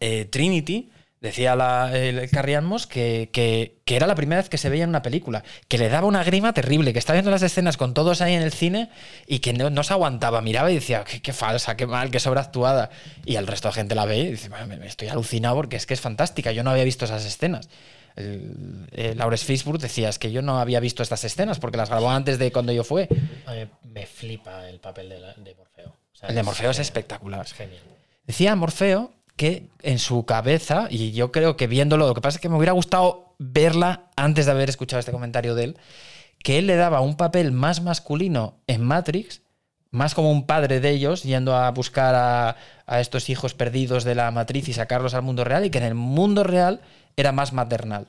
eh, Trinity Decía la, el Carrie que, que, era la primera vez que se veía en una película, que le daba una grima terrible, que estaba viendo las escenas con todos ahí en el cine y que no, se aguantaba, miraba y decía, qué, falsa, qué mal, qué sobreactuada. Y el resto de gente la ve y dice, me, estoy alucinado porque es que es fantástica, yo no había visto esas escenas. El, Laures Facebook decía, es que yo no había visto estas escenas porque las grabó antes de cuando yo fue. me flipa el papel de, Morfeo. el de Morfeo es espectacular. Es genial. Decía Morfeo que en su cabeza, y yo creo que viéndolo, lo que pasa es que me hubiera gustado verla antes de haber escuchado este comentario de él, que él le daba un papel más masculino en Matrix, más como un padre de ellos, yendo a buscar a, estos hijos perdidos de la matriz y sacarlos al mundo real, y que en el mundo real era más maternal.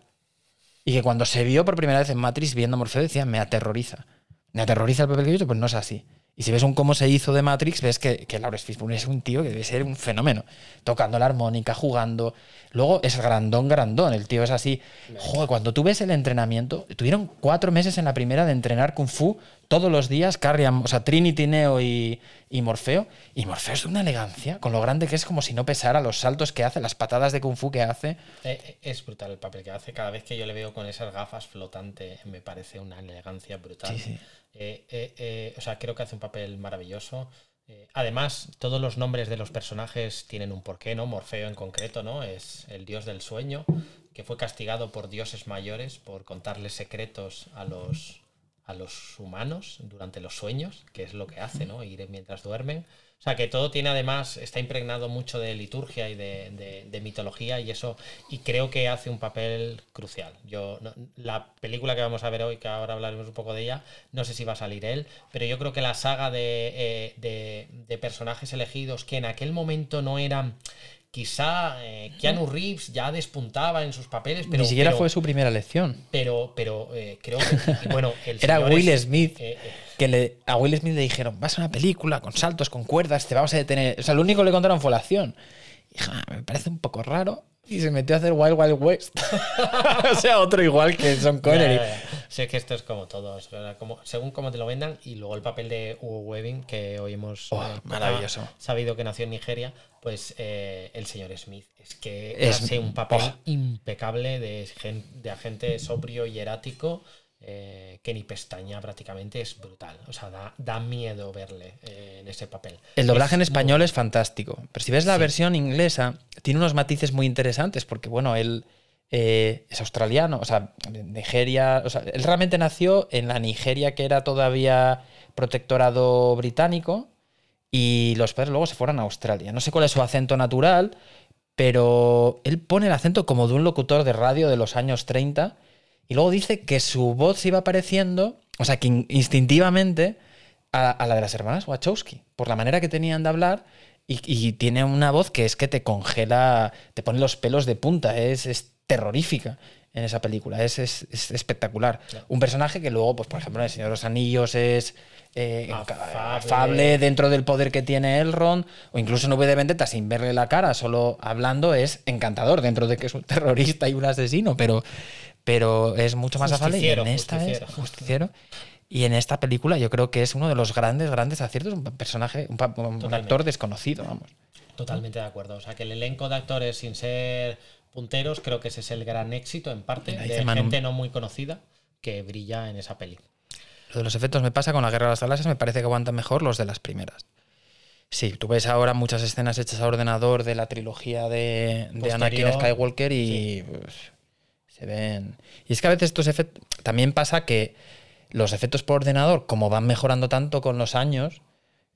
Y que cuando se vio por primera vez en Matrix viendo a Morfeo decía, me aterroriza. Me aterroriza el papel que he visto, pues no es así. Y si ves un cómo se hizo de Matrix, ves que, que Lawrence Fishburne es un tío que debe ser un fenómeno. Tocando la armónica, jugando. Luego es grandón, grandón. El tío es así. Joder, cuando tú ves el entrenamiento, tuvieron cuatro meses en la primera de entrenar Kung Fu todos los días, Carrie, o sea, Trinity, Neo y, Morfeo. Y Morfeo es de una elegancia, con lo grande que es como si no pesara los saltos que hace, las patadas de Kung Fu que hace. Eh, eh, es brutal el papel que hace. Cada vez que yo le veo con esas gafas flotantes, me parece una elegancia brutal. Sí, sí. Eh, eh, eh, o sea, creo que hace un papel maravilloso. además, todos los nombres de los personajes tienen un porqué, ¿no? Morfeo en concreto, ¿no? Es el dios del sueño, que fue castigado por dioses mayores por contarles secretos a los, a los humanos durante los sueños, que es lo que hace, ¿no? Ir mientras duermen. O sea, que todo tiene además, está impregnado mucho de liturgia y de, mitología y eso, y creo que hace un papel crucial. Yo, la película que vamos a ver hoy, que ahora hablaremos un poco de ella, no sé si va a salir él, pero yo creo que la saga de, eh, de personajes elegidos que en aquel momento no eran quizá eh, Keanu Reeves ya despuntaba en sus papeles, pero... Ni siquiera fue su primera elección. Pero, pero eh, creo que... Bueno, Era Will Smith. Eh, que le, a Will Smith le dijeron, vas a una película con saltos, con cuerdas, te vamos a detener. O sea, lo único que le contaron fue la acción. Y me parece un poco raro y se metió a hacer Wild Wild West. o sea, otro igual que Son Connery. Sé que esto es como todo, como, según cómo te lo vendan. Y luego el papel de Hugo Webbing, que hoy hemos oh, eh, maravilloso. sabido que nació en Nigeria, pues eh, el señor Smith. Es que es hace un papel impecable de, de agente sobrio y erático eh, que ni pestaña prácticamente es brutal. O sea, da, da miedo verle eh, en ese papel. El doblaje en Es español muy- es fantástico. Pero si ves la Sí. versión inglesa, tiene unos matices muy interesantes, porque bueno, él eh, es australiano, o sea, Nigeria. O sea, él realmente nació en la Nigeria que era todavía protectorado británico. Y los padres luego se fueron a Australia. No sé cuál es su acento natural, pero él pone el acento como de un locutor de radio de los años 30 y luego dice que su voz se iba pareciendo, o sea, que in- instintivamente a, a la de las hermanas Wachowski, por la manera que tenían de hablar y, y tiene una voz que es que te congela, te pone los pelos de punta, es, es terrorífica en esa película, es, es- es espectacular. Claro. Un personaje que luego, pues por ejemplo, en El Señor de los Anillos es eh, Afable. afable dentro del poder que tiene Elrond, o incluso en V de Vendetta sin verle la cara, solo hablando, es encantador dentro de que es un terrorista y un asesino, pero, pero es mucho más afable. Y en esta justiciero. es justiciero. Y en esta película yo creo que es uno de los grandes, grandes aciertos, un personaje, un, actor desconocido, vamos. Totalmente de acuerdo. O sea, que el elenco de actores sin ser punteros, creo que ese es el gran éxito en parte de gente no muy conocida que brilla en esa peli. Lo de los efectos me pasa con la Guerra de las Galaxias, me parece que aguantan mejor los de las primeras. Sí, tú ves ahora muchas escenas hechas a ordenador de la trilogía de, de Anakin Skywalker y pues, se ven. Y es que a veces estos efectos. También pasa que los efectos por ordenador, como van mejorando tanto con los años,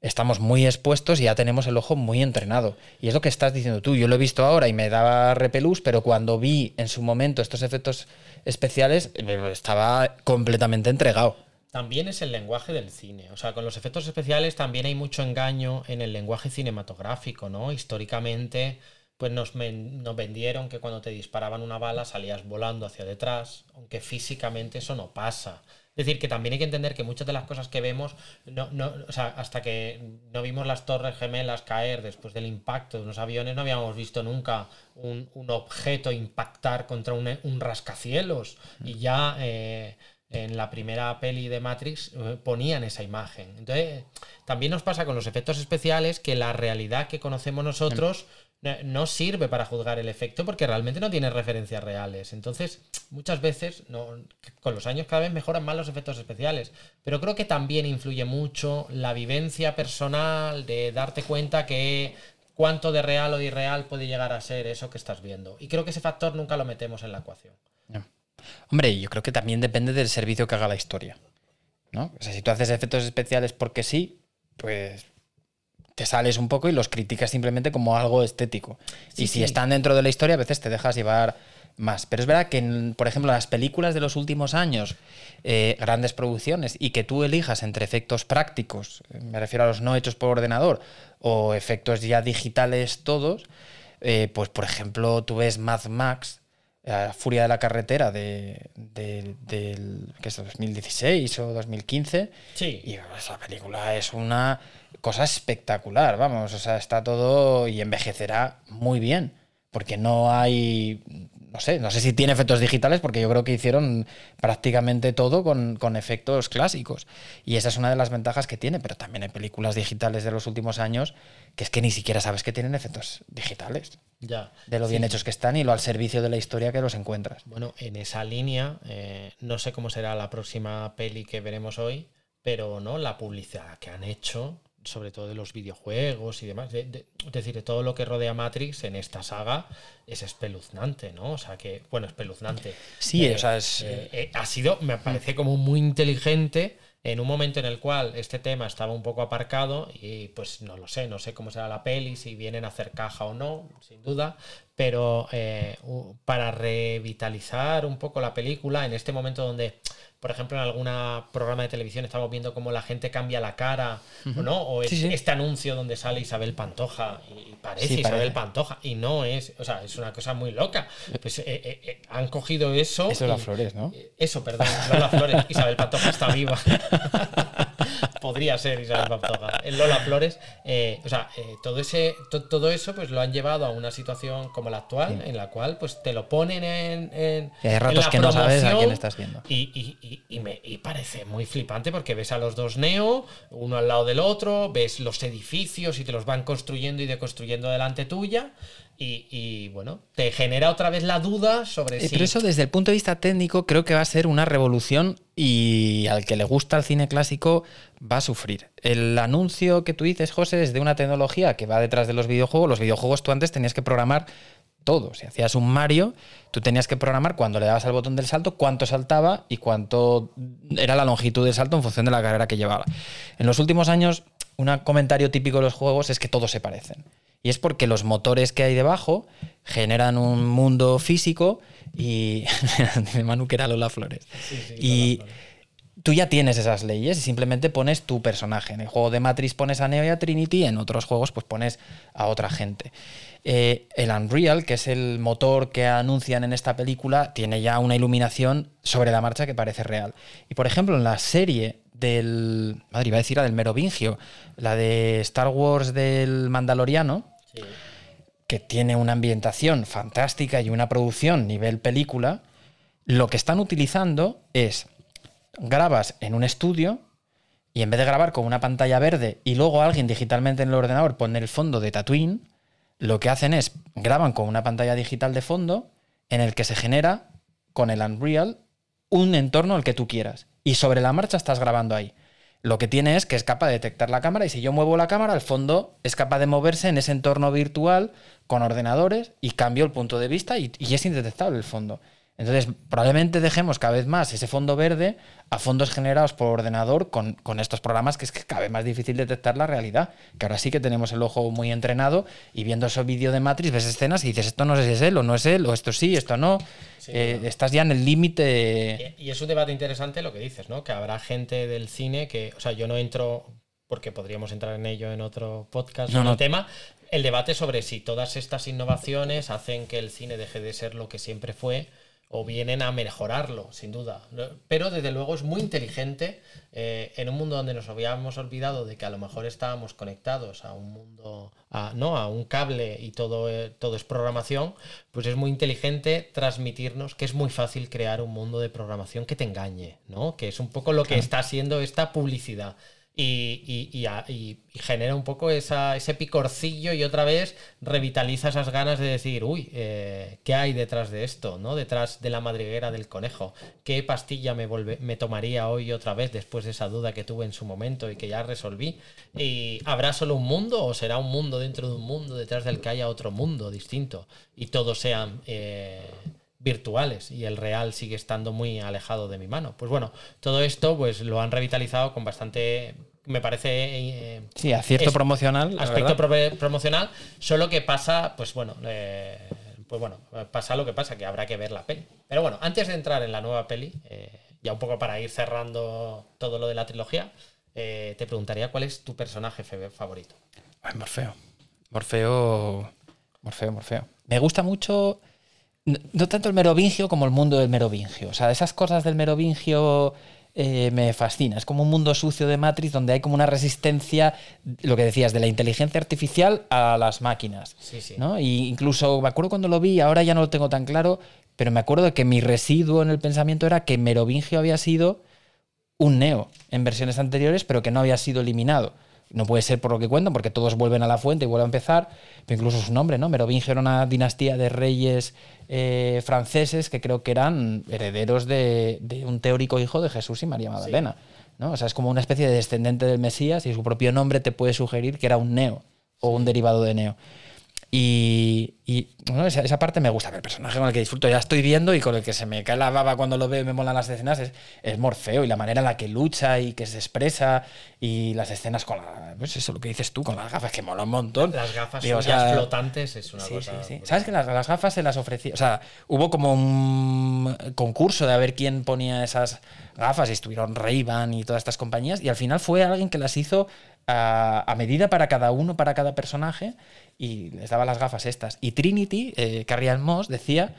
estamos muy expuestos y ya tenemos el ojo muy entrenado. Y es lo que estás diciendo tú. Yo lo he visto ahora y me daba repelús, pero cuando vi en su momento estos efectos especiales, estaba completamente entregado. También es el lenguaje del cine. O sea, con los efectos especiales también hay mucho engaño en el lenguaje cinematográfico, ¿no? Históricamente, pues nos, nos vendieron que cuando te disparaban una bala salías volando hacia detrás, aunque físicamente eso no pasa. Es decir, que también hay que entender que muchas de las cosas que vemos, no, no, o sea, hasta que no vimos las torres gemelas caer después del impacto de unos aviones, no habíamos visto nunca un, un objeto impactar contra un, un rascacielos. Y ya eh, en la primera peli de Matrix eh, ponían esa imagen. Entonces, también nos pasa con los efectos especiales que la realidad que conocemos nosotros no- sirve para juzgar el efecto porque realmente no tiene referencias reales. Entonces, muchas veces, no, con los años cada vez mejoran más los efectos especiales, pero creo que también influye mucho la vivencia personal de darte cuenta que cuánto de real o irreal puede llegar a ser eso que estás viendo. Y creo que ese factor nunca lo metemos en la ecuación. Hombre, yo creo que también depende del servicio que haga la historia. ¿no? O sea, si tú haces efectos especiales porque sí, pues te sales un poco y los criticas simplemente como algo estético. Sí, y si sí. están dentro de la historia, a veces te dejas llevar más. Pero es verdad que, en, por ejemplo, las películas de los últimos años, eh, grandes producciones, y que tú elijas entre efectos prácticos, eh, me refiero a los no hechos por ordenador, o efectos ya digitales todos, eh, pues por ejemplo, tú ves Mad Max, Furia de la Carretera de, de- del ¿qué es, 2016 o 2015, Sí. y esa película es una cosa espectacular, vamos, o sea, está todo y envejecerá muy bien, porque no hay, no sé, no sé si tiene efectos digitales, porque yo creo que hicieron prácticamente todo con, con efectos clásicos. Y esa es una de las ventajas que tiene, pero también hay películas digitales de los últimos años que es que ni siquiera sabes que tienen efectos digitales, Ya. de lo bien Sí. hechos que están y lo al servicio de la historia que los encuentras. Bueno, en esa línea, eh, no sé cómo será la próxima peli que veremos hoy, pero no la publicidad que han hecho, sobre todo de los videojuegos y demás, de- de- es decir, de todo lo que rodea Matrix en esta saga es espeluznante, ¿no? O sea que, bueno, espeluznante. Sí, Eh, o sea, es... eh, eh, ha sido, me parece como muy inteligente en un momento en el cual este tema estaba un poco aparcado y pues no lo sé, no sé cómo será la peli, si vienen a hacer caja o no, sin duda, pero eh, para revitalizar un poco la película en este momento donde, por ejemplo, en algún programa de televisión estamos viendo cómo la gente cambia la cara, ¿o ¿no? O Sí, es- sí. este anuncio donde sale Isabel Pantoja y parece Sí, Isabel parece. Pantoja y no es, o sea, es una cosa muy loca. Pues eh, eh, eh, han cogido eso. Eso es las flores, ¿no? eso, perdón, Lola Flores. Isabel Pantoja está viva. Podría ser Isabel Pantoja. Lola Flores, eh, o sea, eh, todo ese, to- todo eso, pues lo han llevado a una situación como la actual, en la cual, pues te lo ponen en. en Y hay en ratos la que no sabes a quién estás viendo. Y, y- y- y me, y parece muy flipante porque ves a los dos Neo, uno al lado del otro, ves los edificios y te los van construyendo y deconstruyendo delante tuya. Y, bueno, te genera otra vez la duda sobre si. Pero eso desde el punto de vista técnico creo que va a ser una revolución y al que le gusta el cine clásico va a sufrir. El anuncio que tú dices, José, es de una tecnología que va detrás de los videojuegos. Los videojuegos tú antes tenías que programar todo. Si hacías un Mario, tú tenías que programar cuando le dabas al botón del salto cuánto saltaba y cuánto era la longitud del salto en función de la carrera que llevaba. En los últimos años, un comentario típico de los juegos es que todos se parecen. Y es porque los motores que hay debajo generan un mundo físico y. Manu que era Lola Flores. y tú ya tienes esas leyes y simplemente pones tu personaje. En el juego de Matrix pones a Neo y a Trinity, en otros juegos pues pones a otra gente. Eh, el Unreal, que es el motor que anuncian en esta película, tiene ya una iluminación sobre la marcha que parece real. Y por ejemplo, en la serie del. Madre, iba a decir la del Merovingio, la de Star Wars del Mandaloriano, que tiene una ambientación fantástica y una producción nivel película, lo que están utilizando es grabas en un estudio y en vez de grabar con una pantalla verde y luego alguien digitalmente en el ordenador pone el fondo de Tatooine, lo que hacen es graban con una pantalla digital de fondo en el que se genera con el Unreal un entorno el que tú quieras y sobre la marcha estás grabando ahí. Lo que tiene es que es capaz de detectar la cámara y si yo muevo la cámara, el fondo es capaz de moverse en ese entorno virtual con ordenadores y cambio el punto de vista y, es indetectable el fondo. Entonces, probablemente dejemos cada vez más ese fondo verde a fondos generados por ordenador con, estos programas que es que cada vez más difícil detectar la realidad. Que ahora sí que tenemos el ojo muy entrenado y viendo esos vídeos de Matrix ves escenas y dices, esto no sé si es él o no es él, o esto sí, esto no. Eh, estás ya en el límite. Y, es un debate interesante lo que dices, ¿no? Que habrá gente del cine que, o sea, yo no entro porque podríamos entrar en ello en otro podcast no, no. tema, el debate sobre si todas estas innovaciones hacen que el cine deje de ser lo que siempre fue o vienen a mejorarlo, sin duda. Pero desde luego es muy inteligente eh, en un mundo donde nos habíamos olvidado de que a lo mejor estábamos conectados a un mundo, a, no, a un cable y todo, eh, todo es programación, pues es muy inteligente transmitirnos que es muy fácil crear un mundo de programación que te engañe, ¿no? Que es un poco lo que está haciendo esta publicidad y, y, genera un poco ese picorcillo y otra vez revitaliza esas ganas de decir, uy, eh, ¿qué hay detrás de esto? ¿no? Detrás de la madriguera del conejo. ¿Qué pastilla me, me tomaría hoy otra vez después de esa duda que tuve en su momento y que ya resolví? ¿Y ¿Habrá solo un mundo o será un mundo dentro de un mundo detrás del que haya otro mundo distinto? Y todos sean... Eh, virtuales y el real sigue estando muy alejado de mi mano. Pues bueno, todo esto pues lo han revitalizado con bastante me parece eh, sí acierto promocional aspecto promocional solo que pasa pues bueno eh, pues bueno pasa lo que pasa que habrá que ver la peli. Pero bueno antes de entrar en la nueva peli eh, ya un poco para ir cerrando todo lo de la trilogía te preguntaría cuál es tu personaje favorito. Ay, Morfeo. Morfeo Morfeo Morfeo. Me gusta mucho no, tanto el merovingio como el mundo del merovingio. O sea, esas cosas del merovingio eh, me fascina. Es como un mundo sucio de Matrix donde hay como una resistencia, lo que decías, de la inteligencia artificial a las máquinas. Sí, sí. ¿no? Y incluso me acuerdo cuando lo vi, ahora ya no lo tengo tan claro, pero me acuerdo de que mi residuo en el pensamiento era que merovingio había sido un neo en versiones anteriores, pero que no había sido eliminado. No puede ser por lo que cuentan, porque todos vuelven a la fuente y vuelven a empezar, pero incluso su nombre, ¿no? Merovingio era una dinastía de reyes eh, franceses que creo que eran herederos de, un teórico hijo de Jesús y María Magdalena. ¿no? O sea, es como una especie de descendente del Mesías y su propio nombre te puede sugerir que era un neo o un derivado de neo. Y, bueno, esa, parte me gusta. El personaje con el que disfruto ya estoy viendo y con el que se me cae la baba cuando lo veo y me molan las escenas es, es Morfeo y la manera en la que lucha y que se expresa y las escenas con la. Pues eso, lo que dices tú, con las gafas, que mola un montón. Las gafas flotantes es una cosa. Sí, sí. ¿Sabes que las, las, gafas se las ofrecía? O sea, hubo como un concurso de a ver quién ponía esas gafas y estuvieron ray y todas estas compañías y al final fue alguien que las hizo a, medida para cada uno, para cada personaje, y les daba las gafas estas. Y Trinity, eh, Carrie Moss, decía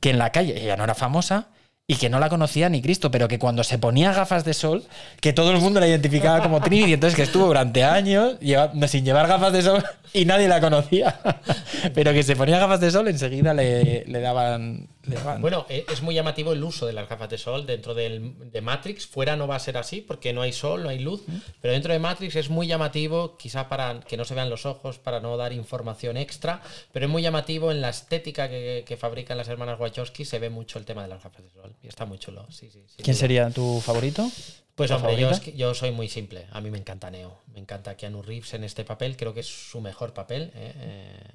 que en la calle, ella no era famosa, y que no la conocía ni Cristo, pero que cuando se ponía gafas de sol, que todo el mundo la identificaba como Trinity, entonces que estuvo durante años sin llevar gafas de sol y nadie la conocía, pero que se ponía gafas de sol, enseguida le, daban Bueno, eh, es muy llamativo el uso de las gafas de sol dentro del, de Matrix. Fuera no va a ser así porque no hay sol, no hay luz. Pero dentro de Matrix es muy llamativo, quizá para que no se vean los ojos, para no dar información extra. Pero es muy llamativo en la estética que, fabrican las hermanas Wachowski. Se ve mucho el tema de las gafas de sol. Y está muy chulo. Sí, sí, ¿Quién sería tu favorito? Pues hombre, yo, yo, soy muy simple. A mí me encanta Neo. Me encanta Keanu Reeves en este papel. Creo que es su mejor papel. ¿eh?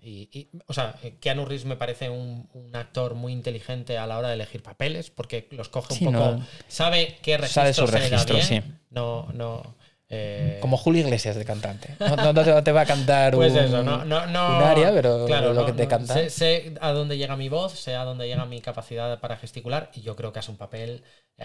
Eh, y, o sea, Keanu Reeves me parece un, actor muy inteligente a la hora de elegir papeles porque los coge un poco. sabe qué registro, sabe su registro, Sí. No, no. Eh, Como Julio Iglesias de cantante. No, te, va a cantar pues un, área, pero lo que te canta. Sé, sé, a dónde llega mi voz, sé a dónde llega mi capacidad para gesticular y yo creo que hace un papel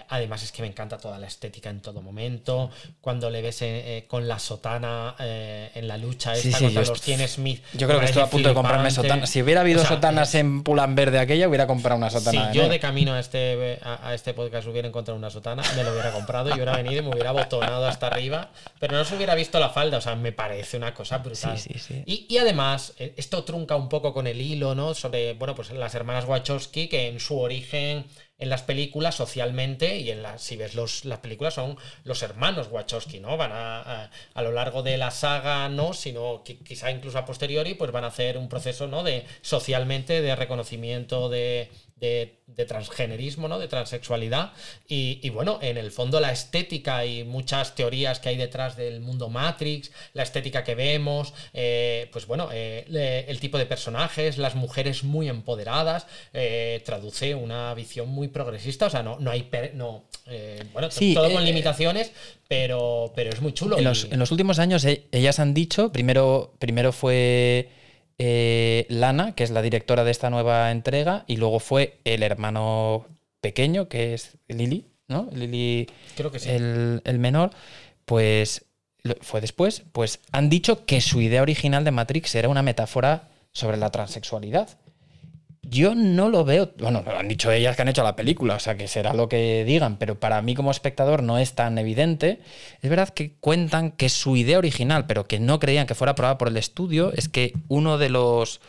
Además es que me encanta toda la estética en todo momento. Cuando le ves eh, eh, con la sotana eh, en la lucha esta contra los Tien Smith. Yo creo que estoy a punto de comprarme sotana. Si hubiera habido sotanas en Pull&Bear de aquella, hubiera comprado una sotana. Si yo de camino a este, a, este podcast hubiera encontrado una sotana, me lo hubiera comprado y hubiera venido y me hubiera botonado hasta arriba. Pero no se hubiera visto la falda. O sea, me parece una cosa brutal. Y, y además, esto trunca un poco con el hilo, ¿no? Sobre, bueno, pues las hermanas Wachowski, que en su origen en las películas socialmente y en las si ves los, las películas son los hermanos Wachowski, ¿no? Van a, a, lo largo de la saga, no, sino que quizá incluso a posteriori, pues van a hacer un proceso, ¿no? De socialmente de reconocimiento de, de, transgenerismo, ¿no? de transexualidad. Y, bueno, en el fondo la estética y muchas teorías que hay detrás del mundo Matrix, la estética que vemos, eh, pues bueno, eh, el tipo de personajes, las mujeres muy empoderadas, eh, traduce una visión muy progresista. O sea, no, no hay... no, bueno, todo con limitaciones, pero, pero es muy chulo. En, los, en los últimos años ellas han dicho, primero, primero fue... Eh, Lana, que es la directora de esta nueva entrega, y luego fue el hermano pequeño, que es Lily, ¿no? Lily, creo que sí. El, el menor, pues fue después, pues han dicho que su idea original de Matrix era una metáfora sobre la transexualidad. Yo no lo veo, bueno, lo han dicho ellas que han hecho la película, o sea que será lo que digan, pero para mí como espectador no es tan evidente. Es verdad que cuentan que su idea original, pero que no creían que fuera aprobada por el estudio, es que uno de los,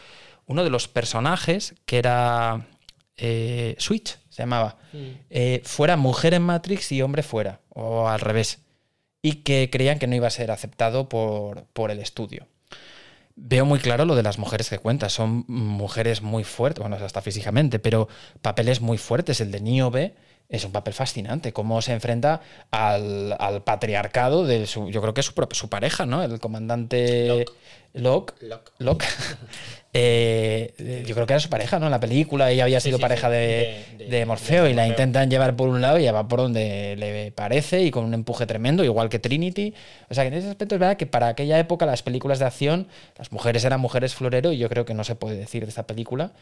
uno de los personajes, que era eh, Switch, se llamaba, eh, fuera mujer en Matrix y hombre fuera, o al revés, y que creían que no iba a ser aceptado por, por el estudio veo muy claro lo de las mujeres que cuentas. Son mujeres muy fuertes, bueno, hasta físicamente, pero papeles muy fuertes. El de Niobe es un papel fascinante. Cómo se enfrenta al, patriarcado de su, yo creo que es su, su pareja, ¿no? El comandante Locke. Locke. Eh, yo creo que era su pareja, ¿no? En la película ella había sido pareja de, Morfeo y la intentan llevar por un lado y ella va por donde le parece y con un empuje tremendo, igual que Trinity. O sea, que en ese aspecto es verdad que para aquella época las películas de acción, las mujeres eran mujeres florero y yo creo que no se puede decir de esta película.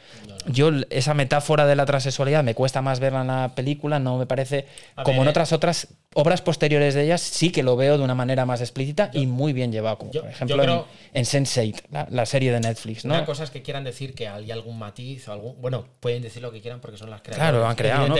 Yo esa metáfora de la transexualidad me cuesta más verla en la película, no me parece como en otras otras obras posteriores de ellas sí que lo veo de una manera más explícita y muy bien llevado, como por ejemplo en, Sense8, la, serie de Netflix. ¿no? que quieran decir que hay algún matiz o algún. Bueno, pueden decir lo que quieran porque son las creadoras. Claro, han creado, ¿no?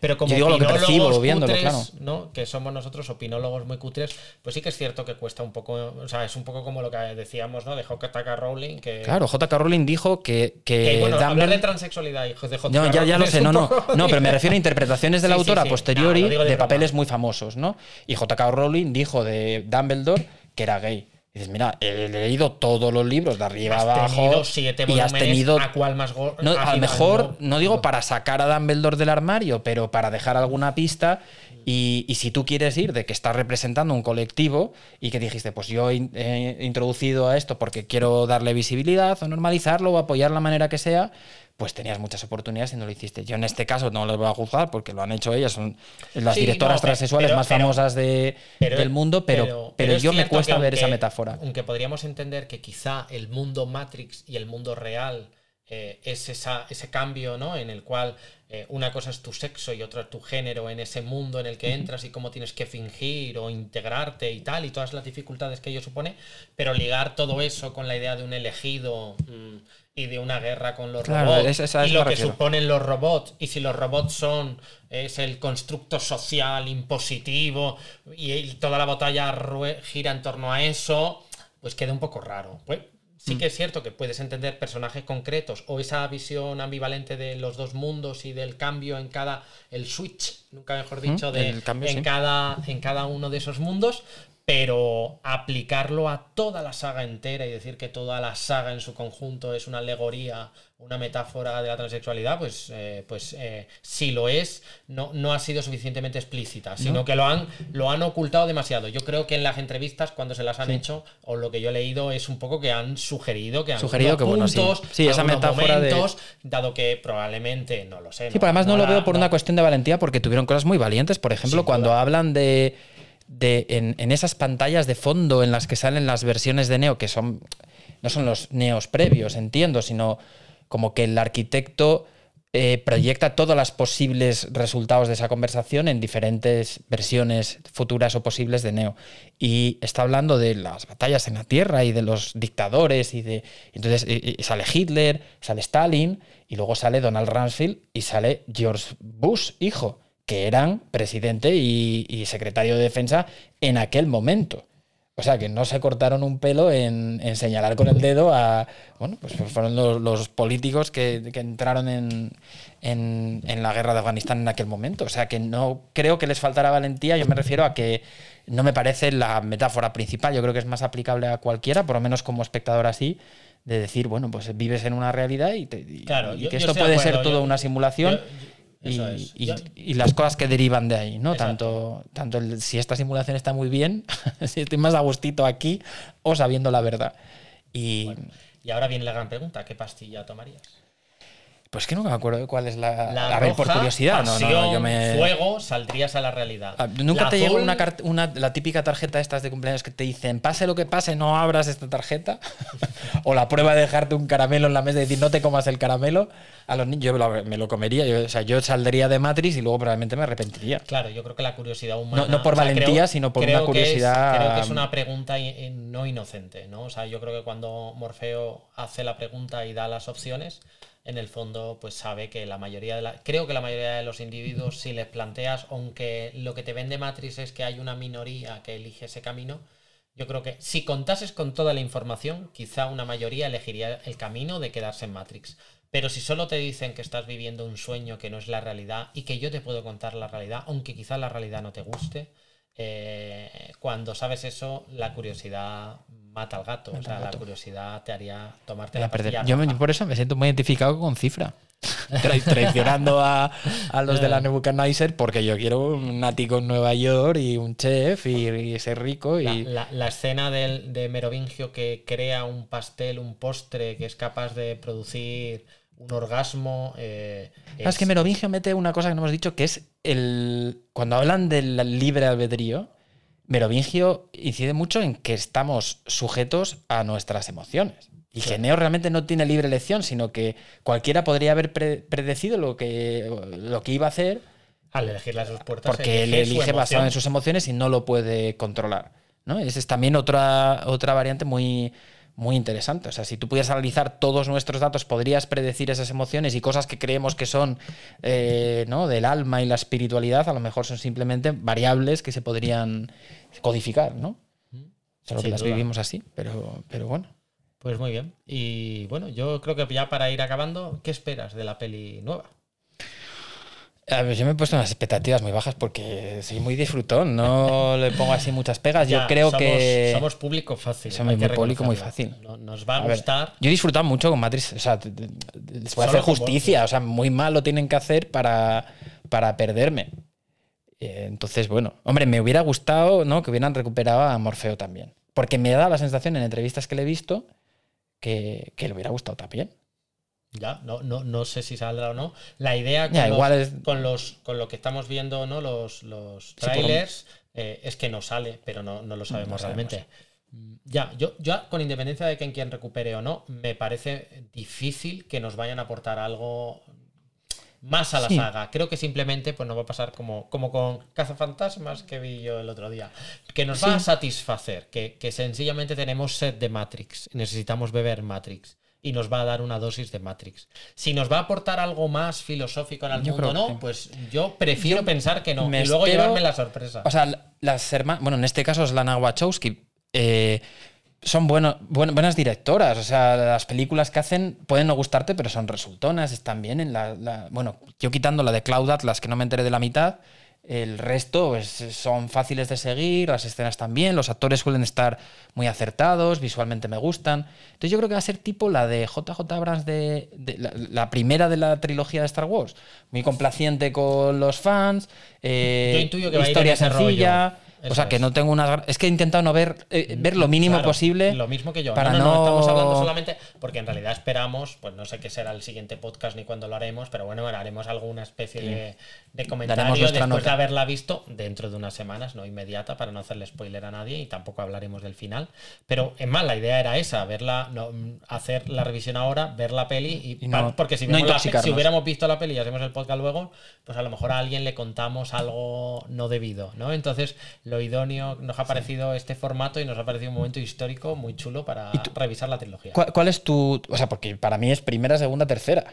Pero, como yo digo lo que percibo viéndolo, claro. ¿no? Que somos nosotros opinólogos muy cutres, pues sí que es cierto que cuesta un poco. O sea, es un poco como lo que decíamos, ¿no? De J.K. Rowling. Que, claro, J.K. Rowling dijo que. que, bueno, hablar de transexualidad, hijos de J.K. No, ya, ya lo sé, no, no. No, pero me refiero a interpretaciones de la autora a posteriori de, papeles muy famosos, ¿no? Y J.K. Rowling dijo de Dumbledore que era gay dices, mira, he leído todos los libros de arriba abajo. y has tenido. ¿A cuál más no, A lo mejor, no, digo para sacar a Dumbledore del armario, pero para dejar alguna pista. Y, si tú quieres ir de que estás representando un colectivo y que dijiste, pues yo he introducido a esto porque quiero darle visibilidad o normalizarlo o apoyar la manera que sea, pues tenías muchas oportunidades y no lo hiciste. Yo en este caso no les voy a juzgar porque lo han hecho ellas, son las directoras transexuales más famosas de, del mundo, pero, pero, yo me cuesta ver esa metáfora. Aunque podríamos entender que quizá el mundo Matrix y el mundo real eh, es esa, ese cambio ¿no? en el cual eh, una cosa es tu sexo y otra tu género en ese mundo en el que entras y cómo tienes que fingir o integrarte y tal, y todas las dificultades que ello supone, pero ligar todo eso con la idea de un elegido. Mm, y de una guerra con los robots y lo que suponen los robots y si los robots son es el constructo social impositivo y toda la batalla gira en torno a eso pues queda un poco raro pues sí que es cierto que puedes entender personajes concretos o esa visión ambivalente de los dos mundos y del cambio en cada. el switch, nunca mejor dicho, de, cambio, en, sí. cada, en cada uno de esos mundos. Pero aplicarlo a toda la saga entera y decir que toda la saga en su conjunto es una alegoría, una metáfora de la transexualidad, pues, eh, pues eh, si lo es, no, no ha sido suficientemente explícita, sino que lo han, lo han ocultado demasiado. Yo creo que en las entrevistas, cuando se las han hecho, o lo que yo he leído, es un poco que han sugerido que han Sugerido que, bueno, sí. puntos, Sí, esa metáfora de- dado que probablemente, no lo sé. Sí, pero además no, lo la- veo por una cuestión de valentía, porque tuvieron cosas muy valientes. Por ejemplo, cuando hablan de. En, esas pantallas de fondo en las que salen las versiones de Neo, que son. No son los Neos previos, entiendo, sino como que el arquitecto eh, proyecta todos los posibles resultados de esa conversación en diferentes versiones futuras o posibles de Neo. Y está hablando de las batallas en la Tierra y de los dictadores y de... Entonces y- y sale Hitler, sale Stalin y luego sale Donald Rumsfeld y sale George Bush, hijo, que eran presidente y, y secretario de defensa en aquel momento. O sea, que no se cortaron un pelo en, en señalar con el dedo a. Bueno, pues fueron los, los políticos que, que entraron en, en- en la guerra de Afganistán en aquel momento. O sea, que no creo que les faltara valentía. Yo me refiero a que no me parece la metáfora principal. Yo creo que es más aplicable a cualquiera, por lo menos como espectador así, de decir, bueno, pues vives en una realidad y, te- y- Claro, y que yo esto puede ser todo yo- una simulación. Yo- y, eso es. y- las cosas que derivan de ahí, ¿no? Exacto. Tanto, tanto el- si esta simulación está muy bien, si estoy más a gustito aquí o sabiendo la verdad. Y Y ahora viene la gran pregunta: ¿qué pastilla tomarías? Pues que no me acuerdo de cuál es la. La a ver, por curiosidad, no, no, no, yo me. fuego, saldrías a la realidad. Ah, ¿Nunca La te llegó azul, una, cart- una la típica tarjeta estas de cumpleaños que te dicen, pase lo que pase, no abras esta tarjeta? o la prueba de dejarte un caramelo en la mesa y decir, no te comas el caramelo. A los niños yo me lo, me lo comería. Yo, o sea, yo saldría de Matrix y luego probablemente me arrepentiría. Claro, yo creo que la curiosidad humana. No- no por valentía, sino por una que es- curiosidad- creo que es una pregunta i- no inocente, ¿no? O sea, yo creo que cuando Morfeo hace la pregunta y da las opciones, en el fondo, pues sabe que la mayoría de la. Creo que la mayoría de los individuos, si les planteas, aunque lo que te vende Matrix es que hay una minoría que elige ese camino. Yo creo que si contases con toda la información, quizá una mayoría elegiría el camino de quedarse en Matrix. Pero si solo te dicen que estás viviendo un sueño que no es la realidad y que yo te puedo contar la realidad, aunque quizá la realidad no te guste, eh, cuando sabes eso, la curiosidad mata al gato. o sea, la curiosidad te haría tomarte la perder. Yo me- por eso me siento muy identificado con Cifra. Tra- traicionando a, a los de la Nebuchadnezzar porque yo quiero un nático en Nueva York y un chef y, y ser rico y... La, la- la escena del- de Merovingio que crea un pastel, un postre que es capaz de producir un orgasmo. eh, Ah, Es que Merovingio mete una cosa que no hemos dicho, que es el. Cuando hablan del libre albedrío, Merovingio incide mucho en que estamos sujetos a nuestras emociones. Y que Neo realmente no tiene libre elección, sino que cualquiera podría haber pre- predecido lo que, lo que iba a hacer, al elegirle a sus puertas, porque él elige basado en sus emociones y no lo puede controlar. ¿no? Esa es también otra, otra variante muy, muy interesante. O sea, si tú pudieras analizar todos nuestros datos, podrías predecir esas emociones y cosas que creemos que son eh, ¿no? del alma y la espiritualidad, a lo mejor son simplemente variables que se podrían codificar, ¿no? Solo que las duda. vivimos así, pero, pero bueno. Pues muy bien. Y bueno, yo creo que ya para ir acabando, ¿qué esperas de la peli nueva? A ver, yo me he puesto unas expectativas muy bajas porque soy muy disfrutón, no le pongo así muchas pegas. Yo creo somos- que. Somos público fácil. Somos muy público muy fácil. No- Nos va a, A ver, gustar. Yo he disfrutado mucho con Matrix. O sea, les voy a hacer justicia. O sea, muy mal lo tienen que hacer para, para perderme. Eh, Entonces, bueno, hombre, me hubiera gustado ¿no? que hubieran recuperado a Morfeo también. Porque me da la sensación en entrevistas que le he visto que, que le hubiera gustado también. Ya, no, no, no sé si saldrá o no. La idea con, Ya, los- igual es- con, los, con lo que estamos viendo, ¿no? Los, los trailers, eh, es que no sale, pero no, no lo sabemos No sabemos. realmente. Ya, yo, yo con independencia de que en quien recupere o no, me parece difícil que nos vayan a aportar algo más a la Sí. saga. Creo que simplemente pues nos va a pasar como, como con Cazafantasmas que vi yo el otro día. Que nos va a satisfacer, que, que sencillamente tenemos sed de Matrix, necesitamos beber Matrix. Y nos va a dar una dosis de Matrix. Si nos va a aportar algo más filosófico en el Yo mundo, que no, pues yo prefiero Yo pensar que no. me Y luego espero- llevarme la sorpresa. O sea, las hermanas. Bueno, en este caso es Lana Wachowski. eh, son bueno, buenas directoras. O sea, las películas que hacen pueden no gustarte, pero son resultonas, están bien en la, Bueno, yo quitando la de Cloud Atlas, que no me enteré de la mitad, el resto pues, son fáciles de seguir, las escenas también, los actores suelen estar muy acertados, visualmente me gustan. Entonces yo creo que va a ser tipo la de JJ Abrams de, la, primera de la trilogía de Star Wars. Muy complaciente con los fans, eh, historia sencilla. O sea, que no tengo una. Es que he intentado no ver, eh, ver lo mínimo posible. Lo mismo que yo. Para no, no, estamos hablando solamente. Porque en realidad esperamos, pues no sé qué será el siguiente podcast ni cuándo lo haremos, pero bueno, haremos alguna especie de, de, comentario después de haberla visto dentro de unas semanas, no inmediata, para no hacerle spoiler a nadie y tampoco hablaremos del final. Pero es más, la idea era esa, verla, no, hacer la revisión ahora, ver la peli y. porque si, si hubiéramos visto la peli y hacemos el podcast luego, pues a lo mejor a alguien le contamos algo no debido, ¿no? Entonces, lo idóneo, nos ha parecido este formato y nos ha parecido un momento histórico muy chulo para revisar la trilogía. ¿cuál, es tu...? O sea, porque para mí es primera, segunda, tercera.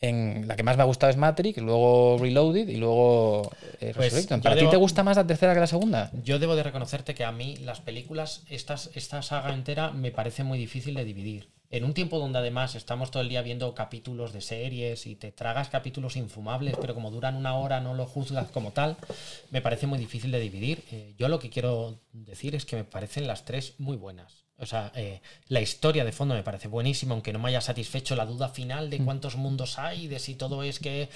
En la que más me ha gustado es Matrix, luego Reloaded y luego eh, pues ¿Para ti te gusta más la tercera que la segunda? Yo debo de reconocerte que a mí las películas, estas, esta saga entera, me parece muy difícil de dividir en un tiempo donde además estamos todo el día viendo capítulos de series y te tragas capítulos infumables, pero como duran una hora no lo juzgas como tal, me parece muy difícil de dividir. Eh, yo lo que quiero decir es que me parecen las tres muy buenas. O sea, eh, la historia de fondo me parece buenísima, aunque no me haya satisfecho la duda final de mm. cuántos mundos hay, de si todo es que...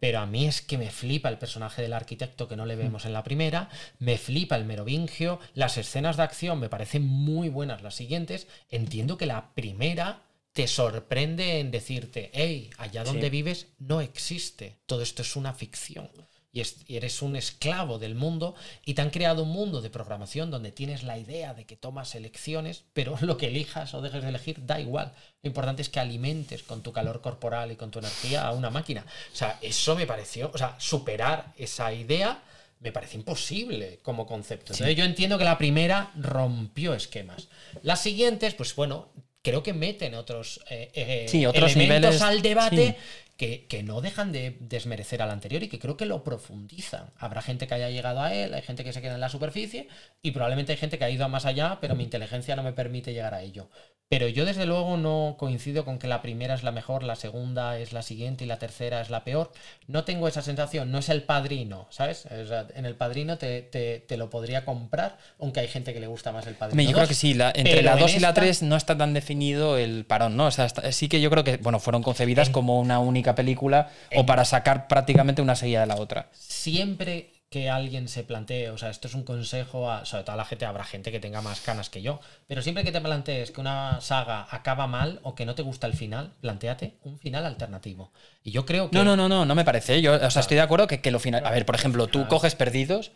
Pero a mí es que me flipa el personaje del arquitecto que no le mm. vemos en la primera, me flipa el merovingio, las escenas de acción me parecen muy buenas las siguientes. Entiendo que la primera te sorprende en decirte, hey, allá donde vives no existe, todo esto es una ficción y, eres un esclavo del mundo y te han creado un mundo de programación donde tienes la idea de que tomas elecciones, pero lo que elijas o dejes de elegir da igual. Lo importante es que alimentes con tu calor corporal y con tu energía a una máquina. O sea, eso me pareció, o sea, superar esa idea me parece imposible como concepto. Entonces yo entiendo que la primera rompió esquemas. Las siguientes, pues bueno, creo que meten otros, eh, eh, otros elementos al debate que, no dejan de desmerecer al anterior y que creo que lo profundizan. Habrá gente que haya llegado a él, hay gente que se queda en la superficie y probablemente hay gente que ha ido a más allá, pero mi inteligencia no me permite llegar a ello. Pero yo desde luego no coincido con que la primera es la mejor, la segunda es la siguiente y la tercera es la peor. No tengo esa sensación, no es el padrino, ¿sabes? en el padrino te, lo podría comprar, aunque hay gente que le gusta más el padrino. Yo creo que sí, entre la 2 y la 3 no está tan definido el parón, ¿no? O sea, sí que yo creo que, bueno, fueron concebidas como una única película o para sacar prácticamente una seguida de la otra. Siempre que alguien se plantee, o sea, esto es un consejo a, sobre todo a la gente, habrá gente que tenga más canas que yo, pero siempre que te plantees que una saga acaba mal o que no te gusta el final, planteate un final alternativo. Y yo creo que... No, no, no, no, no me parece. Yo, o sea, estoy de acuerdo que, que lo final... A ver, por ejemplo, tú coges Perdidos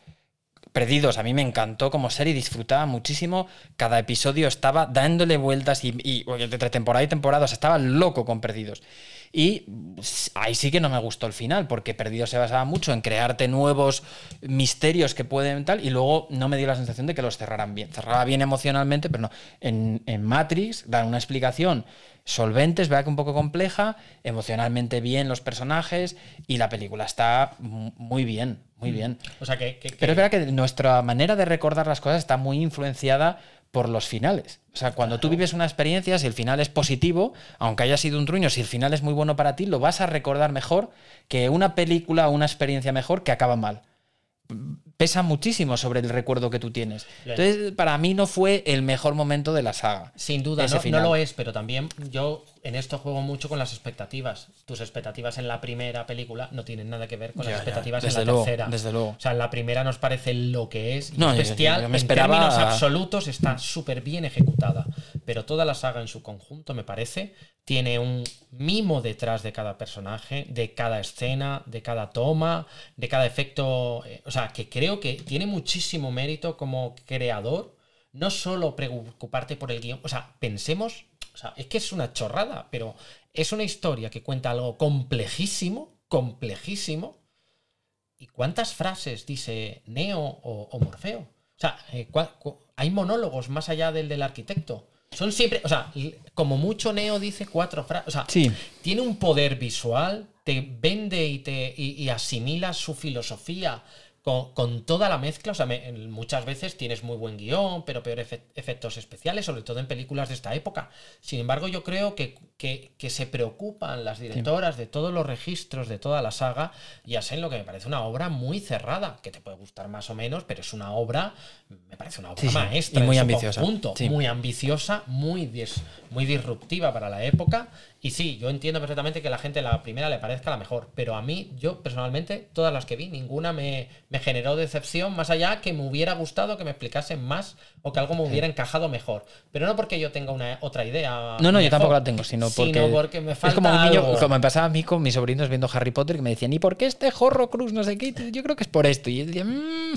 Perdidos, a mí me encantó como serie, disfrutaba muchísimo. Cada episodio estaba dándole vueltas y, y entre temporada y temporada, o sea, estaba loco con Perdidos. Y ahí sí que no me gustó el final, porque Perdido se basaba mucho en crearte nuevos misterios que pueden tal, y luego no me dio la sensación de que los cerraran bien. Cerraba bien emocionalmente, pero no. En, Matrix dan una explicación solvente, es verdad que un poco compleja, emocionalmente bien los personajes, y la película está muy bien, muy mm. bien. O sea que, Pero es verdad que nuestra manera de recordar las cosas está muy influenciada por los finales. O sea, cuando tú vives una experiencia, si el final es positivo, aunque haya sido un truño, si el final es muy bueno para ti, lo vas a recordar mejor que una película o una experiencia mejor que acaba mal pesa muchísimo sobre el recuerdo que tú tienes. Entonces, para mí no fue el mejor momento de la saga. Sin duda, no, no, lo es, pero también yo en esto juego mucho con las expectativas. Tus expectativas en la primera película no tienen nada que ver con las expectativas en la tercera. Desde luego. O sea, en la primera nos parece lo que es no, bestial. me esperaba... En términos absolutos está súper bien ejecutada. Pero toda la saga en su conjunto, me parece, tiene un mimo detrás de cada personaje, de cada escena, de cada toma, de cada efecto. Eh, o sea, que creo que tiene muchísimo mérito como creador. No solo preocuparte por el guion. O sea, pensemos. O sea, es que es una chorrada, pero es una historia que cuenta algo complejísimo, complejísimo. ¿Y cuántas frases dice Neo o, Morfeo? O sea, eh, hay monólogos más allá del del arquitecto. Son siempre, o sea, como mucho Neo dice cuatro frases. O sea, tiene un poder visual, te vende y te y, asimila su filosofía con, con toda la mezcla. O sea, me- muchas veces tienes muy buen guion, pero peor efe- efectos especiales, sobre todo en películas de esta época. Sin embargo, yo creo que, que, que se preocupan las directoras de todos los registros de toda la saga y hacen lo que me parece una obra muy cerrada, que te puede gustar más o menos, pero es una obra, me parece una obra Sí, sí, maestra. y muy ambiciosa, sí. muy ambiciosa, muy, dis- muy disruptiva para la época. Y sí, yo entiendo perfectamente que a la gente la primera le parezca la mejor, pero a mí, yo personalmente, todas las que vi, ninguna me, me generó decepción, más allá que me hubiera gustado que me explicasen más o que algo me hubiera encajado mejor. Pero no porque yo tenga una otra idea. No, no, yo tampoco la tengo, sino porque, me falta es como un niño, algo. como me pasaba a mí con mis sobrinos viendo Harry Potter, que me decían, ¿y por qué este Horror Cruz no sé qué? Yo creo que es por esto. Y yo decía, "Mm",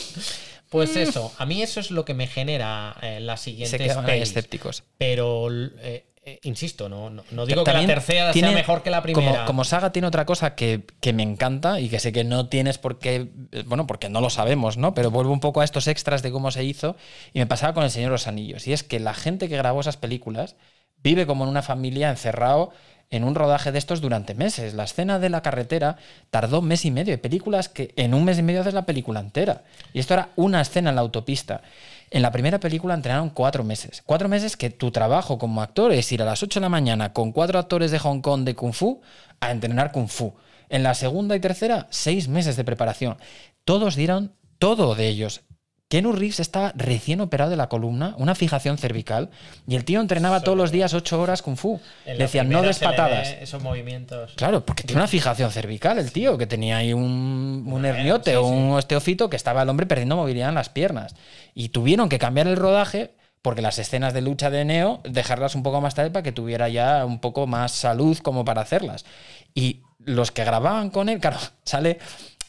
Pues eso, a mí eso es lo que me genera eh, las siguientes pelis. escépticos. Pero, eh, eh, insisto, no, no, no digo que la tercera tiene- sea mejor que la primera. Como, como saga tiene otra cosa que, que me encanta y que sé que no tienes por qué, eh, bueno, porque no lo sabemos, ¿no? Pero vuelvo un poco a estos extras de cómo se hizo y me pasaba con El Señor de los Anillos. Y es que la gente que grabó esas películas vive como en una familia encerrado en un rodaje de estos durante meses. La escena de la carretera tardó mes y medio. Hay películas que en un mes y medio haces la película entera. Y esto era una escena en la autopista. En la primera película entrenaron cuatro meses. Cuatro meses que tu trabajo como actor es ir a las 8 de la mañana con cuatro actores de Hong Kong de Kung Fu a entrenar Kung Fu. En la segunda y tercera, seis meses de preparación. Todos dieron todo de ellos. Keanu Reeves estaba recién operado de la columna, una fijación cervical, y el tío entrenaba todos los días ocho horas Kung Fu. Le decían, no des patadas. Esos movimientos. Claro, porque tiene una fijación cervical el tío, que tenía ahí un, herniote sí, o sí. un osteofito que estaba el hombre perdiendo movilidad en las piernas. Y tuvieron que cambiar el rodaje porque las escenas de lucha de Neo, dejarlas un poco más tarde para que tuviera ya un poco más salud como para hacerlas. Y los que grababan con él, claro, sale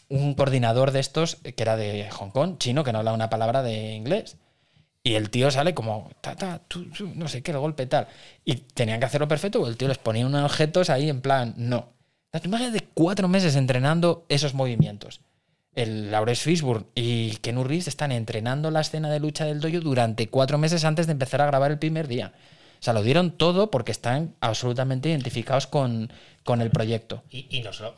un coordinador de estos que era de Hong Kong, chino, que no habla una palabra de inglés. Y el tío sale como, ta, ta, no sé qué, el golpe tal. Y tenían que hacerlo perfecto, el tío les ponía unos objetos ahí en plan, no. Imagen de cuatro meses entrenando esos movimientos. El Lawrence Fishburne y Ken Reeves están entrenando la escena de lucha del dojo durante cuatro meses antes de empezar a grabar el primer día. O sea, lo dieron todo porque están absolutamente identificados con, con el proyecto. Y, y no solo,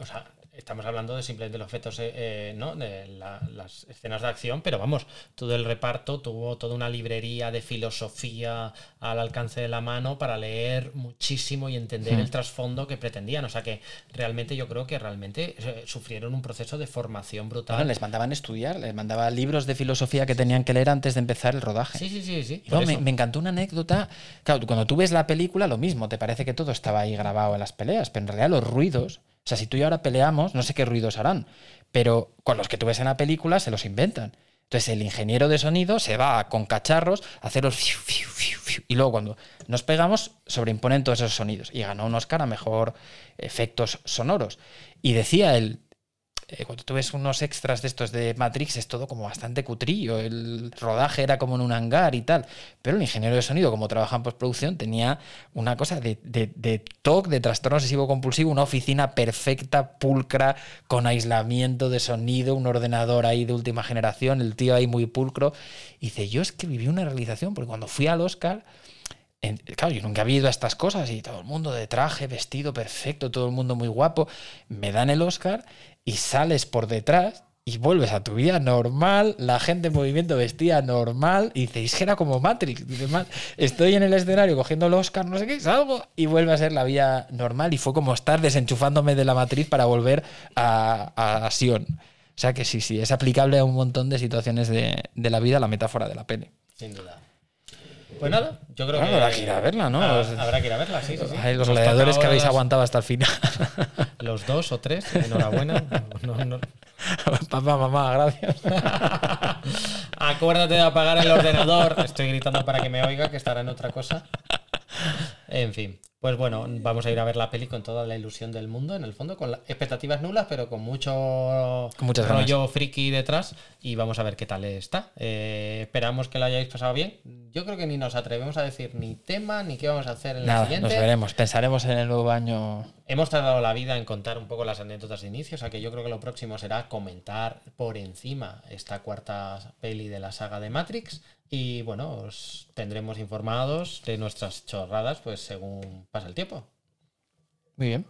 estamos hablando de simplemente los efectos, eh, eh, ¿no? De la- las escenas de acción, pero vamos, todo el reparto tuvo toda una librería de filosofía al alcance de la mano para leer muchísimo y entender el trasfondo que pretendían. O sea que realmente yo creo que realmente eh, sufrieron un proceso de formación brutal. Bueno, les mandaban estudiar, les mandaban libros de filosofía que tenían que leer antes de empezar el rodaje. Sí, sí, sí, sí. No, me, me encantó una anécdota. Claro, cuando tú ves la película, lo mismo, te parece que todo estaba ahí grabado en las peleas, pero en realidad los ruidos, o sea, si tú y yo ahora peleamos, no sé qué ruidos harán, pero con los que tú ves en la película se los inventan. Entonces el ingeniero de sonido se va con cacharros a hacer los fiu, fiu, fiu, fiu, y luego cuando nos pegamos sobreimponen todos esos sonidos y ganó un Oscar a mejor efectos sonoros. Y decía él, eh, cuando tú ves unos extras de estos de Matrix es todo como bastante cutrillo, el rodaje era como en un hangar y tal, pero el ingeniero de sonido, como trabaja en postproducción, tenía una cosa de, de, de TOC, de trastorno obsesivo compulsivo, una oficina perfecta, pulcra, con aislamiento de sonido, un ordenador ahí de última generación, el tío ahí muy pulcro, y dice, yo es que viví una realización, porque cuando fui al Oscar... Claro, yo nunca había ido a estas cosas y todo el mundo de traje, vestido perfecto, todo el mundo muy guapo. Me dan el Oscar y sales por detrás y vuelves a tu vida normal, la gente en movimiento vestida normal y dices, que era como Matrix. Dices, "Ma- estoy en el escenario cogiendo el Oscar, no sé qué, salgo y vuelve a ser la vida normal y fue como estar desenchufándome de la matriz para volver a, a Sion. O sea que sí, sí, es aplicable a un montón de situaciones de, de la vida la metáfora de la peli. Sin duda. Pues nada, yo creo Claro, que. habrá que ir a verla, ¿no? Ah, Habrá que ir a verla, sí, sí. sí. Ay, los gladiadores que habéis aguantado hasta el final. Los dos o tres, enhorabuena. No, no. Papá, mamá, gracias. Acuérdate de apagar el ordenador. Estoy gritando para que me oiga, que estará en otra cosa. En fin, pues bueno, vamos a ir a ver la peli con toda la ilusión del mundo, en el fondo, con las expectativas nulas, pero con mucho Con muchas ganas. rollo friki detrás y vamos a ver qué tal está. Eh, esperamos que lo hayáis pasado bien. Yo creo que ni nos atrevemos a decir ni tema ni qué vamos a hacer en la Nada, siguiente. nos veremos. Pensaremos en el nuevo año. Hemos tardado la vida en contar un poco las anécdotas de inicio, o sea que yo creo que lo próximo será comentar por encima esta cuarta peli de la saga de Matrix y bueno, os tendremos informados de nuestras chorradas pues según pasa el tiempo. Muy bien.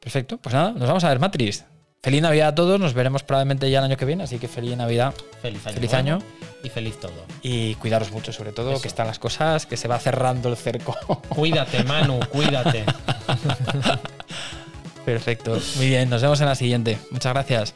Perfecto. Pues nada, nos vamos a ver Matrix. feliz Navidad a todos. Nos veremos probablemente ya el año que viene, así que feliz Navidad. Feliz año. Feliz año. Y feliz todo. Y cuidaros mucho, sobre todo, Eso. que están las cosas, que se va cerrando el cerco. Cuídate, Manu, cuídate. Perfecto. Muy bien, nos vemos en la siguiente. Muchas gracias.